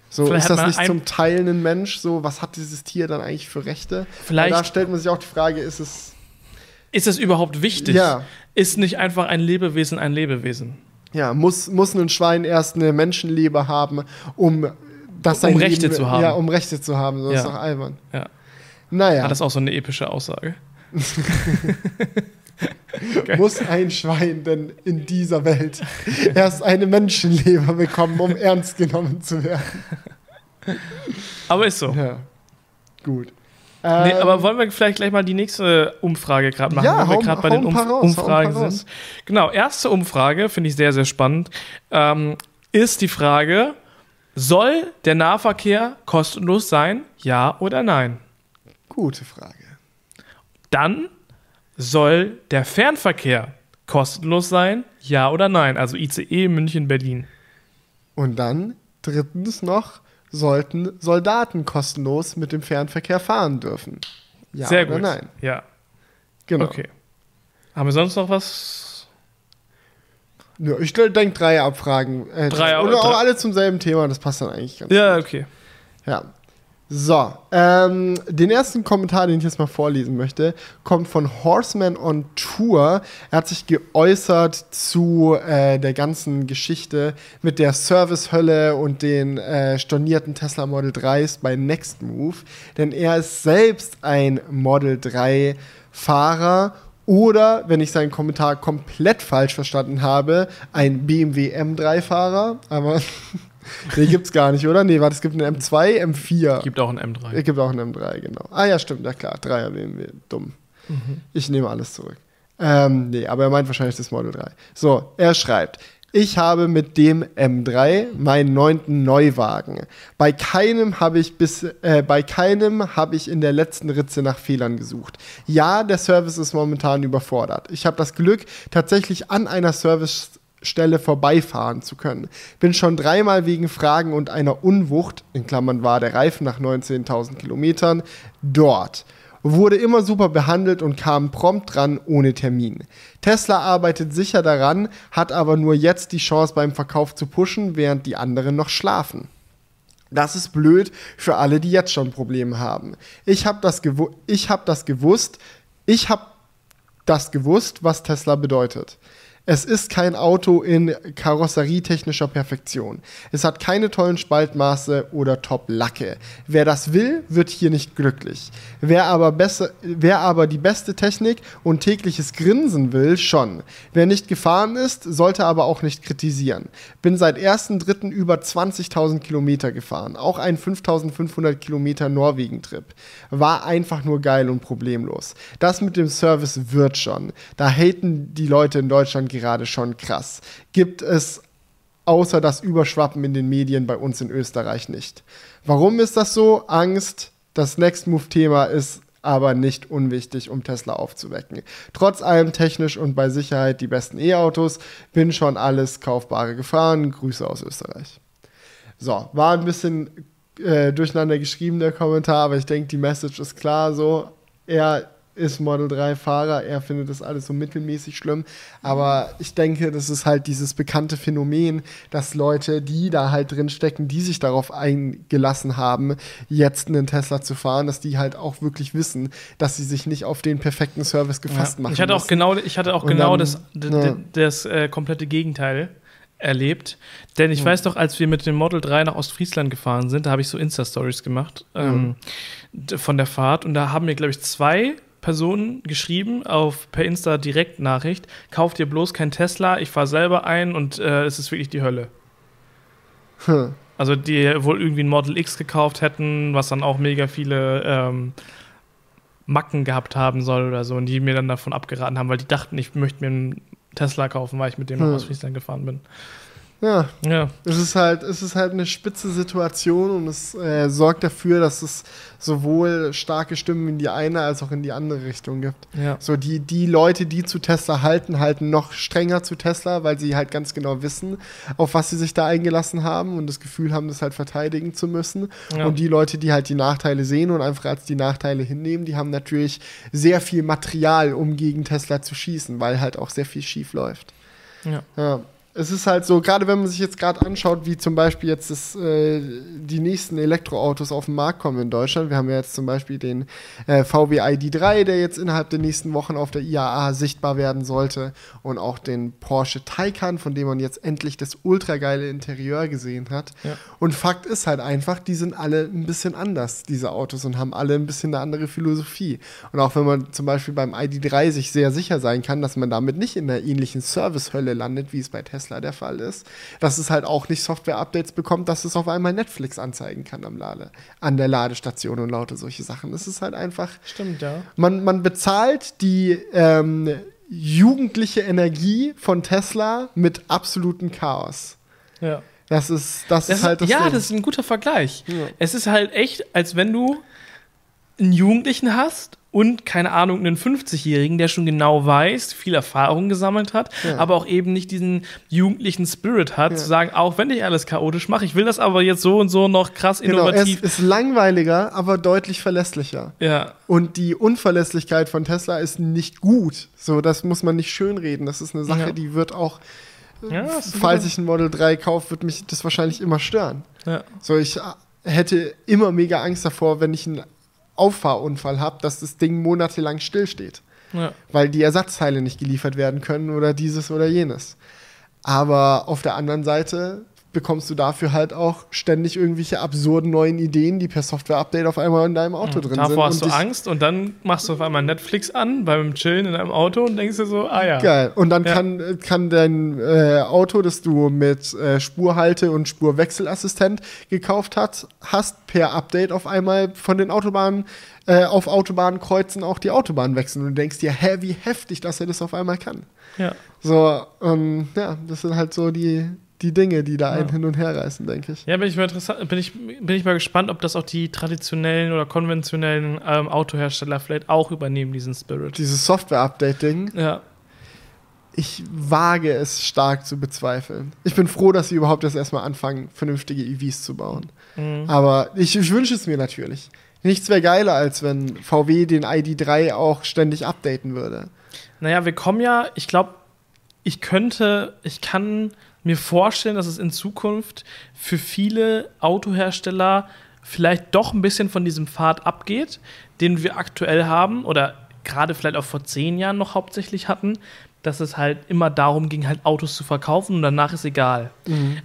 So Vielleicht ist das nicht zum Teil ein Mensch? So, was hat dieses Tier dann eigentlich für Rechte? Vielleicht- Und da stellt man sich auch die Frage, ist es. Ist es überhaupt wichtig? Ja. Ist nicht einfach ein Lebewesen ein Lebewesen? Ja, muss, muss ein Schwein erst eine Menschenleber haben, um Das um Rechte Leben- zu haben. Ja, um Rechte zu haben, sonst Ja. ist doch albern. Ja. Naja, Hat das auch so eine epische Aussage? [laughs] muss ein Schwein denn in dieser Welt erst eine Menschenleber bekommen, um ernst genommen zu werden? Aber ist so. Ja, gut. Nee, Ähm, aber wollen wir vielleicht gleich mal die nächste Umfrage gerade machen, Ja, wo wir gerade bei den Umf raus, Umfragen sind. Genau, erste Umfrage, finde ich sehr, sehr spannend, ähm, ist die Frage, soll der Nahverkehr kostenlos sein, ja oder nein? Gute Frage. Dann soll der Fernverkehr kostenlos sein, ja oder nein? Also ICE München, Berlin. Und dann drittens noch, sollten Soldaten kostenlos mit dem Fernverkehr fahren dürfen? Ja sehr oder gut. nein? Ja, Genau. okay. Haben wir sonst noch was? Ja, ich denke drei Abfragen. Äh, Drei- oder auch alle zum selben Thema, das passt dann eigentlich ganz Ja, okay. Ja. So, ähm, den ersten Kommentar, den ich jetzt mal vorlesen möchte, kommt von Horseman on Tour. Er hat sich geäußert zu äh, der ganzen Geschichte mit der Servicehölle und den äh, stornierten Tesla Model 3s bei Next Move. Denn er ist selbst ein Model 3 Fahrer oder, wenn ich seinen Kommentar komplett falsch verstanden habe, ein BMW M3-Fahrer. Aber [laughs] [laughs] nee, gibt's gar nicht, oder? Nee, warte, es gibt einen M2, M4. Gibt auch ein M3. Es gibt auch einen M3, genau. Ah ja, stimmt, ja klar. 3er BMW, dumm. Ich nehme alles zurück. Ähm, nee, aber er meint wahrscheinlich das Model 3. So, er schreibt, ich habe mit dem M3 meinen neunten Neuwagen. Bei keinem habe ich bis äh, bei keinem habe ich in der letzten Ritze nach Fehlern gesucht. Ja, der Service ist momentan überfordert. Ich habe das Glück, tatsächlich an einer Service Stelle vorbeifahren zu können. Bin schon dreimal wegen Fragen und einer Unwucht, in Klammern war der Reifen nach 19.000 Kilometern, dort. Wurde immer super behandelt und kam prompt dran ohne Termin. Tesla arbeitet sicher daran, hat aber nur jetzt die Chance beim Verkauf zu pushen, während die anderen noch schlafen. Das ist blöd für alle, die jetzt schon Probleme haben. Ich habe das, gewu hab das gewusst. Ich habe das gewusst, was Tesla bedeutet. Es ist kein Auto in karosserietechnischer Perfektion. Es hat keine tollen Spaltmaße oder Top-Lacke. Wer das will, wird hier nicht glücklich. Wer aber, besser, wer aber die beste Technik und tägliches Grinsen will, schon. Wer nicht gefahren ist, sollte aber auch nicht kritisieren. Bin seit 1.3. über 20.000 Kilometer gefahren. Auch ein 5.500 Kilometer Norwegen-Trip. War einfach nur geil und problemlos. Das mit dem Service wird schon. Da haten die Leute in Deutschland gerade schon krass. Gibt es außer das Überschwappen in den Medien bei uns in Österreich nicht. Warum ist das so? Angst. Das Next Move-Thema ist aber nicht unwichtig, um Tesla aufzuwecken. Trotz allem technisch und bei Sicherheit die besten E-Autos. Bin schon alles Kaufbare gefahren. Grüße aus Österreich. So, war ein bisschen äh, durcheinander geschrieben, der Kommentar, aber ich denke, die Message ist klar so. Er ist Model 3 Fahrer, er findet das alles so mittelmäßig schlimm, aber ich denke, das ist halt dieses bekannte Phänomen, dass Leute, die da halt drin stecken, die sich darauf eingelassen haben, jetzt einen Tesla zu fahren, dass die halt auch wirklich wissen, dass sie sich nicht auf den perfekten Service gefasst Ja. machen Ich hatte auch müssen. genau, ich hatte auch Und genau dann, das, ja. das äh, komplette Gegenteil erlebt. Denn ich Ja. weiß doch, als wir mit dem Model 3 nach Ostfriesland gefahren sind, da habe ich so Insta-Stories gemacht ähm, d- von der Fahrt. Und da haben mir, glaube ich, zwei Personen geschrieben auf per Insta Direktnachricht, kauft dir bloß kein Tesla, ich fahre selber ein und äh, es ist wirklich die Hölle. Hm. Also die wohl irgendwie ein Model X gekauft hätten, was dann auch mega viele ähm, Macken gehabt haben soll oder so und die mir dann davon abgeraten haben, weil die dachten, ich möchte mir einen Tesla kaufen, weil ich mit dem Hm. nach Ostfriesland gefahren bin. Ja, Ja, Es ist halt, es ist halt eine spitze Situation und es äh, sorgt dafür, dass es sowohl starke Stimmen in die eine als auch in die andere Richtung gibt. ja. So die, die Leute, die zu Tesla halten, halten noch strenger zu Tesla, weil sie halt ganz genau wissen, auf was sie sich da eingelassen haben und das Gefühl haben, das halt verteidigen zu müssen. Ja. Und die Leute, die halt die Nachteile sehen und einfach als die Nachteile hinnehmen, die haben natürlich sehr viel Material, um gegen Tesla zu schießen, weil halt auch sehr viel schief läuft. Ja. Ja. Es ist halt so, gerade wenn man sich jetzt gerade anschaut, wie zum Beispiel jetzt das, äh, die nächsten Elektroautos auf den Markt kommen in Deutschland. Wir haben ja jetzt zum Beispiel den äh, VW ID3, der jetzt innerhalb der nächsten Wochen auf der IAA sichtbar werden sollte. Und auch den Porsche Taycan, von dem man jetzt endlich das ultra geile Interieur gesehen hat. Ja. Und Fakt ist halt einfach, die sind alle ein bisschen anders, diese Autos, und haben alle ein bisschen eine andere Philosophie. Und auch wenn man zum Beispiel beim ID3 sich sehr sicher sein kann, dass man damit nicht in einer ähnlichen Servicehölle landet, wie es bei Tesla der Fall ist, dass es halt auch nicht Software-Updates bekommt, dass es auf einmal Netflix anzeigen kann am Lade, an der Ladestation und lauter solche Sachen. Das ist halt einfach. Stimmt, ja. Man, man bezahlt die ähm, jugendliche Energie von Tesla mit absolutem Chaos. Ja. Das ist, das, Das ist halt das ja, Ding. das ist ein guter Vergleich. Ja. Es ist halt echt, als wenn du einen Jugendlichen hast und, keine Ahnung, einen 50-Jährigen, der schon genau weiß, viel Erfahrung gesammelt hat, Ja. aber auch eben nicht diesen jugendlichen Spirit hat, Ja. zu sagen, auch wenn ich alles chaotisch mache, ich will das aber jetzt so und so noch krass Genau, es innovativ. ist langweiliger, aber deutlich verlässlicher. ja, Und die Unverlässlichkeit von Tesla ist nicht gut. So, das muss man nicht schönreden. Das ist eine Sache, Ja. die wird auch, Ja, ein falls ich ein Model 3 kaufe, wird mich das wahrscheinlich immer stören. ja. So, ich äh, hätte immer mega Angst davor, wenn ich einen Auffahrunfall habe, dass das Ding monatelang stillsteht. ja. Weil die Ersatzteile nicht geliefert werden können oder dieses oder jenes. Aber auf der anderen Seite bekommst du dafür halt auch ständig irgendwelche absurden neuen Ideen, die per Software-Update auf einmal in deinem Auto drin sind. Davor hast du Angst und dann machst du auf einmal Netflix an beim Chillen in deinem Auto und denkst dir so, ah ja. Geil. Und dann Ja. kann, kann dein äh, Auto, das du mit äh, Spurhalte und Spurwechselassistent gekauft hast, hast per Update auf einmal von den Autobahnen äh, auf Autobahnkreuzen auch die Autobahn wechseln. Und du denkst dir, hä, wie heftig, dass er das auf einmal kann. Ja. So, ähm, ja, das sind halt so die, die Dinge, die da einen Ja. hin und her reißen, denke ich. Ja, bin ich mal interessant, bin ich, bin ich mal gespannt, ob das auch die traditionellen oder konventionellen ähm, Autohersteller vielleicht auch übernehmen, diesen Spirit. Dieses Software-Update-Ding, Ja, ich wage es stark zu bezweifeln. Ich bin froh, dass sie überhaupt erst erstmal anfangen, vernünftige EVs zu bauen. Mhm. Aber ich, ich wünsche es mir natürlich. Nichts wäre geiler, als wenn VW den ID3 auch ständig updaten würde. Naja, wir kommen ja, ich glaube, ich könnte, ich kann mir vorstellen, dass es in Zukunft für viele Autohersteller vielleicht doch ein bisschen von diesem Pfad abgeht, den wir aktuell haben oder gerade vielleicht auch vor zehn Jahren noch hauptsächlich hatten, dass es halt immer darum ging, halt Autos zu verkaufen und danach ist egal.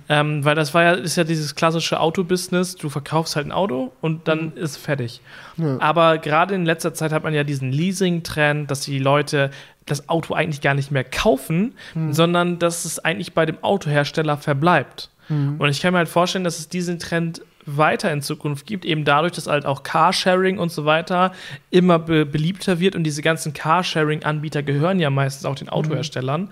Ähm, weil das war ja, ist ja dieses klassische Autobusiness, du verkaufst halt ein Auto und dann ist fertig. Ja. Aber gerade in letzter Zeit hat man ja diesen Leasing-Trend, dass die Leute das Auto eigentlich gar nicht mehr kaufen, sondern dass es eigentlich bei dem Autohersteller verbleibt. Und ich kann mir halt vorstellen, dass es diesen Trend weiter in Zukunft gibt, eben dadurch, dass halt auch Carsharing und so weiter immer be beliebter wird und diese ganzen Carsharing-Anbieter gehören ja meistens auch den Autoherstellern.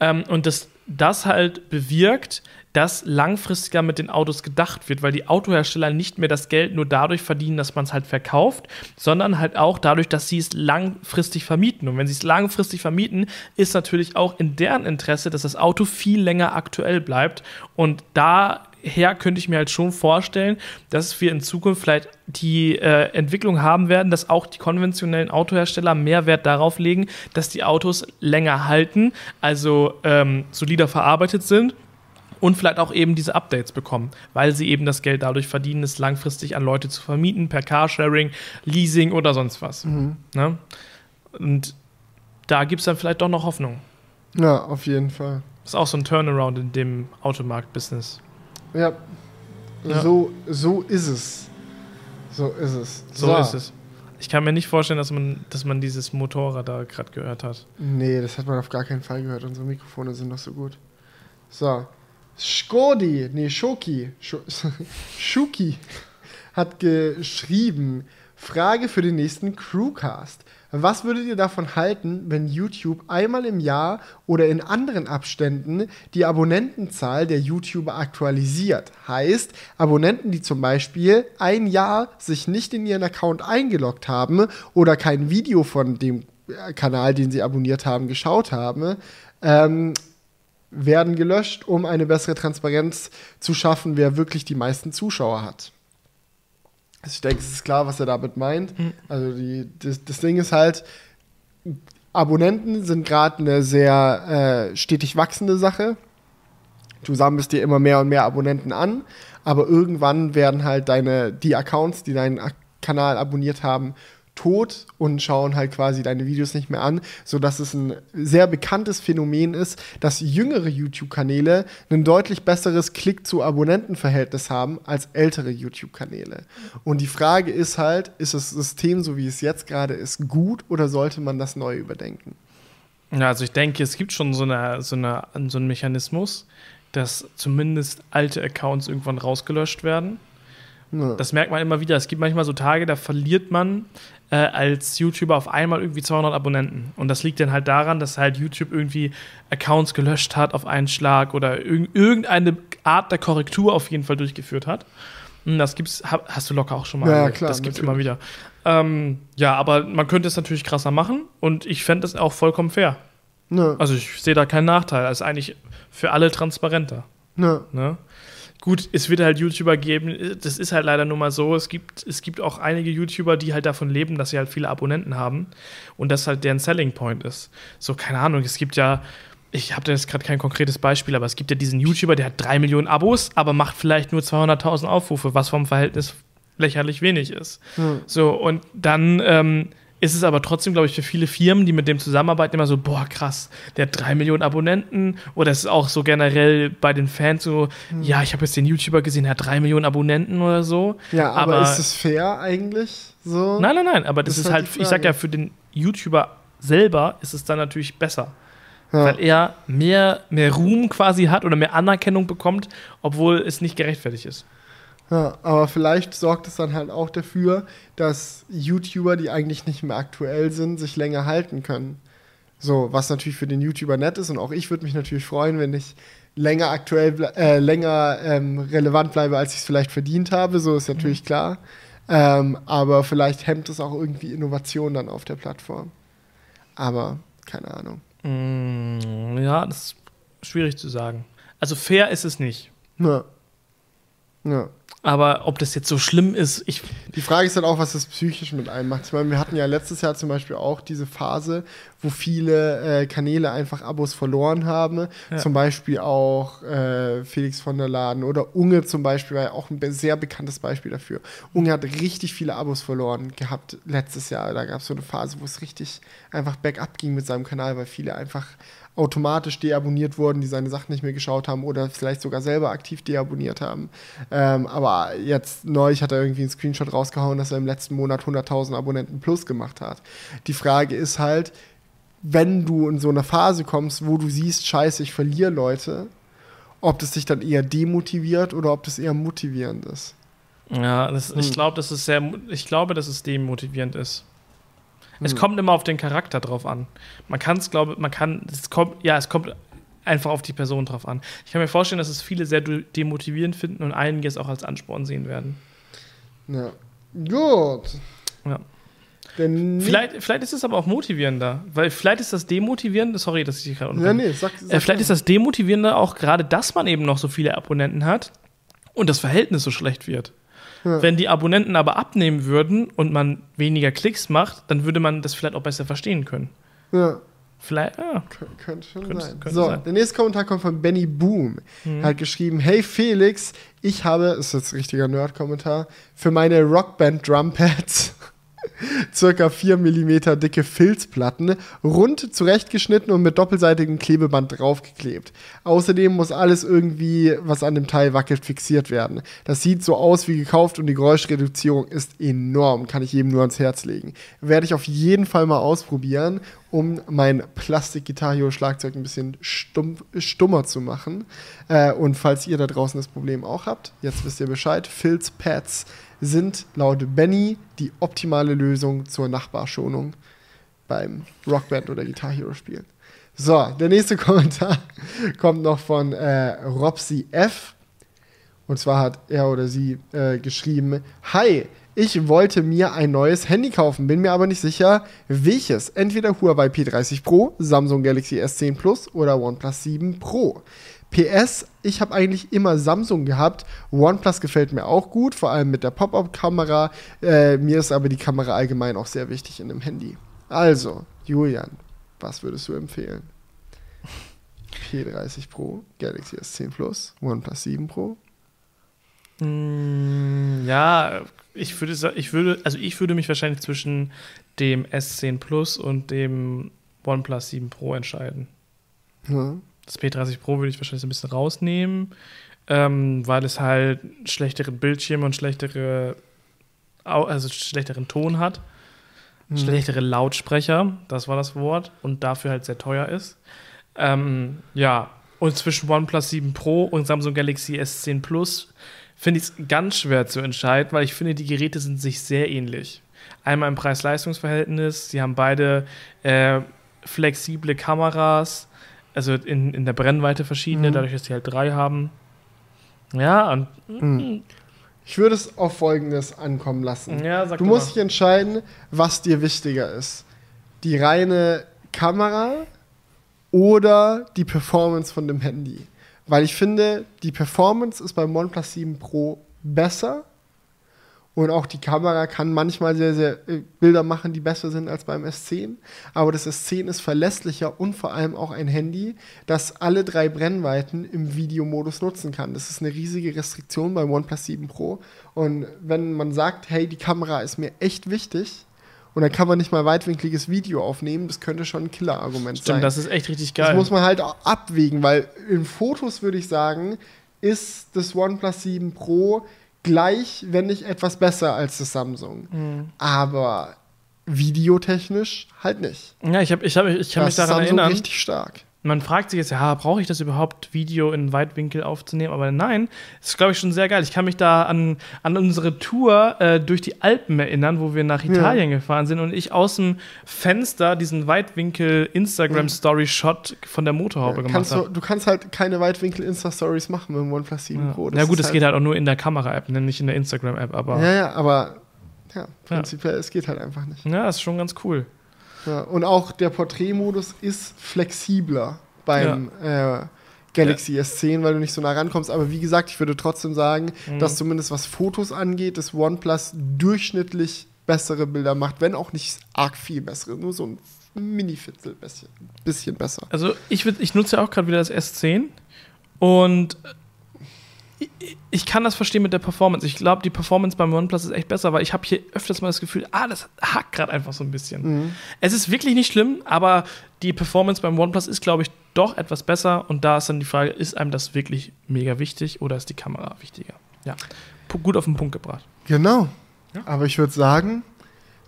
Ähm, und dass das halt bewirkt, dass langfristiger mit den Autos gedacht wird, weil die Autohersteller nicht mehr das Geld nur dadurch verdienen, dass man es halt verkauft, sondern halt auch dadurch, dass sie es langfristig vermieten. Und wenn sie es langfristig vermieten, ist natürlich auch in deren Interesse, dass das Auto viel länger aktuell bleibt. Und daher könnte ich mir halt schon vorstellen, dass wir in Zukunft vielleicht die äh, Entwicklung haben werden, dass auch die konventionellen Autohersteller mehr Wert darauf legen, dass die Autos länger halten, also ähm, solider verarbeitet sind und vielleicht auch eben diese Updates bekommen, weil sie eben das Geld dadurch verdienen, es langfristig an Leute zu vermieten, per Carsharing, Leasing oder sonst was. Ne? Und da gibt es dann vielleicht doch noch Hoffnung. Ja, auf jeden Fall. Das ist auch so ein Turnaround in dem Automarkt-Business. Ja. Ja. So, so ist es. So ist es. So ist es. Ich kann mir nicht vorstellen, dass man, dass man dieses Motorrad da gerade gehört hat. Nee, das hat man auf gar keinen Fall gehört. Unsere Mikrofone sind doch so gut. So. Skodi, nee, Schoki, Scho Schuki [laughs] hat geschrieben, Frage für den nächsten Crewcast. Was würdet ihr davon halten, wenn YouTube einmal im Jahr oder in anderen Abständen die Abonnentenzahl der YouTuber aktualisiert? Heißt, Abonnenten, die zum Beispiel ein Jahr sich nicht in ihren Account eingeloggt haben oder kein Video von dem äh, Kanal, den sie abonniert haben, geschaut haben, ähm, werden gelöscht, um eine bessere Transparenz zu schaffen, wer wirklich die meisten Zuschauer hat. Also ich denke, es ist klar, was er damit meint. Also die, das, das Ding ist halt, Abonnenten sind gerade eine sehr äh, stetig wachsende Sache. Du sammelst dir immer mehr und mehr Abonnenten an, aber irgendwann werden halt deine, die Accounts, die deinen Kanal abonniert haben, tot und schauen halt quasi deine Videos nicht mehr an, sodass es ein sehr bekanntes Phänomen ist, dass jüngere YouTube-Kanäle ein deutlich besseres Klick-zu-Abonnenten-Verhältnis haben als ältere YouTube-Kanäle. Und die Frage ist halt, ist das System, so wie es jetzt gerade ist, gut oder sollte man das neu überdenken? Ja, also ich denke, es gibt schon so, eine, so, eine, so einen Mechanismus, dass zumindest alte Accounts irgendwann rausgelöscht werden. Das merkt man immer wieder. Es gibt manchmal so Tage, da verliert man äh, als YouTuber auf einmal irgendwie 200 Abonnenten. Und das liegt dann halt daran, dass halt YouTube irgendwie Accounts gelöscht hat auf einen Schlag oder irg irgendeine Art der Korrektur auf jeden Fall durchgeführt hat. Und das gibt's, hast du locker auch schon mal. Ja, klar. Das gibt's natürlich. immer wieder. Ähm, ja, aber man könnte es natürlich krasser machen und ich fände es auch vollkommen fair. Ja. Also ich sehe da keinen Nachteil. Das ist eigentlich für alle transparenter. Ja. Ne? Gut, es wird halt YouTuber geben, das ist halt leider nur mal so. Es gibt, es gibt auch einige YouTuber, die halt davon leben, dass sie halt viele Abonnenten haben und das halt deren Selling Point ist. So, keine Ahnung, es gibt ja, ich habe da jetzt gerade kein konkretes Beispiel, aber es gibt ja diesen YouTuber, der hat drei Millionen Abos, aber macht vielleicht nur 200.000 Aufrufe, was vom Verhältnis lächerlich wenig ist. Hm. So, und dann ähm, ist es aber trotzdem, glaube ich, für viele Firmen, die mit dem zusammenarbeiten, immer so, boah, krass, der hat drei Millionen Abonnenten. Oder es ist auch so generell bei den Fans so, hm. ja, ich habe jetzt den YouTuber gesehen, der hat drei Millionen Abonnenten oder so. Ja, aber, aber ist es fair eigentlich so? Nein, nein, nein, aber das ist, ist halt, halt ich sag ja, für den YouTuber selber ist es dann natürlich besser. Ja. Weil er mehr, mehr Ruhm quasi hat oder mehr Anerkennung bekommt, obwohl es nicht gerechtfertigt ist. Ja, aber vielleicht sorgt es dann halt auch dafür, dass YouTuber, die eigentlich nicht mehr aktuell sind, sich länger halten können. So, was natürlich für den YouTuber nett ist und auch ich würde mich natürlich freuen, wenn ich länger aktuell, äh, länger ähm, relevant bleibe, als ich es vielleicht verdient habe. So ist natürlich mhm. klar. Ähm, aber vielleicht hemmt es auch irgendwie Innovation dann auf der Plattform. Aber keine Ahnung. Mm, ja, das ist schwierig zu sagen. Also fair ist es nicht. Ja. Ja. Aber ob das jetzt so schlimm ist, ich. Die Frage ist dann auch, was das psychisch mit einem macht. Ich meine, wir hatten ja letztes Jahr zum Beispiel auch diese Phase, wo viele äh, Kanäle einfach Abos verloren haben. Ja. Zum Beispiel auch äh, Felix von der Laden oder Unge zum Beispiel war ja auch ein sehr bekanntes Beispiel dafür. Unge hat richtig viele Abos verloren gehabt letztes Jahr. Da gab es so eine Phase, wo es richtig einfach bergab ging mit seinem Kanal, weil viele einfach automatisch deabonniert wurden, die seine Sachen nicht mehr geschaut haben oder vielleicht sogar selber aktiv deabonniert haben. Ähm, aber jetzt neulich hat er irgendwie einen Screenshot rausgehauen, dass er im letzten Monat 100.000 Abonnenten plus gemacht hat. Die Frage ist halt, wenn du in so eine Phase kommst, wo du siehst, scheiße, ich verliere Leute, ob das dich dann eher demotiviert oder ob das eher motivierend ist. Ja, das, hm. ich glaube, dass es sehr, ich glaube, dass es demotivierend ist. Es hm. kommt immer auf den Charakter drauf an. Man kann es, glaube man kann, es kommt, ja, es kommt einfach auf die Person drauf an. Ich kann mir vorstellen, dass es viele sehr demotivierend finden und einige es auch als Ansporn sehen werden. Ja. Gut. Ja. Vielleicht, vielleicht ist es aber auch motivierender, weil vielleicht ist das demotivierende, sorry, dass ich dich gerade ja, nee, sag, sag äh, Vielleicht ist das demotivierende auch gerade, dass man eben noch so viele Abonnenten hat und das Verhältnis so schlecht wird. Wenn die Abonnenten aber abnehmen würden und man weniger Klicks macht, dann würde man das vielleicht auch besser verstehen können. Ja. Vielleicht, ja. könnte schon könnte, sein. Könnte so, sein. der nächste Kommentar kommt von Benny Boom. Mhm. Er hat geschrieben: Hey Felix, ich habe, ist jetzt ein richtiger Nerd-Kommentar, für meine Rockband Drumpads [laughs] circa 4 mm dicke Filzplatten, rund zurechtgeschnitten und mit doppelseitigem Klebeband draufgeklebt. Außerdem muss alles irgendwie, was an dem Teil wackelt, fixiert werden. Das sieht so aus wie gekauft und die Geräuschreduzierung ist enorm, kann ich jedem nur ans Herz legen. Werde ich auf jeden Fall mal ausprobieren, um mein Plastik-Gitarre-Schlagzeug ein bisschen stumm, stummer zu machen. Äh, und falls ihr da draußen das Problem auch habt, jetzt wisst ihr Bescheid, Filzpads sind laut Benny die optimale Lösung zur Nachbarschonung beim Rockband oder Guitar Hero spielen. So, der nächste [laughs] Kommentar kommt noch von äh, Robsy F. Und zwar hat er oder sie äh, geschrieben: Hi, ich wollte mir ein neues Handy kaufen, bin mir aber nicht sicher, welches. Entweder Huawei P30 Pro, Samsung Galaxy S10 Plus oder OnePlus 7 Pro. PS, ich habe eigentlich immer Samsung gehabt. OnePlus gefällt mir auch gut, vor allem mit der Pop-Up-Kamera. Äh, mir ist aber die Kamera allgemein auch sehr wichtig in einem Handy. Also, Julian, was würdest du empfehlen? [laughs] P30 Pro, Galaxy S10 Plus, OnePlus 7 Pro? Mm, ja, ich würde, ich würde, also ich würde mich wahrscheinlich zwischen dem S10 Plus und dem OnePlus 7 Pro entscheiden. Ja. Das P30 Pro würde ich wahrscheinlich ein bisschen rausnehmen, ähm, weil es halt schlechteren Bildschirm und schlechtere, also schlechteren Ton hat, Hm. schlechtere Lautsprecher, das war das Wort, und dafür halt sehr teuer ist. Ähm, ja, und zwischen OnePlus 7 Pro und Samsung Galaxy S10 Plus finde ich es ganz schwer zu entscheiden, weil ich finde, die Geräte sind sich sehr ähnlich. Einmal im Preis-Leistungs-Verhältnis, sie haben beide äh, flexible Kameras, also in, in der Brennweite verschiedene, Mhm. dadurch, dass sie halt drei haben. Ja, und Mhm. Ich würde es auf Folgendes ankommen lassen. ja, Du musst mal. dich entscheiden, was dir wichtiger ist. Die reine Kamera oder die Performance von dem Handy. Weil ich finde, die Performance ist beim OnePlus 7 Pro besser und auch die Kamera kann manchmal sehr, sehr äh, Bilder machen, die besser sind als beim S10. Aber das S10 ist verlässlicher und vor allem auch ein Handy, das alle drei Brennweiten im Videomodus nutzen kann. Das ist eine riesige Restriktion beim OnePlus 7 Pro. Und wenn man sagt, hey, die Kamera ist mir echt wichtig und dann kann man nicht mal weitwinkliges Video aufnehmen, das könnte schon ein Killer-Argument sein. Das ist echt richtig Das geil. muss man halt auch abwägen, weil in Fotos würde ich sagen, ist das OnePlus 7 Pro gleich, wenn nicht etwas besser als das Samsung. Mhm. Aber videotechnisch halt nicht. ja, ich, hab, ich, hab, ich kann Da mich daran Samsung erinnern. richtig stark. Man fragt sich jetzt, ja, brauche ich das überhaupt, Video in Weitwinkel aufzunehmen? Aber nein, das ist, glaube ich, schon sehr geil. Ich kann mich da an, an unsere Tour äh, durch die Alpen erinnern, wo wir nach Italien gefahren sind und ich aus dem Fenster diesen Weitwinkel-Instagram-Story-Shot von der Motorhaube gemacht kannst du, habe. du kannst halt keine Weitwinkel-Insta-Stories machen mit dem OnePlus 7 Pro. Ja, gut, das geht halt auch nur in der Kamera-App, ne, nicht in der Instagram-App, aber Ja, ja. ja, aber ja, prinzipiell, es geht halt einfach nicht. das ist schon ganz cool. Ja, und auch der Porträtmodus ist flexibler beim äh, Galaxy S10, weil du nicht so nah rankommst. Aber wie gesagt, ich würde trotzdem sagen, Mhm. dass zumindest was Fotos angeht, das OnePlus durchschnittlich bessere Bilder macht, wenn auch nicht arg viel bessere, nur so ein Mini-Fitzel bisschen, bisschen besser. Also ich, ich nutze ja auch gerade wieder das S10 und ich, kann das verstehen mit der Performance. Ich glaube, die Performance beim OnePlus ist echt besser, weil ich habe hier öfters mal das Gefühl, ah, das hackt gerade einfach so ein bisschen. Mhm. Es ist wirklich nicht schlimm, aber die Performance beim OnePlus ist, glaube ich, doch etwas besser und da ist dann die Frage, ist einem das wirklich mega wichtig oder ist die Kamera wichtiger? Ja, Pu- gut auf den Punkt gebracht. Genau. Ja. Aber ich würde sagen,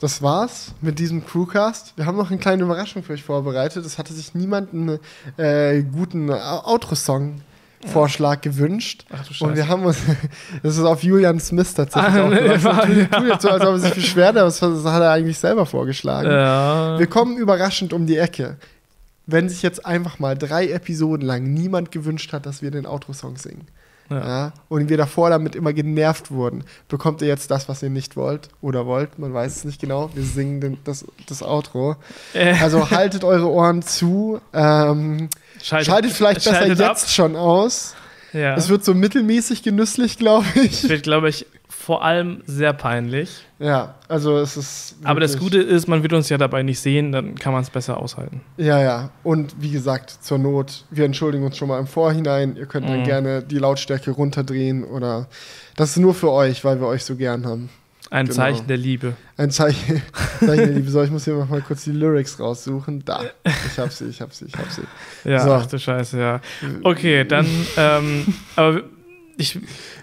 das war's mit diesem Crewcast. Wir haben noch eine kleine Überraschung für euch vorbereitet. Es hatte sich niemand einen äh, guten Outro-Song-Vorschlag gewünscht. Ach du Und wir Scheiße. haben uns, [laughs] das ist auf Julian Smith tatsächlich Ah, auch nee, war- tut jetzt so, als ob er sich beschwert, aber das das hat er eigentlich selber vorgeschlagen. Ja. Wir kommen überraschend um die Ecke. Wenn sich jetzt einfach mal drei Episoden lang niemand gewünscht hat, dass wir den Outro-Song singen, Ja. ja. und wir davor damit immer genervt wurden, bekommt ihr jetzt das, was ihr nicht wollt oder wollt, man weiß es nicht genau. Wir singen den, das, das Outro. Äh, Also haltet eure Ohren zu, ähm, schaltet, schaltet vielleicht besser schaltet ab. jetzt schon aus. Ja. Es wird so mittelmäßig genüsslich, glaube ich. wird, glaube ich, vor allem sehr peinlich. Ja, also es ist. Aber das Gute ist, man wird uns ja dabei nicht sehen, dann kann man es besser aushalten. Ja, ja. Und wie gesagt, zur Not, wir entschuldigen uns schon mal im Vorhinein. Ihr könnt dann Mhm. gerne die Lautstärke runterdrehen oder. Das ist nur für euch, weil wir euch so gern haben. Ein Genau. Zeichen der Liebe. Ein Zeichen, [laughs] Zeichen der Liebe. So, ich muss hier mal kurz die Lyrics raussuchen. Da. Ich hab sie, ich hab sie, ich hab sie. Ja, So. ach du Scheiße, ja. Okay, dann, [laughs] ähm, aber ich,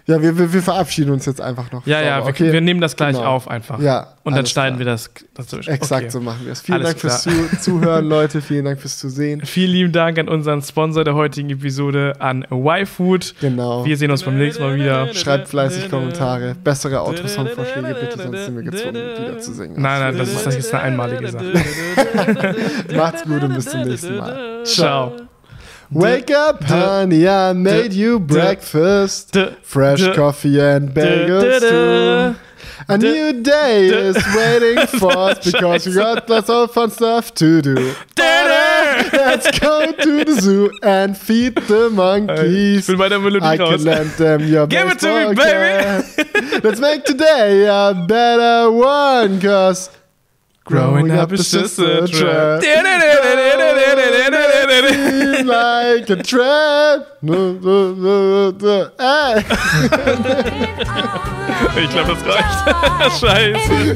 Ja, wir, wir, wir verabschieden uns jetzt einfach noch. ja, ja, wir, wir nehmen das gleich Genau. auf einfach. Ja. Und dann schneiden klar. wir das. das Exakt okay. so machen wir es. Vielen Alles Dank fürs Zu Zuhören, Leute. Vielen Dank fürs Zusehen. [laughs] Vielen lieben Dank an unseren Sponsor der heutigen Episode, an YFood. Genau. Wir sehen uns beim nächsten Mal wieder. Schreibt fleißig Kommentare. Bessere Autosong-Vorschläge bitte, sonst sind wir gezwungen, wieder zu singen. Nein, nein, das ist, das ist eine einmalige Sache. [laughs] Macht's gut und bis zum nächsten Mal. Ciao. Wake up, honey, I made you breakfast. Fresh coffee and bagels too. A new day is waiting [laughs] for us because we got lots of fun stuff to do. Let's go to the zoo and feed the [laughs] Ich monkeys. bin bei der Melodie I can lend them [laughs] your Give it to me, baby. Let's make today a better one, cause growing up is just a trap. like a trap. [laughs] Ich glaube, das reicht. [laughs] Scheiße.